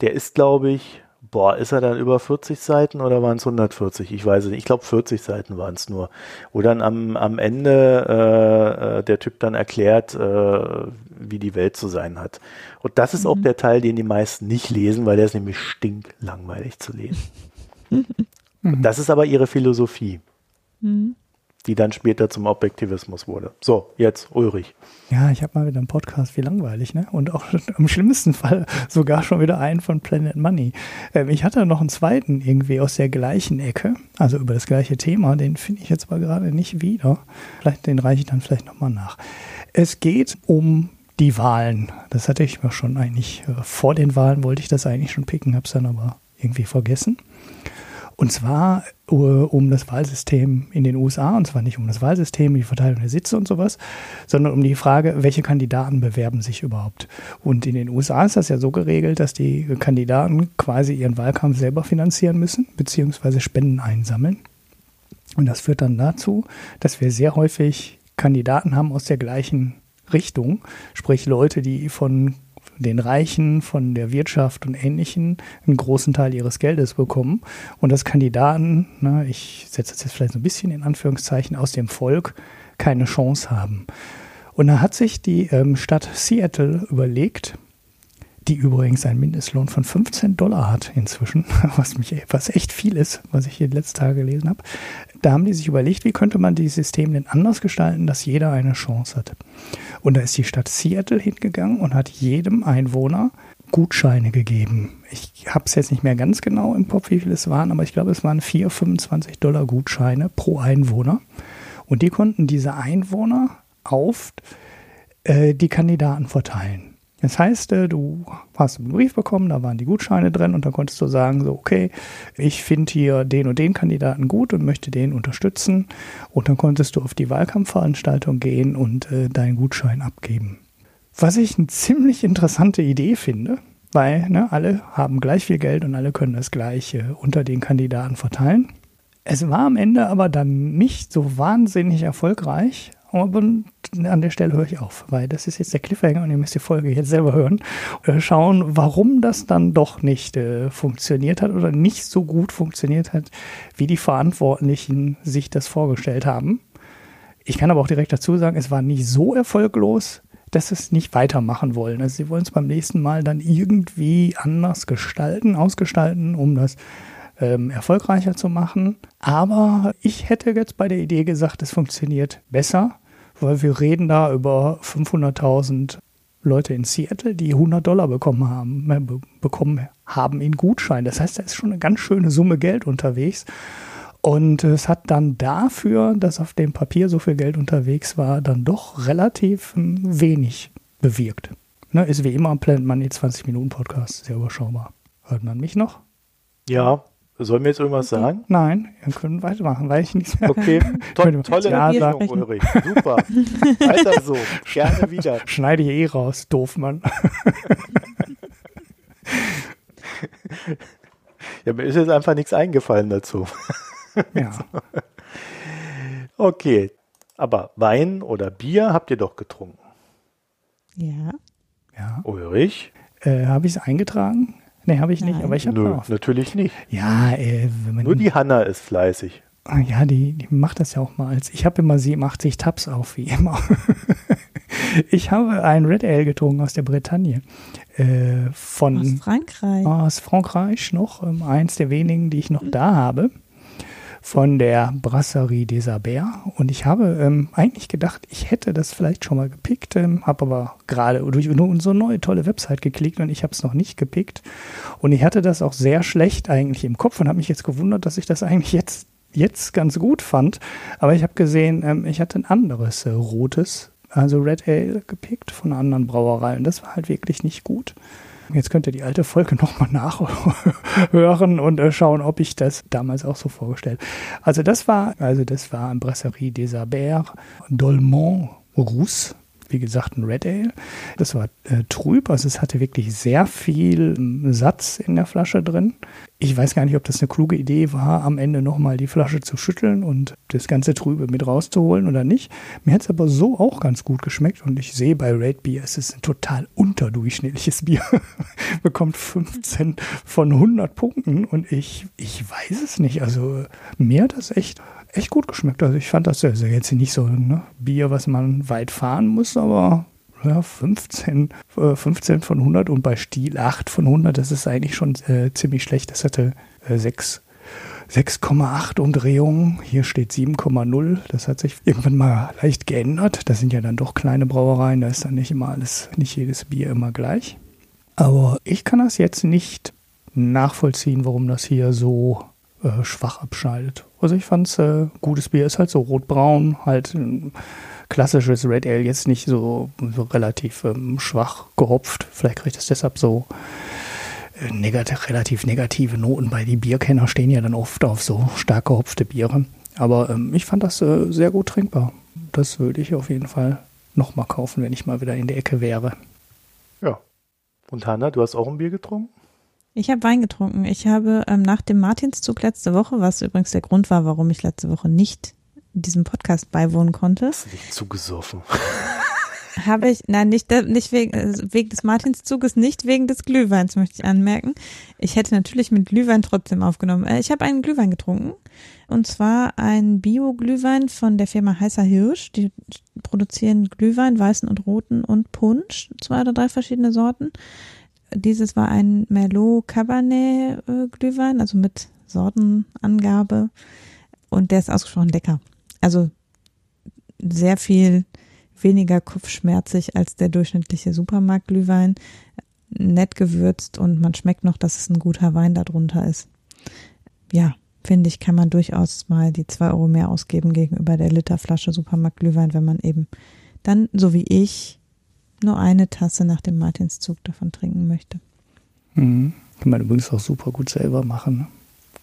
Der ist, glaube ich, Boah, ist er dann über 40 Seiten oder waren es 140? Ich weiß es nicht. Ich glaube 40 Seiten waren es nur. Wo dann am, am Ende äh, äh, der Typ dann erklärt, äh, wie die Welt zu sein hat. Und das ist mhm. auch der Teil, den die meisten nicht lesen, weil der ist nämlich stinklangweilig zu lesen. Und das ist aber ihre Philosophie. Mhm. Die dann später zum Objektivismus wurde. So, jetzt Ulrich. Ja, ich habe mal wieder einen Podcast, wie langweilig, ne? Und auch im schlimmsten Fall sogar schon wieder einen von Planet Money. Ähm, ich hatte noch einen zweiten irgendwie aus der gleichen Ecke, also über das gleiche Thema, den finde ich jetzt aber gerade nicht wieder. Vielleicht, den reiche ich dann vielleicht nochmal nach. Es geht um die Wahlen. Das hatte ich mir schon eigentlich, äh, vor den Wahlen wollte ich das eigentlich schon picken, habe es dann aber irgendwie vergessen. Und zwar uh, um das Wahlsystem in den USA, und zwar nicht um das Wahlsystem, die Verteilung der Sitze und sowas, sondern um die Frage, welche Kandidaten bewerben sich überhaupt. Und in den USA ist das ja so geregelt, dass die Kandidaten quasi ihren Wahlkampf selber finanzieren müssen, beziehungsweise Spenden einsammeln. Und das führt dann dazu, dass wir sehr häufig Kandidaten haben aus der gleichen Richtung, sprich Leute, die von den Reichen, von der Wirtschaft und Ähnlichen einen großen Teil ihres Geldes bekommen und dass Kandidaten, na, ich setze das jetzt vielleicht so ein bisschen in Anführungszeichen, aus dem Volk keine Chance haben. Und da hat sich die ähm, Stadt Seattle überlegt, die übrigens einen Mindestlohn von 15 Dollar hat inzwischen, was, mich, was echt viel ist, was ich hier letzte Tage gelesen habe. Da haben die sich überlegt, wie könnte man die System denn anders gestalten, dass jeder eine Chance hat. Und da ist die Stadt Seattle hingegangen und hat jedem Einwohner Gutscheine gegeben. Ich habe es jetzt nicht mehr ganz genau im Kopf, wie viel es waren, aber ich glaube, es waren 4, 25 Dollar Gutscheine pro Einwohner. Und die konnten diese Einwohner auf äh, die Kandidaten verteilen. Das heißt, äh, du hast einen Brief bekommen, da waren die Gutscheine drin und dann konntest du sagen, so, okay, ich finde hier den und den Kandidaten gut und möchte den unterstützen. Und dann konntest du auf die Wahlkampfveranstaltung gehen und äh, deinen Gutschein abgeben. Was ich eine ziemlich interessante Idee finde, weil ne, alle haben gleich viel Geld und alle können das gleiche unter den Kandidaten verteilen. Es war am Ende aber dann nicht so wahnsinnig erfolgreich, aber an der Stelle höre ich auf, weil das ist jetzt der Cliffhanger und ihr müsst die Folge jetzt selber hören. Äh, schauen, warum das dann doch nicht äh, funktioniert hat oder nicht so gut funktioniert hat, wie die Verantwortlichen sich das vorgestellt haben. Ich kann aber auch direkt dazu sagen, es war nicht so erfolglos, dass sie es nicht weitermachen wollen. Also sie wollen es beim nächsten Mal dann irgendwie anders gestalten, ausgestalten, um das ähm, erfolgreicher zu machen. Aber ich hätte jetzt bei der Idee gesagt, es funktioniert besser, weil wir reden da über 500.000 Leute in Seattle, die 100 Dollar bekommen haben, äh, be bekommen haben in Gutschein. Das heißt, da ist schon eine ganz schöne Summe Geld unterwegs. Und es hat dann dafür, dass auf dem Papier so viel Geld unterwegs war, dann doch relativ hm, wenig bewirkt. Ne, ist wie immer Planet Money 20 Minuten Podcast, sehr überschaubar. Hört man mich noch? Ja, Sollen wir jetzt irgendwas sagen? Nein, wir können weitermachen, weil ich nichts mehr. Okay, to tolle ja, Erklärung, Ulrich. Super. Weiter so. Gerne wieder. Schneide ich eh raus, doof, Mann. ja, mir ist jetzt einfach nichts eingefallen dazu. ja. Okay, aber Wein oder Bier habt ihr doch getrunken. Ja. Ja. Ulrich? Äh, habe ich es eingetragen? Nee, habe ich nicht, aber ich habe Nö, natürlich nicht. Ja, äh, wenn man Nur die Hanna ist fleißig. Ah, ja, die, die macht das ja auch mal als. Ich habe immer 87 Tabs auf, wie immer. ich habe ein Red Ale getrunken aus der Bretagne. Äh, von, aus Frankreich. Aus Frankreich noch. Ähm, eins der wenigen, die ich noch da habe von der Brasserie des Abers. Und ich habe ähm, eigentlich gedacht, ich hätte das vielleicht schon mal gepickt, ähm, habe aber gerade durch unsere neue tolle Website geklickt und ich habe es noch nicht gepickt. Und ich hatte das auch sehr schlecht eigentlich im Kopf und habe mich jetzt gewundert, dass ich das eigentlich jetzt, jetzt ganz gut fand. Aber ich habe gesehen, ähm, ich hatte ein anderes äh, rotes, also Red Ale gepickt von anderen Brauerei und das war halt wirklich nicht gut. Jetzt könnt ihr die alte Folge nochmal nachhören und äh, schauen, ob ich das damals auch so vorgestellt. Also das war, also das war ein Brasserie des Abers, Dolmont Rousse wie gesagt, ein Red Ale. Das war äh, trüb, also es hatte wirklich sehr viel ähm, Satz in der Flasche drin. Ich weiß gar nicht, ob das eine kluge Idee war, am Ende nochmal die Flasche zu schütteln und das ganze Trübe mit rauszuholen oder nicht. Mir hat es aber so auch ganz gut geschmeckt und ich sehe bei Red Beer, es ist ein total unterdurchschnittliches Bier. Bekommt 15 von 100 Punkten und ich, ich weiß es nicht. Also mir hat das echt echt gut geschmeckt. Also ich fand das also jetzt nicht so ein ne, Bier, was man weit fahren muss, aber ja, 15, 15 äh, von 100 und bei Stiel 8 von 100, das ist eigentlich schon äh, ziemlich schlecht. Das hatte äh, 6, 6,8 Umdrehungen. Hier steht 7,0. Das hat sich irgendwann mal leicht geändert. Das sind ja dann doch kleine Brauereien. Da ist dann nicht immer alles, nicht jedes Bier immer gleich. Aber ich kann das jetzt nicht nachvollziehen, warum das hier so äh, schwach abschneidet. Also ich fand es äh, gutes Bier ist halt so rotbraun, halt ein klassisches Red Ale, jetzt nicht so, so relativ ähm, schwach gehopft. Vielleicht kriegt es deshalb so äh, negativ, relativ negative Noten, weil die Bierkenner stehen ja dann oft auf so stark gehopfte Biere. Aber ähm, ich fand das äh, sehr gut trinkbar. Das würde ich auf jeden Fall nochmal kaufen, wenn ich mal wieder in der Ecke wäre. Ja. Und Hanna, du hast auch ein Bier getrunken? Ich habe Wein getrunken. Ich habe ähm, nach dem Martinszug letzte Woche, was übrigens der Grund war, warum ich letzte Woche nicht diesem Podcast beiwohnen konnte. Hast dich zugesoffen? Habe ich, nein, nicht, nicht wegen, also wegen des Martinszuges, nicht wegen des Glühweins, möchte ich anmerken. Ich hätte natürlich mit Glühwein trotzdem aufgenommen. Äh, ich habe einen Glühwein getrunken. Und zwar ein Bio-Glühwein von der Firma Heißer Hirsch. Die produzieren Glühwein, weißen und roten und Punsch. Zwei oder drei verschiedene Sorten. Dieses war ein Merlot Cabernet äh, Glühwein, also mit Sortenangabe. Und der ist ausgesprochen lecker. Also sehr viel weniger kopfschmerzig als der durchschnittliche Supermarktglühwein. Nett gewürzt und man schmeckt noch, dass es ein guter Wein darunter ist. Ja, finde ich, kann man durchaus mal die zwei Euro mehr ausgeben gegenüber der Literflasche Supermarktglühwein, wenn man eben dann, so wie ich, nur eine Tasse nach dem Martinszug davon trinken möchte. Mhm. Kann man übrigens auch super gut selber machen.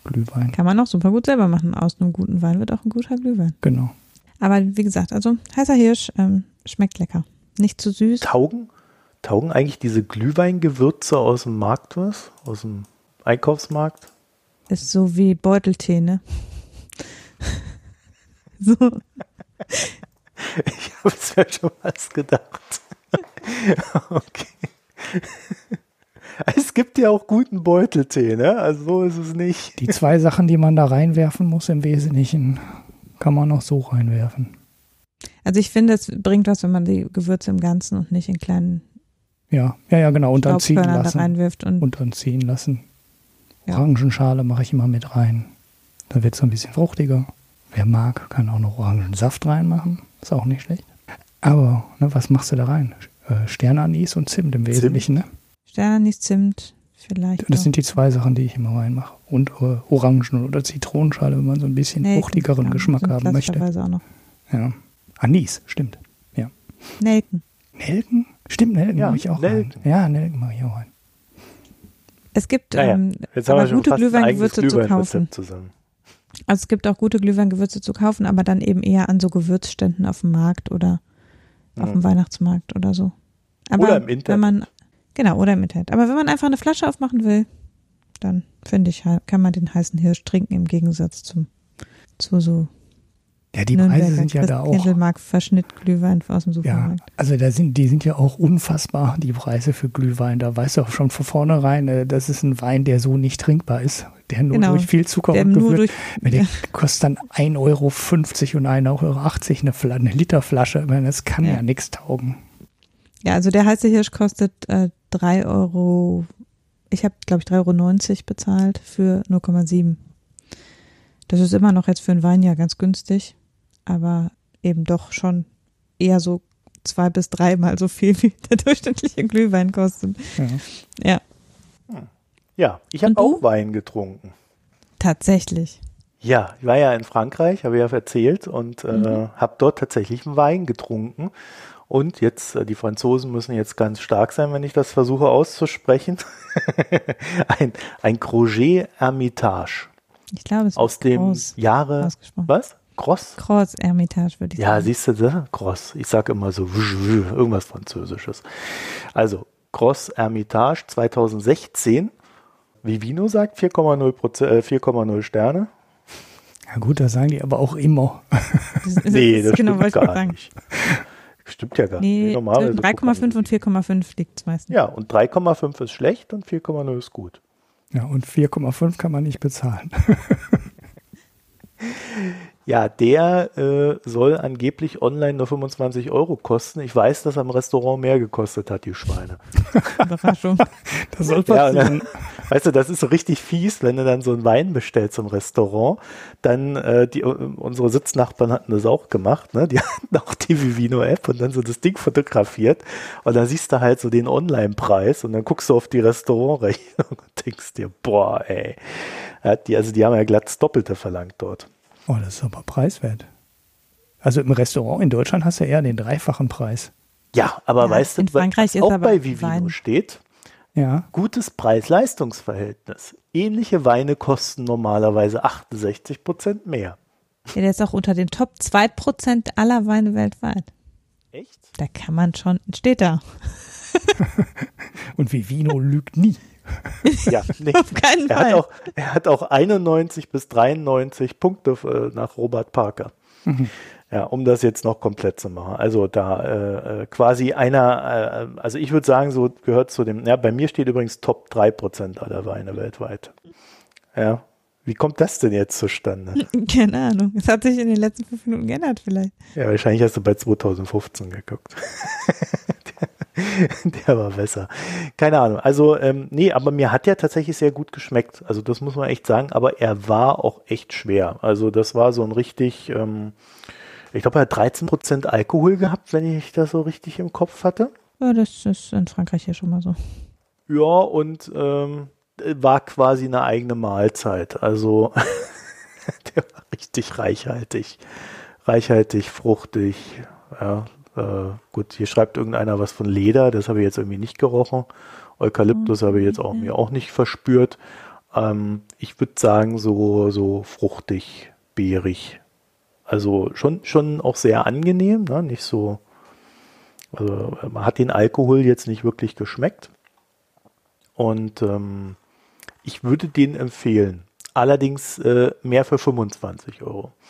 Glühwein. Kann man auch super gut selber machen. Aus einem guten Wein wird auch ein guter Glühwein. Genau. Aber wie gesagt, also heißer Hirsch ähm, schmeckt lecker. Nicht zu süß. Taugen, taugen eigentlich diese Glühweingewürze aus dem Markt was? Aus dem Einkaufsmarkt? Ist so wie Beuteltee, ne? so. Ich habe es mir schon was gedacht. okay. Es gibt ja auch guten Beuteltee, ne? Also so ist es nicht. Die zwei Sachen, die man da reinwerfen muss im Wesentlichen, kann man auch so reinwerfen. Also ich finde, es bringt was, wenn man die Gewürze im Ganzen und nicht in kleinen Ja, ja, ja, genau. Und dann ziehen lassen. reinwirft. Und, Und dann ziehen lassen. Ja. Orangenschale mache ich immer mit rein. Dann wird es ein bisschen fruchtiger. Wer mag, kann auch noch Orangensaft reinmachen. Ist auch nicht schlecht. Aber ne, was machst du da rein? Äh, Sternanis und Zimt im Wesentlichen. Ne? Sternanis, Zimt, vielleicht. Das auch sind die zwei Sachen, die ich immer reinmache. Und äh, Orangen- oder Zitronenschale, wenn man so ein bisschen Nelken, fruchtigeren ja, Geschmack haben möchte. Auch noch. Ja. Anis, stimmt. Nelken. Nelken? Stimmt, Nelken Ja, mache ich auch Nelken. rein. Ja, Nelken mache ich auch rein. Es gibt Naja, ähm, Jetzt haben aber gute Glühweingewürze zu kaufen. Also es gibt auch gute Glühweingewürze zu kaufen, aber dann eben eher an so Gewürzständen auf dem Markt oder auf Mhm. dem Weihnachtsmarkt oder so. Aber Oder im Internet. Wenn man, genau, oder im Internet. Aber wenn man einfach eine Flasche aufmachen will, dann finde ich, kann man den heißen Hirsch trinken im Gegensatz zum zu so Ja, die Nürnberger Preise sind ja da auch. Christkindlmarkt Verschnitt Glühwein aus dem Ja, Supermarkt. also da sind, die sind ja auch unfassbar, die Preise für Glühwein. Da weißt du auch schon von vornherein, äh, das ist ein Wein, der so nicht trinkbar ist. Der nur Genau. durch viel Zucker Der und Gewürz, durch der ja. kostet dann 1,50 Euro und 1,80 Euro eine, eine Literflasche. Ich meine, das kann ja, Ja. nichts taugen. Ja, also der heiße Hirsch kostet äh, 3 Euro, ich habe, glaube ich, 3,90 Euro bezahlt für 0,7. Das ist immer noch jetzt für einen Wein ja ganz günstig, aber eben doch schon eher so zwei bis dreimal so viel, wie der durchschnittliche Glühwein kostet. Ja. Ja, Ja, ich habe auch Wein getrunken. tatsächlich. Ja, ich war ja in Frankreich, habe ich ja erzählt und äh, Mhm. habe dort tatsächlich einen Wein getrunken. Und jetzt, äh, die Franzosen müssen jetzt ganz stark sein, wenn ich das versuche auszusprechen. ein, ein Crochet Hermitage Ich glaube, es aus dem groß Jahre, was? Cross? Kreuz Ermitage, würde ich Ja, sagen. siehst du, da? Cross. Ich sag immer so irgendwas Französisches. Also, Cross Hermitage 2016. Vivino sagt 4,0 Proze- äh, 4,0 Sterne. ja gut, das sagen die aber auch immer. Das, das, Nee, das genau, stimmt gar nicht. Stimmt ja gar Nee, nicht. Normalerweise zwischen 3,5 und 4,5 liegt es meistens. Ja, und 3,5 ist schlecht und 4,0 ist gut. Ja, und 4,5 kann man nicht bezahlen. Ja, der äh, soll angeblich online nur 25 Euro kosten. Ich weiß, dass er im Restaurant mehr gekostet hat, die Schweine. Überraschung. Das soll Ja, passieren. dann, weißt du, das ist so richtig fies, wenn du dann so einen Wein bestellst im Restaurant. Dann, äh, die, unsere Sitznachbarn hatten das auch gemacht, ne? Die hatten auch die Vivino-App und dann so das Ding fotografiert. Und dann siehst du halt so den Online-Preis und dann guckst du auf die Restaurantrechnung und denkst dir, boah, ey. Ja, die, also die haben ja glatt das Doppelte verlangt dort. Oh, das ist aber preiswert. Also im Restaurant in Deutschland hast du eher den dreifachen Preis. Ja, aber Ja, weißt du, in Frankreich was ist auch bei Vivino Wein- steht? Ja. Gutes Preis-Leistungs-Verhältnis. Ähnliche Weine kosten normalerweise 68 Prozent mehr. Ja, der ist auch unter den Top 2% aller Weine weltweit. Echt? Da kann man schon, steht da. Und Vivino lügt nie. Ja, nee. Auf keinen Er hat, Fall. auch, er hat auch 91 bis 93 Punkte äh, nach Robert Parker. Ja, um das jetzt noch komplett zu machen. Also da äh, äh, quasi einer, äh, also ich würde sagen, so gehört zu dem, ja, bei mir steht übrigens Top 3% aller Weine weltweit. Ja. Wie kommt das denn jetzt zustande? Keine Ahnung. Es hat sich in den letzten fünf Minuten geändert vielleicht. Ja, wahrscheinlich hast du bei 2015 geguckt. der, war besser. Keine Ahnung. Also, ähm, nee, aber mir hat der tatsächlich sehr gut geschmeckt. Also, das muss man echt sagen. Aber er war auch echt schwer. Also, das war so ein richtig, ähm, ich glaube, er hat 13% Alkohol gehabt, wenn ich das so richtig im Kopf hatte. Ja, das ist in Frankreich hier schon mal so. Ja, und ähm, war quasi eine eigene Mahlzeit. Also der war richtig reichhaltig. Reichhaltig, fruchtig. Ja, äh, gut, hier schreibt irgendeiner was von Leder, das habe ich jetzt irgendwie nicht gerochen. Eukalyptus habe ich jetzt auch mir auch nicht verspürt. Ähm, ich würde sagen, so, so fruchtig, beerig. Also schon, schon auch sehr angenehm, ne? nicht so. Also man hat den Alkohol jetzt nicht wirklich geschmeckt. Und ähm, ich würde den empfehlen. Allerdings äh, mehr für 25 Euro.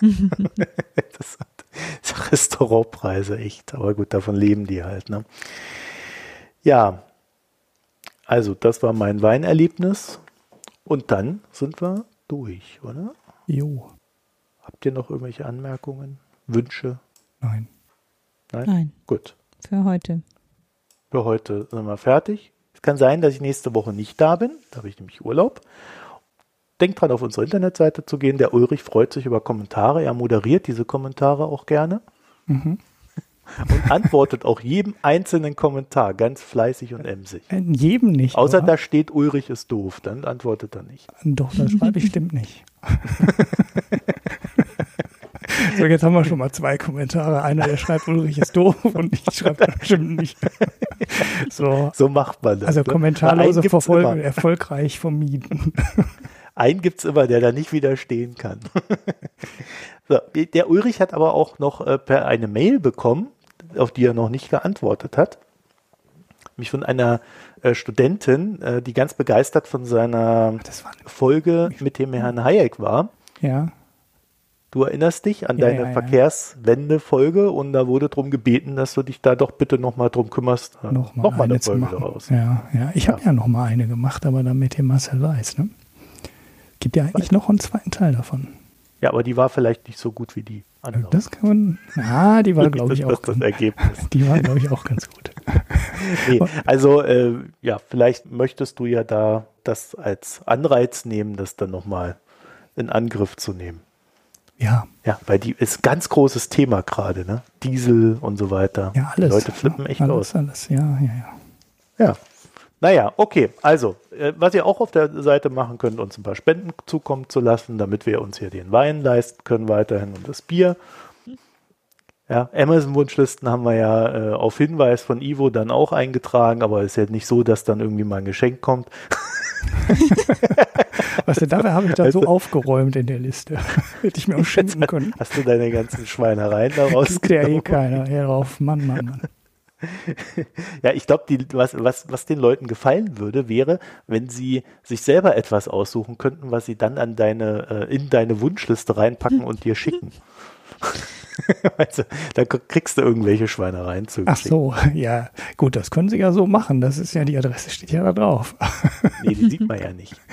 das Restaurantpreise echt. Aber gut, davon leben die halt. Ne? Ja, also das war mein Weinerlebnis. Und dann sind wir durch, oder? Jo. Habt ihr noch irgendwelche Anmerkungen, Wünsche? Nein. Nein? Nein, Gut. für heute. Für heute sind wir fertig. Es kann sein, dass ich nächste Woche nicht da bin. Da habe ich nämlich Urlaub. Denkt dran, auf unsere Internetseite zu gehen. Der Ulrich freut sich über Kommentare. Er moderiert diese Kommentare auch gerne Mhm. und antwortet auch jedem einzelnen Kommentar ganz fleißig und emsig. In jedem nicht. Außer oder? da steht Ulrich ist doof, dann antwortet er nicht. Doch, das schreibe ich stimmt nicht. so, jetzt haben wir schon mal zwei Kommentare. Einer, der schreibt, Ulrich ist doof und ich schreibe, das stimmt nicht. so. So macht man das. Also ne? kommentarlose Verfolgung immer. erfolgreich vermieden. Einen gibt es immer, der da nicht widerstehen kann. so, der Ulrich hat aber auch noch äh, per eine Mail bekommen, auf die er noch nicht geantwortet hat. Mich von einer äh, Studentin, äh, die ganz begeistert von seiner Folge mit dem Herrn Hayek war. ja, Du erinnerst dich an Ja, deine ja, ja. Verkehrswende-Folge und da wurde darum gebeten, dass du dich da doch bitte nochmal drum kümmerst, äh, noch mal, eine eine zu Folge machen. daraus. Ja, ja. Ich habe ja noch mal eine gemacht, aber dann mit dem Marcel Weiß. Ne? Gibt ja eigentlich noch einen zweiten Teil davon. Ja, aber die war vielleicht nicht so gut wie die andere. Das kann man. Ja, die war, glaube ich, auch. das Ganz, Ergebnis. die war, glaube ich, auch ganz gut. Nee, also äh, ja, vielleicht möchtest du ja da das als Anreiz nehmen, das dann nochmal in Angriff zu nehmen. Ja, Ja, weil die ist ein ganz großes Thema gerade, ne? Diesel und so weiter. ja, alles. Die Leute flippen echt alles, aus. Alles, ja, ja, ja. Ja. Naja, okay. Also, äh, was ihr auch auf der Seite machen könnt, uns ein paar Spenden zukommen zu lassen, damit wir uns hier den Wein leisten können weiterhin und das Bier. Ja, Amazon-Wunschlisten haben wir ja äh, auf Hinweis von Ivo dann auch eingetragen, aber es ist ja nicht so, dass dann irgendwie mal ein Geschenk kommt. Weißt du, dafür habe ich das so Also- aufgeräumt in der Liste. Hätte ich mir auch schenken können. Hast du deine ganzen Schweinereien daraus? Gibt ja eh keiner. Hör auf, Mann, Mann, Mann. Ja, ich glaube, was, was, was den Leuten gefallen würde, wäre, wenn sie sich selber etwas aussuchen könnten, was sie dann an deine, äh, in deine Wunschliste reinpacken und dir schicken. weißt du, da kriegst du irgendwelche Schweinereien zu. Ach so, ja. Gut, das können sie ja so machen. Das ist ja, die Adresse steht ja da drauf. nee, die sieht man ja nicht.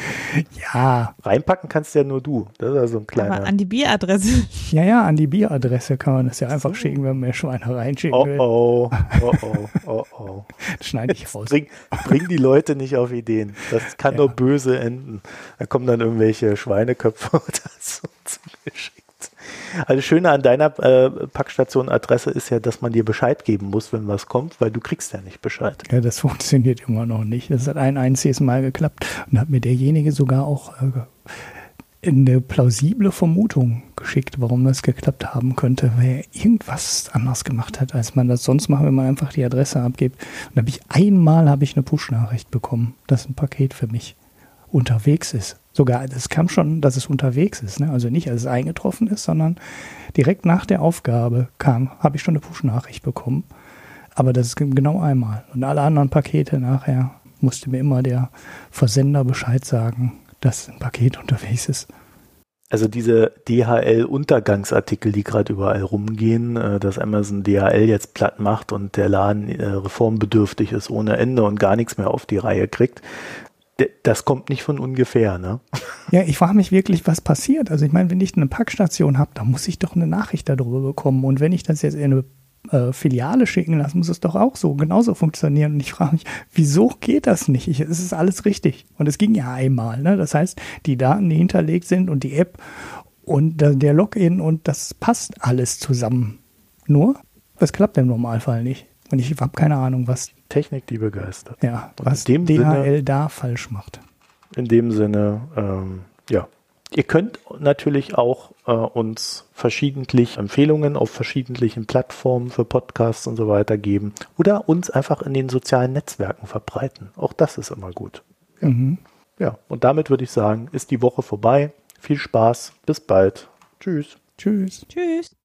Ja. Reinpacken kannst ja nur du. Das ist ja so ein kleiner. Aber an die Bieradresse. Ja, ja, an die Bieradresse kann man das ja einfach so. schicken, wenn man mehr Schweinereien schicken oh, will. Oh, oh, oh, oh, oh. Das schneide ich raus. Bring, bring, die Leute nicht auf Ideen. Das kann ja. nur böse enden. Da kommen dann irgendwelche Schweineköpfe oder so zugeschickt. Also das Schöne an deiner äh, Packstation-Adresse ist ja, dass man dir Bescheid geben muss, wenn was kommt, weil du kriegst ja nicht Bescheid. Ja, das funktioniert immer noch nicht. Das hat ein einziges Mal geklappt und hat mir derjenige sogar auch äh, eine plausible Vermutung geschickt, warum das geklappt haben könnte, weil er irgendwas anders gemacht hat, als man das sonst macht, wenn man einfach die Adresse abgibt. Und da habe ich einmal habe ich eine Push-Nachricht bekommen, dass ein Paket für mich unterwegs ist. Sogar, das kam schon, dass es unterwegs ist. Ne? Also nicht, als es eingetroffen ist, sondern direkt nach der Aufgabe kam, habe ich schon eine Push-Nachricht bekommen. Aber das ist genau einmal. Und alle anderen Pakete nachher musste mir immer der Versender Bescheid sagen, dass ein Paket unterwegs ist. Also diese DHL-Untergangsartikel, die gerade überall rumgehen, äh, dass Amazon DHL jetzt platt macht und der Laden äh, reformbedürftig ist ohne Ende und gar nichts mehr auf die Reihe kriegt, das kommt nicht von ungefähr, ne? Ja, ich frage mich wirklich, was passiert. Also ich meine, wenn ich eine Packstation habe, dann muss ich doch eine Nachricht darüber bekommen. Und wenn ich das jetzt in eine äh, Filiale schicken lasse, muss es doch auch so genauso funktionieren. Und ich frage mich, wieso geht das nicht? Ich, es ist alles richtig. Und es ging ja einmal. Ne? Das heißt, die Daten, die hinterlegt sind und die App und äh, der Login und das passt alles zusammen. Nur, das klappt im Normalfall nicht. Und ich habe keine Ahnung, was Technik, die begeistert. Ja, Und was DHL Sinne, da falsch macht. In dem Sinne, ähm, ja. Ihr könnt natürlich auch äh, uns verschiedentlich Empfehlungen auf verschiedentlichen Plattformen für Podcasts und so weiter geben oder uns einfach in den sozialen Netzwerken verbreiten. Auch das ist immer gut. Ja, mhm. ja. und damit würde ich sagen, ist die Woche vorbei. Viel Spaß, bis bald. Tschüss. Tschüss. Tschüss.